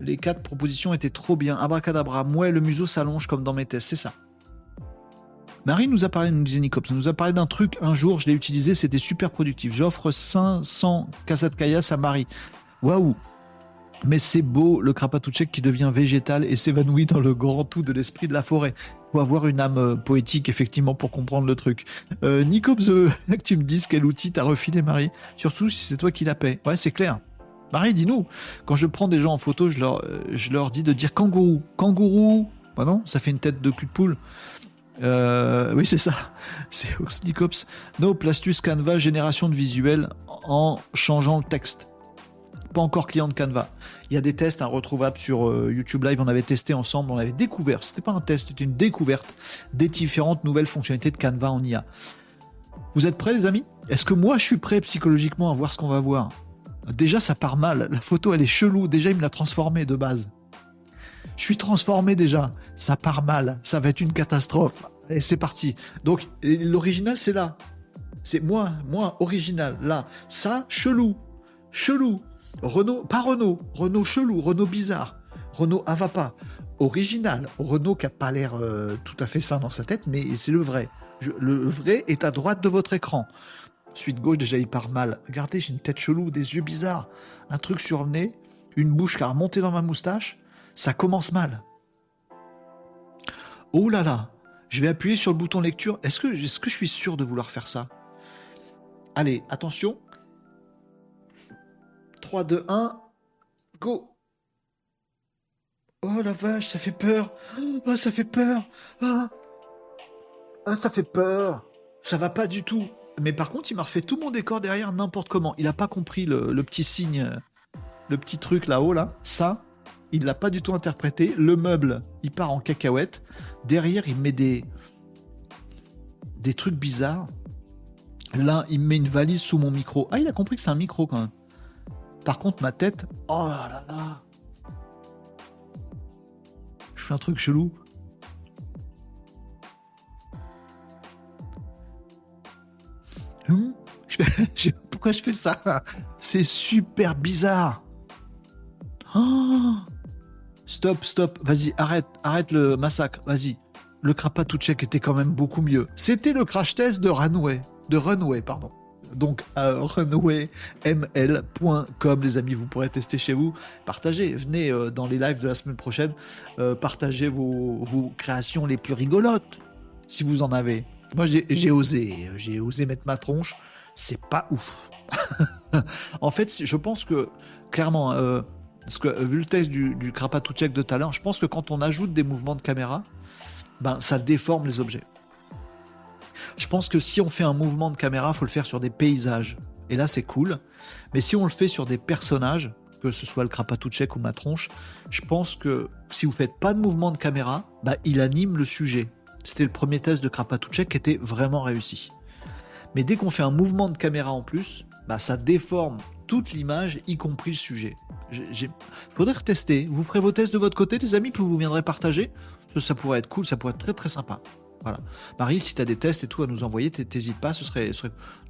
les quatre propositions était trop bien. Abracadabra, ouais, le museau s'allonge comme dans mes tests, c'est ça. Marie nous a parlé, nous disait Nicops, nous a parlé d'un truc un jour, je l'ai utilisé, c'était super productif. J'offre 500 Kayas à Marie. Waouh mais c'est beau le Krapatouchek qui devient végétal et s'évanouit dans le grand tout de l'esprit de la forêt. Faut avoir une âme euh, poétique effectivement pour comprendre le truc. Euh, Nico que tu me dises quel outil t'as refilé Marie, surtout si c'est toi qui la paie. Ouais, c'est clair. Marie, dis-nous. Quand je prends des gens en photo, je leur, euh, je leur dis de dire kangourou. Kangourou. Bah non, ça fait une tête de cul de poule. Euh, oui, c'est ça. C'est Oxnicops. No, Plastus Canva, génération de visuels en changeant le texte. pas encore client de Canva. Il y a des tests hein, retrouvables sur euh, YouTube Live. On avait testé ensemble, on avait découvert. C'était pas un test, c'était une découverte des différentes nouvelles fonctionnalités de Canva en IA. Vous êtes prêts, les amis? Est-ce que moi, je suis prêt psychologiquement à voir ce qu'on va voir? Déjà, ça part mal. La photo, elle est chelou. Déjà, il me l'a transformée de base. Je suis transformé déjà. Ça part mal. Ça va être une catastrophe. C'est parti. Donc, l'original, c'est là. C'est moi, moi, original. Là. Ça, chelou. Chelou. Renault, pas Renault. Renault chelou. Renault bizarre. Renault Avapa. Original. Renault qui a pas l'air euh, tout à fait sain dans sa tête, mais c'est le vrai. le vrai est à droite de votre écran. Suite gauche, déjà, il part mal. Regardez, j'ai une tête chelou, des yeux bizarres, un truc sur le nez, une bouche qui a remonté dans ma moustache. Ça commence mal. Oh là là, je vais appuyer sur le bouton lecture. Est-ce que, je suis sûr de vouloir faire ça? Allez, attention. 3, 2, 1, go Oh la vache, ça fait peur Oh, ça fait peur ah. ah, ça fait peur Ça va pas du tout mais par contre, il m'a refait tout mon décor derrière n'importe comment. Il n'a pas compris le, petit signe, le petit truc là-haut, là. Ça, il l'a pas du tout interprété. Le meuble, il part en cacahuète. Derrière, il met des, des trucs bizarres. Là, il met une valise sous mon micro. Ah, il a compris que c'est un micro quand même. Par contre, ma tête, oh là là. Je fais un truc chelou. pourquoi je fais ça C'est super bizarre. Oh stop, stop, vas-y, arrête, arrête le massacre, vas-y. Le check était quand même beaucoup mieux. C'était le crash test de Runway, de Runway, pardon. Donc runwayml.com les amis, vous pourrez tester chez vous. Partagez, venez euh, dans les lives de la semaine prochaine, euh, partagez vos, vos créations les plus rigolotes, si vous en avez. Moi j'ai osé, j'ai osé mettre ma tronche c'est pas ouf. en fait, je pense que, clairement, euh, parce que vu le test du, check de talent, je pense que quand on ajoute des mouvements de caméra, ben, ça déforme les objets. Je pense que si on fait un mouvement de caméra, faut le faire sur des paysages. Et là, c'est cool. Mais si on le fait sur des personnages, que ce soit le check ou ma tronche, je pense que si vous faites pas de mouvement de caméra, ben, il anime le sujet. C'était le premier test de check qui était vraiment réussi. Mais dès qu'on fait un mouvement de caméra en plus, bah, ça déforme toute l'image, y compris le sujet. Il faudrait retester. Vous ferez vos tests de votre côté, les amis, puis vous viendrez partager. Ça, pourrait être cool, ça pourrait être très très sympa. Voilà. Marie, si tu as des tests et tout à nous envoyer, t'hésites pas, ce serait,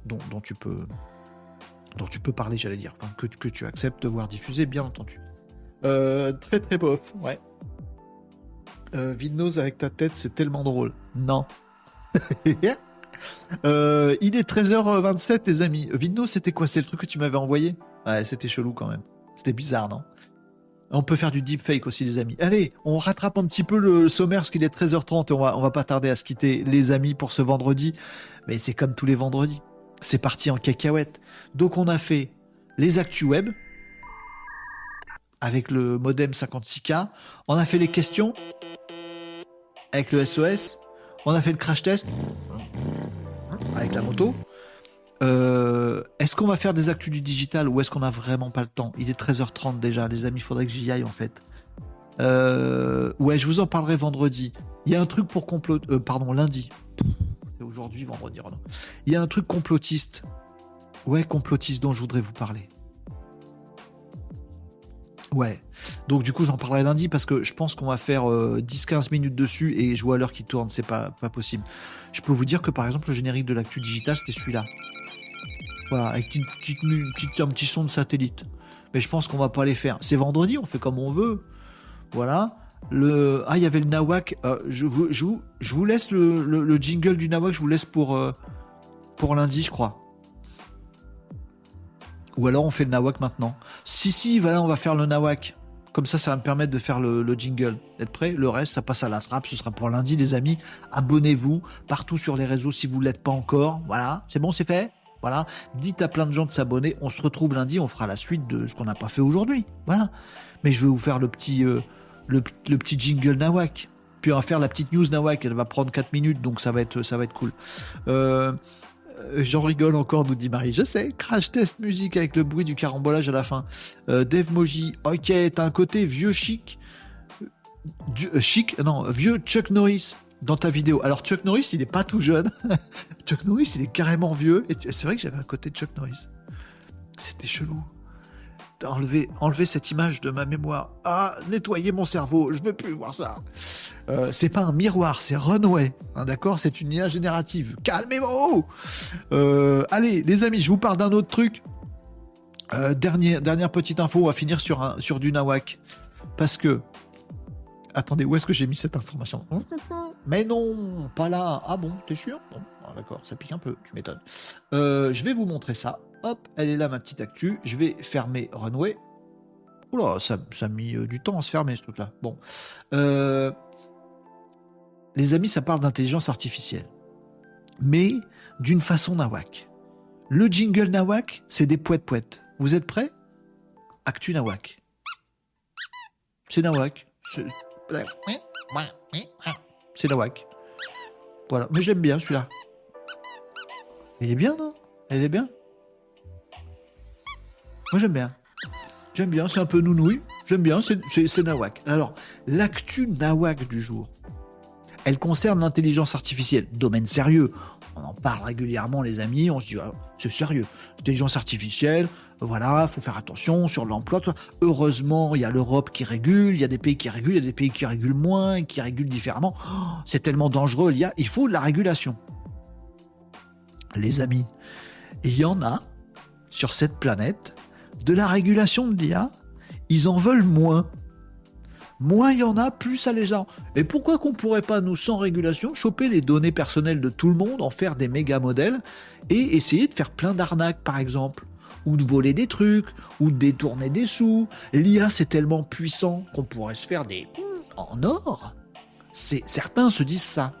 dont, tu peux dont tu peux parler, j'allais dire, que, que, tu acceptes de voir diffuser, bien entendu. Euh, très très bof, ouais. Euh, avec ta tête, c'est tellement drôle. Non. Euh, il est 13h27, les amis. Vino, c'était quoi? C'était le truc que tu m'avais envoyé? Ouais, c'était chelou quand même. C'était bizarre, non? On peut faire du deepfake aussi, les amis. Allez, on rattrape un petit peu le sommaire, parce qu'il est 13h30 et on va, on va pas tarder à se quitter, les amis, pour ce vendredi. Mais c'est comme tous les vendredis. C'est parti en cacahuète. Donc, on a fait les actus web avec le modem 56K. On a fait les questions avec le SOS. On a fait le crash test avec la moto. Euh, est-ce qu'on va faire des actus du digital ou est-ce qu'on a vraiment pas le temps? Il est 13h30 déjà, les amis, il faudrait que j'y aille en fait. Euh, ouais, je vous en parlerai vendredi. Il y a un truc pour complot... Euh, pardon, lundi. C'est aujourd'hui, vendredi, Il y a un truc complotiste. Ouais, complotiste dont je voudrais vous parler. Ouais. Donc du coup, j'en parlerai lundi parce que je pense qu'on va faire 10-15 euh, minutes dessus et je vois l'heure qui tourne, c'est pas, pas possible. Je peux vous dire que par exemple, le générique de l'actu digital, c'était celui-là. Voilà, avec une petite, un petit son de satellite. Mais je pense qu'on va pas les faire. C'est vendredi, on fait comme on veut. Voilà. Le... Ah, il y avait le Nawak. Euh, je, vous, je, vous, laisse le, jingle du Nawak, je vous laisse pour, euh, pour lundi, je crois. Ou alors on fait le nawak maintenant. Si, si, voilà, on va faire le nawak. Comme ça, ça va me permettre de faire le, jingle. D'être prêt Le reste, ça passe à la strap. Ce sera pour lundi, les amis. Abonnez-vous partout sur les réseaux si vous ne l'êtes pas encore. Voilà, c'est bon, c'est fait Voilà. Dites à plein de gens de s'abonner. On se retrouve lundi. On fera la suite de ce qu'on n'a pas fait aujourd'hui. Voilà. Mais je vais vous faire le petit, euh, jingle nawak. Puis on va faire la petite news nawak. Elle va prendre 4 minutes, donc ça va être, ça va être cool. Euh, J'en rigole encore, nous dit Marie. Je sais, crash test musique avec le bruit du carambolage à la fin. Euh, Dave Moji, ok, t'as un côté vieux chic. Euh, chic, non, vieux Chuck Norris dans ta vidéo. Alors Chuck Norris, il est pas tout jeune. Chuck Norris, il est carrément vieux. C'est vrai que j'avais un côté Chuck Norris. C'était chelou. Enlever, cette image de ma mémoire. Ah, nettoyer mon cerveau, je veux plus voir ça. Euh, c'est pas un miroir, c'est Runway. Hein, D'accord? C'est une IA générative. Calmez-vous euh, Allez, les amis, je vous parle d'un autre truc. Euh, dernière, petite info, on va finir sur, du Nawak. Parce que. Attendez, où est-ce que j'ai mis cette information? Mais non, pas là. Ah bon, t'es sûr? Bon, ah, d'accord, ça pique un peu, tu m'étonnes. Je vais vous montrer ça. Hop, elle est là, ma petite actu. Je vais fermer Runway. Oula, ça, ça a mis euh, du temps à se fermer, ce truc-là. Bon. Euh, les amis, ça parle d'intelligence artificielle. Mais d'une façon nawak. Le jingle nawak, c'est des poètes poètes. Vous êtes prêts? Actu nawak. C'est nawak. C'est nawak. Voilà. Mais j'aime bien celui-là. Il est bien, non? Elle est bien? Moi, j'aime bien. J'aime bien, c'est un peu nounouille. J'aime bien, c'est- nawak. Alors, l'actu nawak du jour, elle concerne l'intelligence artificielle. Domaine sérieux. On en parle régulièrement, les amis. On se dit, ah, c'est sérieux. Intelligence artificielle, voilà, faut faire attention sur l'emploi. Heureusement, il y a l'Europe qui régule, il y a des pays qui régulent, il y a des pays qui régulent moins, qui régulent différemment. Oh, c'est tellement dangereux, il, y a, il faut de la régulation. Les amis, il y en a sur cette planète de la régulation de l'IA, ils en veulent moins. Moins il y en a, plus ça les a. Et pourquoi qu'on pourrait pas, nous, sans régulation, choper les données personnelles de tout le monde, en faire des méga modèles, et essayer de faire plein d'arnaques, par exemple ou de voler des trucs, ou de détourner des sous. L'IA, c'est tellement puissant qu'on pourrait se faire des en or. Certains se disent ça.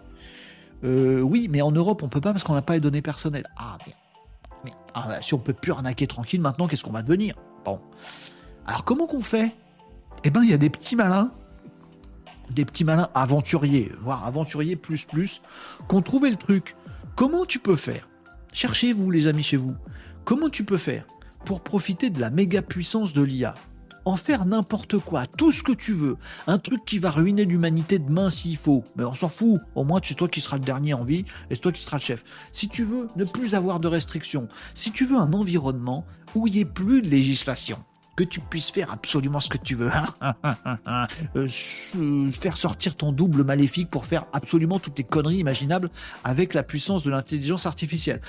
Euh, oui, mais en Europe, on peut pas parce qu'on n'a pas les données personnelles. Ah, mais ah, bah, si on peut plus arnaquer tranquille, maintenant, qu'est-ce qu'on va devenir? Bon. Alors, comment qu'on fait? Eh ben, il y a des petits malins, des petits malins aventuriers, voire aventuriers plus plus, qui ont trouvé le truc. Comment tu peux faire? Cherchez-vous, les amis, chez vous. Comment tu peux faire pour profiter de la méga puissance de l'IA en faire n'importe quoi, tout ce que tu veux, un truc qui va ruiner l'humanité demain s'il faut, mais on s'en fout, au moins c'est toi qui seras le dernier en vie et c'est toi qui seras le chef. Si tu veux ne plus avoir de restrictions, si tu veux un environnement où il n'y ait plus de législation, que tu puisses faire absolument ce que tu veux, Euh, se- faire sortir ton double maléfique pour faire absolument toutes les conneries imaginables avec la puissance de l'intelligence artificielle.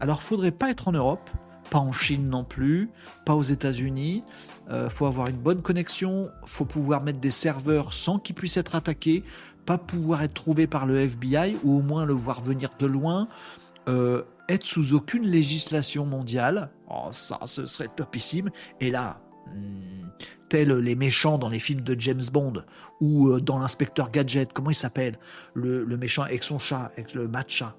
Alors faudrait pas être en Europe, pas en Chine non plus, pas aux États-Unis. Euh, faut avoir une bonne connexion, faut pouvoir mettre des serveurs sans qu'ils puissent être attaqués, pas pouvoir être trouvé par le FBI ou au moins le voir venir de loin, euh, être sous aucune législation mondiale. Oh, ça, ce serait topissime. Et là, hmm, tels les méchants dans les films de James Bond ou euh, dans l'inspecteur Gadget, comment il s'appelle? Le, méchant avec son chat, avec le matcha.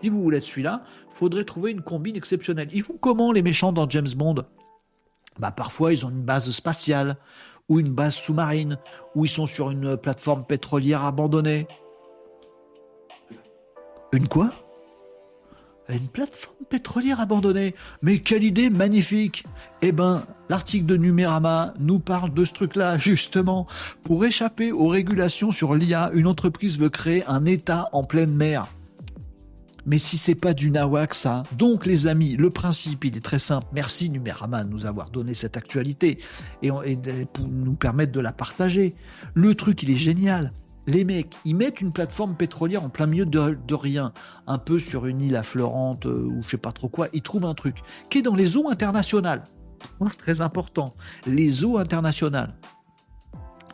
si vous voulez être celui-là, faudrait trouver une combine exceptionnelle. Ils font comment les méchants dans James Bond? Bah, Parfois, ils ont une base spatiale ou une base sous-marine, ou ils sont sur une plateforme pétrolière abandonnée. Une quoi? Une plateforme pétrolière abandonnée. Mais quelle idée magnifique Eh ben, l'article de Numérama nous parle de ce truc-là, justement. Pour échapper aux régulations sur l'IA, une entreprise veut créer un État en pleine mer. Mais si c'est pas du nawak, ça. Donc, les amis, le principe, il est très simple. Merci Numérama de nous avoir donné cette actualité et, et de- pour nous permettre de la partager. Le truc, il est génial. Les mecs, ils mettent une plateforme pétrolière en plein milieu de, rien, un peu sur une île affleurante euh, ou je sais pas trop quoi. Ils trouvent un truc qui est dans les eaux internationales. Oh, Très important. Les eaux internationales.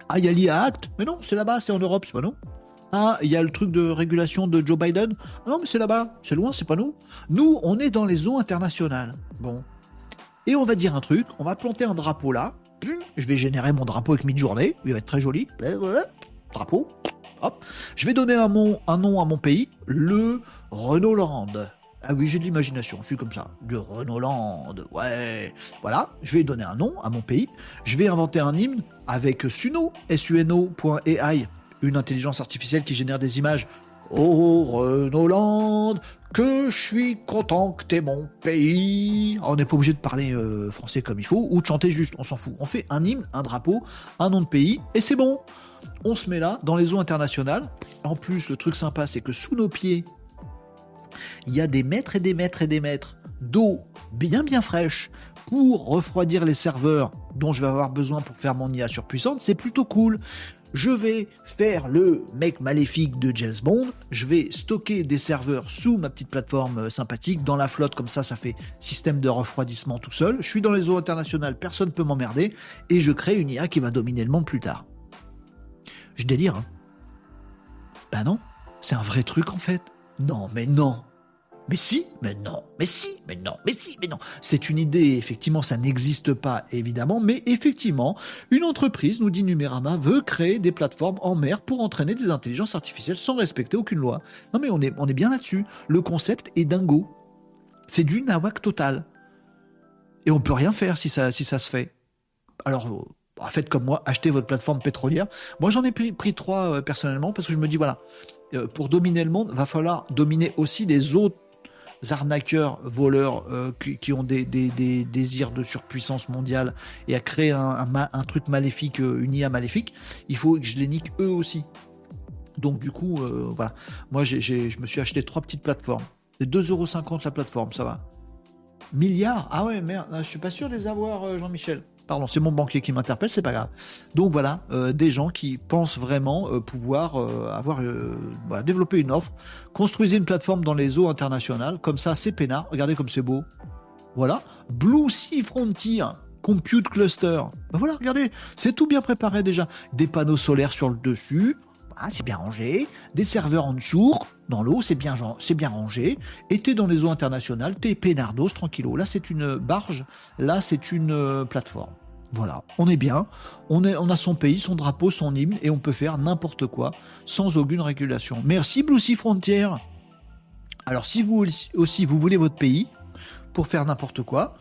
Ah, il y a l'IA Act? Mais non, c'est là-bas, c'est en Europe, c'est pas nous. Ah, il y a le truc de régulation de Joe Biden Ah Non, mais c'est là-bas, c'est loin, c'est pas nous. Nous, on est dans les eaux internationales. Bon. Et on va dire un truc, on va planter un drapeau là. Je vais générer mon drapeau avec mid-journée, il va être très joli. Drapeau. Hop. Je vais donner un, nom à mon pays, le Renault-Land. Ah oui, j'ai de l'imagination, je suis comme ça. Le Renault-Land, ouais. Voilà, je vais donner un nom à mon pays. Je vais inventer un hymne avec Suno, suno.ai, une intelligence artificielle qui génère des images Oh Renaud que je suis content que t'es mon pays. on n'est pas obligé de parler euh, français comme il faut ou de chanter juste, on s'en fout. On fait un hymne, un drapeau, un nom de pays et c'est bon. On se met là dans les eaux internationales. En plus, le truc sympa, c'est que sous nos pieds, il y a des mètres et des mètres et des mètres d'eau bien bien fraîche pour refroidir les serveurs dont je vais avoir besoin pour faire mon IA surpuissante. C'est plutôt cool je vais faire le mec maléfique de James Bond, je vais stocker des serveurs sous ma petite plateforme euh, sympathique, dans la flotte, comme ça, ça fait système de refroidissement tout seul. Je suis dans les eaux internationales, personne ne peut m'emmerder, et je crée une IA qui va dominer le monde plus tard. Je délire, hein Ben non, c'est un vrai truc en fait. Non, mais non, mais si, mais non, mais si, mais non, mais si, mais non. C'est une idée, effectivement, ça n'existe pas, évidemment, mais effectivement, une entreprise, nous dit Numérama, veut créer des plateformes en mer pour entraîner des intelligences artificielles sans respecter aucune loi. Non mais on est, on est bien là-dessus. Le concept est dingo. C'est du nawak total. Et on peut rien faire si ça, si ça se fait. Alors, bah, faites comme moi, achetez votre plateforme pétrolière. Moi, j'en ai pris, pris trois euh, personnellement parce que je me dis, voilà, euh, pour dominer le monde, va falloir dominer aussi les autres arnaqueurs, voleurs euh, qui, ont des, désirs de surpuissance mondiale et à créer un, truc maléfique, euh, une IA maléfique, il faut que je les nique eux aussi. Donc du coup, euh, voilà. Moi, je me suis acheté trois petites plateformes. C'est 2,50€ la plateforme, ça va. Milliards? Ah ouais, merde, je suis pas sûr de les avoir, Jean-Michel. Pardon, c'est mon banquier qui m'interpelle, c'est pas grave. Donc voilà, euh, des gens qui pensent vraiment euh, pouvoir euh, avoir développer une offre. Construisez une plateforme dans les eaux internationales, comme ça c'est peinard. Regardez comme c'est beau. Voilà, Blue Sea Frontier. Compute Cluster. Ben voilà, regardez, c'est tout bien préparé déjà. Des panneaux solaires sur le dessus, c'est bien rangé. Des serveurs en dessous, dans l'eau, c'est bien, c'est bien rangé. Et t'es dans les eaux internationales, t'es pénardos, tranquillo. Là, c'est une barge, là, c'est une plateforme. Voilà, on est bien, on, est, on a son pays, son drapeau, son hymne, et on peut faire n'importe quoi sans aucune régulation. Merci Blue Sea Frontier. Alors si vous aussi vous voulez votre pays pour faire n'importe quoi,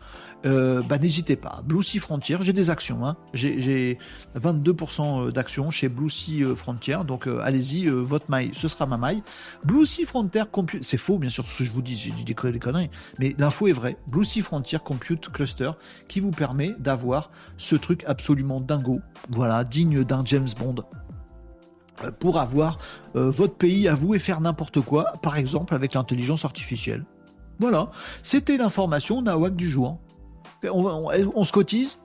euh, bah, n'hésitez pas. Blue Sea Frontier, j'ai des actions. Hein. J'ai 22% euh, d'actions chez Blue Sea euh, Frontier. Donc allez-y, votre maille, ce sera ma maille. Blue Sea Frontier Compute, c'est faux bien sûr ce que je vous dis, j'ai dit des conneries, mais l'info est vraie. Blue Sea Frontier Compute Cluster qui vous permet d'avoir ce truc absolument dingo, voilà, digne d'un James Bond pour avoir votre pays à vous et faire n'importe quoi, par exemple avec l'intelligence artificielle. Voilà, c'était l'information Nawak du jour. On, se cotise?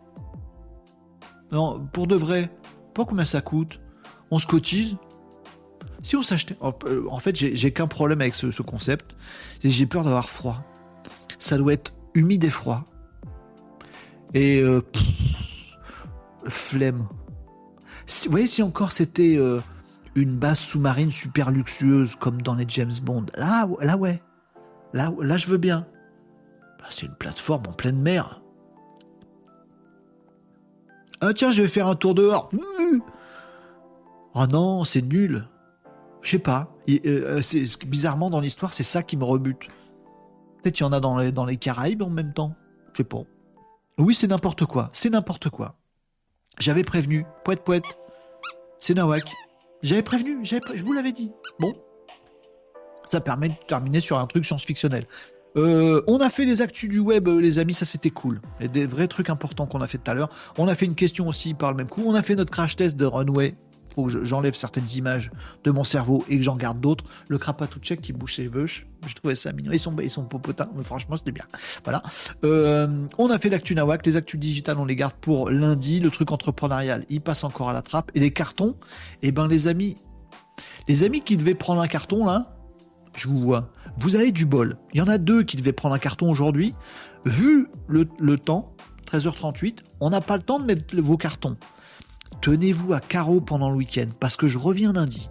Non, pour de vrai, pas combien ça coûte. On se cotise. Si on s'achetait. Euh, en fait, j'ai qu'un problème avec ce, concept. J'ai peur d'avoir froid. Ça doit être humide et froid. Et. Euh, flemme. vous voyez, si encore c'était euh, une base sous-marine super luxueuse comme dans les James Bond, là, ouais. Là, je veux bien. C'est une plateforme en pleine mer. Ah tiens, je vais faire un tour dehors. Oh non, c'est nul. Je sais pas. Euh, bizarrement, dans l'histoire, c'est ça qui me rebute. Peut-être qu'il y en a dans les, dans les Caraïbes en même temps. Je sais pas. Oui, c'est n'importe quoi. C'est n'importe quoi. J'avais prévenu. Poète, poète. C'est Nawak. J'avais prévenu. Je vous l'avais dit. Bon. Ça permet de terminer sur un truc science-fictionnel. Euh, on a fait les actus du web, euh, les amis, ça c'était cool. Et des vrais trucs importants qu'on a fait tout à l'heure. On a fait une question aussi par le même coup. On a fait notre crash test de Runway. Faut que j'enlève certaines images de mon cerveau et que j'en garde d'autres. Le check qui bouge ses veuches. Je trouvais ça mignon. Ils sont, ils sont popotins, mais franchement, c'était bien. Voilà. Euh, on a fait l'actu Nawak. Les actus digitales, on les garde pour lundi. Le truc entrepreneurial, il passe encore à la trappe. Et les cartons, eh ben, les amis, les amis qui devaient prendre un carton, là, je vous vois. Vous avez du bol. Il y en a deux qui devaient prendre un carton aujourd'hui. Vu le, temps, 13h38, on n'a pas le temps de mettre vos cartons. Tenez-vous à carreau pendant le week-end parce que je reviens lundi.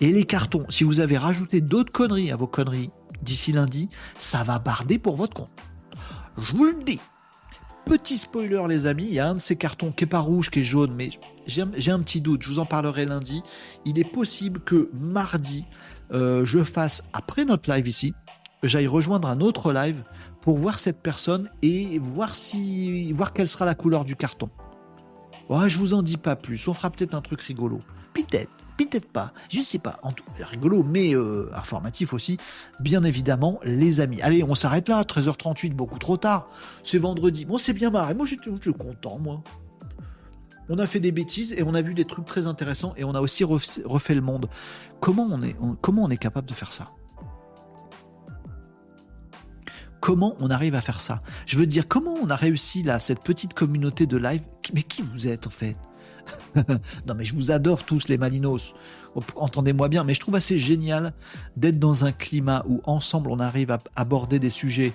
Et les cartons, si vous avez rajouté d'autres conneries à vos conneries d'ici lundi, ça va barder pour votre compte. Je vous le dis. Petit spoiler les amis, il y a un de ces cartons qui est pas rouge, qui est jaune, mais j'ai un petit doute, je vous en parlerai lundi. Il est possible que mardi, euh, je fasse, après notre live ici, j'aille rejoindre un autre live pour voir cette personne et voir, si, voir quelle sera la couleur du carton. Ouais, je vous en dis pas plus, on fera peut-être un truc rigolo. Peut-être, Peut-être pas, je sais pas. En tout rigolo, mais euh, informatif aussi, bien évidemment, les amis. Allez, on s'arrête là, 13h38, beaucoup trop tard. C'est vendredi. Bon, c'est bien marré. Moi, j'étais content, moi. On a fait des bêtises et on a vu des trucs très intéressants et on a aussi refait le monde. Comment on est, capable de faire ça? Comment on arrive à faire ça? Je veux dire, comment on a réussi là, cette petite communauté de live? Mais qui vous êtes en fait? Non mais je vous adore tous les Malinos, entendez-moi bien, mais je trouve assez génial d'être dans un climat où ensemble on arrive à aborder des sujets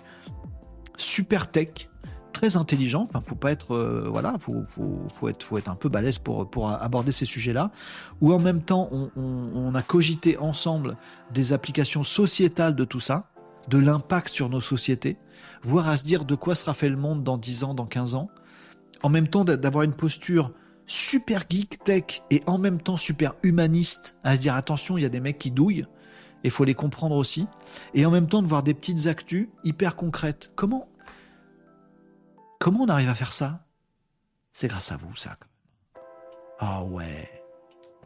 super tech, très intelligents, enfin faut pas être, euh, voilà, faut, faut, être, faut être un peu balèze pour, pour aborder ces sujets-là, où en même temps on, on a cogité ensemble des applications sociétales de tout ça, de l'impact sur nos sociétés, voire à se dire de quoi sera fait le monde dans 10 ans, dans 15 ans, en même temps d'avoir une posture super geek tech et en même temps super humaniste, à se dire attention, il y a des mecs qui douillent, et faut les comprendre aussi, et en même temps de voir des petites actus hyper concrètes. Comment Comment on arrive à faire ça? C'est grâce à vous, ça. Ah ouais.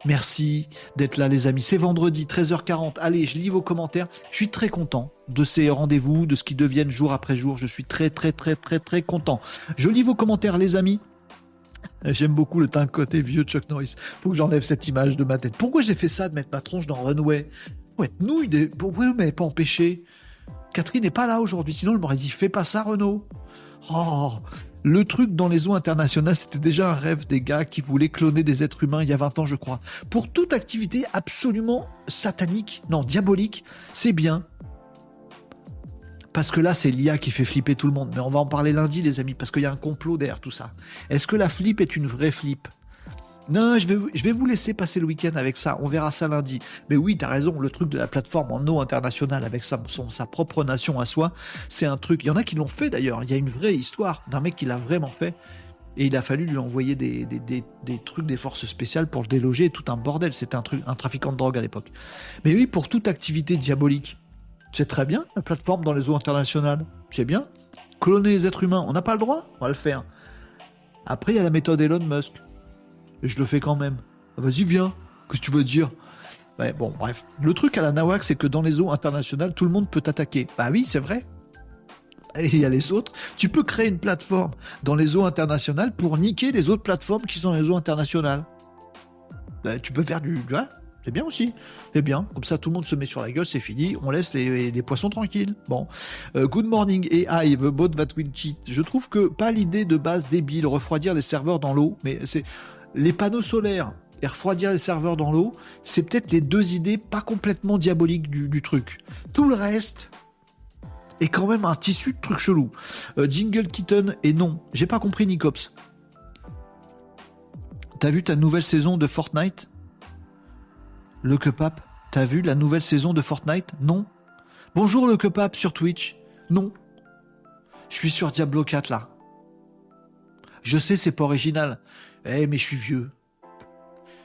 Merci d'être là, les amis. C'est vendredi, 13h40. Allez, je lis vos commentaires. Je suis très content de ces rendez-vous, de ce qui deviennent jour après jour. Je suis très, très, très, très, très content. Je lis vos commentaires, les amis. J'aime beaucoup le teint côté vieux Chuck Norris. Faut que j'enlève cette image de ma tête. Pourquoi j'ai fait ça de mettre ma tronche dans Runway? Pour être nouille, des... pourquoi vous m'avez pas empêché? Catherine n'est pas là aujourd'hui, sinon elle m'aurait dit fais pas ça Renaud. Oh, le truc dans les eaux internationales, c'était déjà un rêve des gars qui voulaient cloner des êtres humains il y a 20 ans, je crois. Pour toute activité absolument satanique, non, diabolique, c'est bien. Parce que là, c'est l'IA qui fait flipper tout le monde. Mais on va en parler lundi, les amis, parce qu'il y a un complot derrière tout ça. Est-ce que la flip est une vraie flip? Non, je vais, vous laisser passer le week-end avec ça. On verra ça lundi. Mais oui, tu as raison, le truc de la plateforme en eau internationale avec sa, propre nation à soi, c'est un truc. Il y en a qui l'ont fait d'ailleurs. Il y a une vraie histoire d'un mec qui l'a vraiment fait. Et il a fallu lui envoyer des, trucs des forces spéciales pour le déloger, tout un bordel. C'était un, un trafiquant de drogue à l'époque. Mais oui, pour toute activité diabolique, c'est très bien, la plateforme dans les eaux internationales. C'est bien. Cloner les êtres humains, on n'a pas le droit On va le faire. Après, il y a la méthode Elon Musk. Je le fais quand même. Ah, vas-y, viens. Qu'est-ce que tu veux dire? Bon, bref. Le truc à la Nawak, c'est que dans les eaux internationales, tout le monde peut t'attaquer. Bah oui, c'est vrai. Et il y a les autres. Tu peux créer une plateforme dans les eaux internationales pour niquer les autres plateformes qui sont dans les eaux internationales. Bah, tu peux faire du. C'est bien aussi. C'est bien. Comme ça, tout le monde se met sur la gueule, c'est fini. On laisse les, poissons tranquilles. Bon. Euh, good morning AI, the bot that will cheat. Je trouve que pas l'idée de base débile, refroidir les serveurs dans l'eau, mais c'est les panneaux solaires et refroidir les serveurs dans l'eau, c'est peut-être les deux idées pas complètement diaboliques du, truc. Tout le reste est quand même un tissu de trucs chelou. Euh, Jingle Kitten et non, j'ai pas compris Nicops. T'as vu ta nouvelle saison de Fortnite? Le Cupap T'as vu la nouvelle saison de Fortnite? Non. Bonjour le Cupap sur Twitch Non. Je suis sur Diablo 4 là. Je sais, c'est pas original. Eh, mais je suis vieux.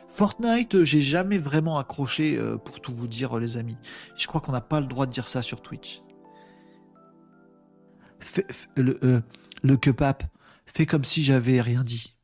Fortnite, euh, j'ai jamais vraiment accroché, euh, pour tout vous dire, les amis. Je crois qu'on n'a pas le droit de dire ça sur Twitch. le, euh, le fais comme si j'avais rien dit.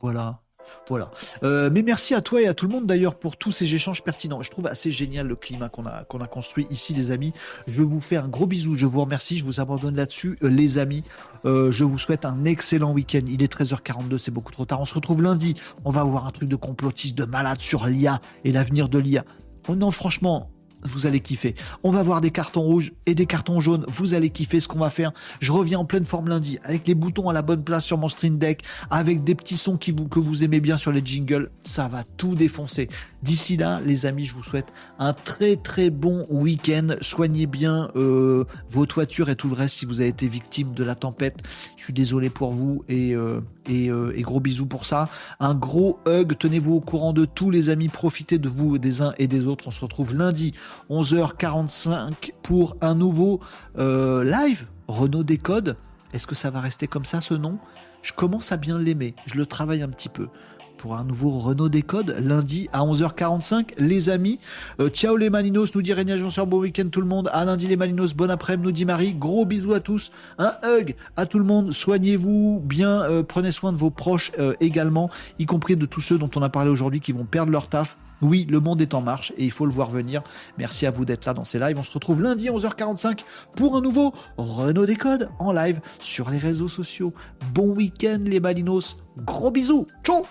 Voilà. Voilà. Euh, mais merci à toi et à tout le monde d'ailleurs pour tous ces échanges pertinents. Je trouve assez génial le climat qu'on a, construit ici, les amis. Je vous fais un gros bisou. Je vous remercie. Je vous abandonne là-dessus, euh, les amis. Euh, je vous souhaite un excellent week-end. Il est 13h42, c'est beaucoup trop tard. On se retrouve lundi. On va avoir un truc de complotiste, de malade sur l'IA et l'avenir de l'IA. Oh non, franchement, vous allez kiffer. On va voir des cartons rouges et des cartons jaunes, vous allez kiffer ce qu'on va faire. Je reviens en pleine forme lundi, avec les boutons à la bonne place sur mon stream deck, avec des petits sons que vous aimez bien sur les jingles, ça va tout défoncer. D'ici là, les amis, je vous souhaite un très très bon week-end. Soignez bien euh, vos toitures et tout le reste si vous avez été victime de la tempête. Je suis désolé pour vous et, euh, euh, et, gros bisous pour ça. Un gros hug, tenez-vous au courant de tous les amis, profitez de vous des uns et des autres. On se retrouve lundi 11h45 pour un nouveau live. Renault Décode. Est-ce que ça va rester comme ça ce nom? Je commence à bien l'aimer. Je le travaille un petit peu pour un nouveau Renault Décode lundi à 11h45, les amis. Euh, ciao les Malinos, nous dit Régnier Agenceur, bon week-end tout le monde. À lundi les Malinos, bon après-midi, nous dit Marie. Gros bisous à tous, un hug à tout le monde. Soignez-vous bien, euh, prenez soin de vos proches euh, également, y compris de tous ceux dont on a parlé aujourd'hui qui vont perdre leur taf. Oui, le monde est en marche et il faut le voir venir. Merci à vous d'être là dans ces lives. On se retrouve lundi à 11h45 pour un nouveau Renault Décode en live sur les réseaux sociaux. Bon week-end les Malinos. Gros bisous. Ciao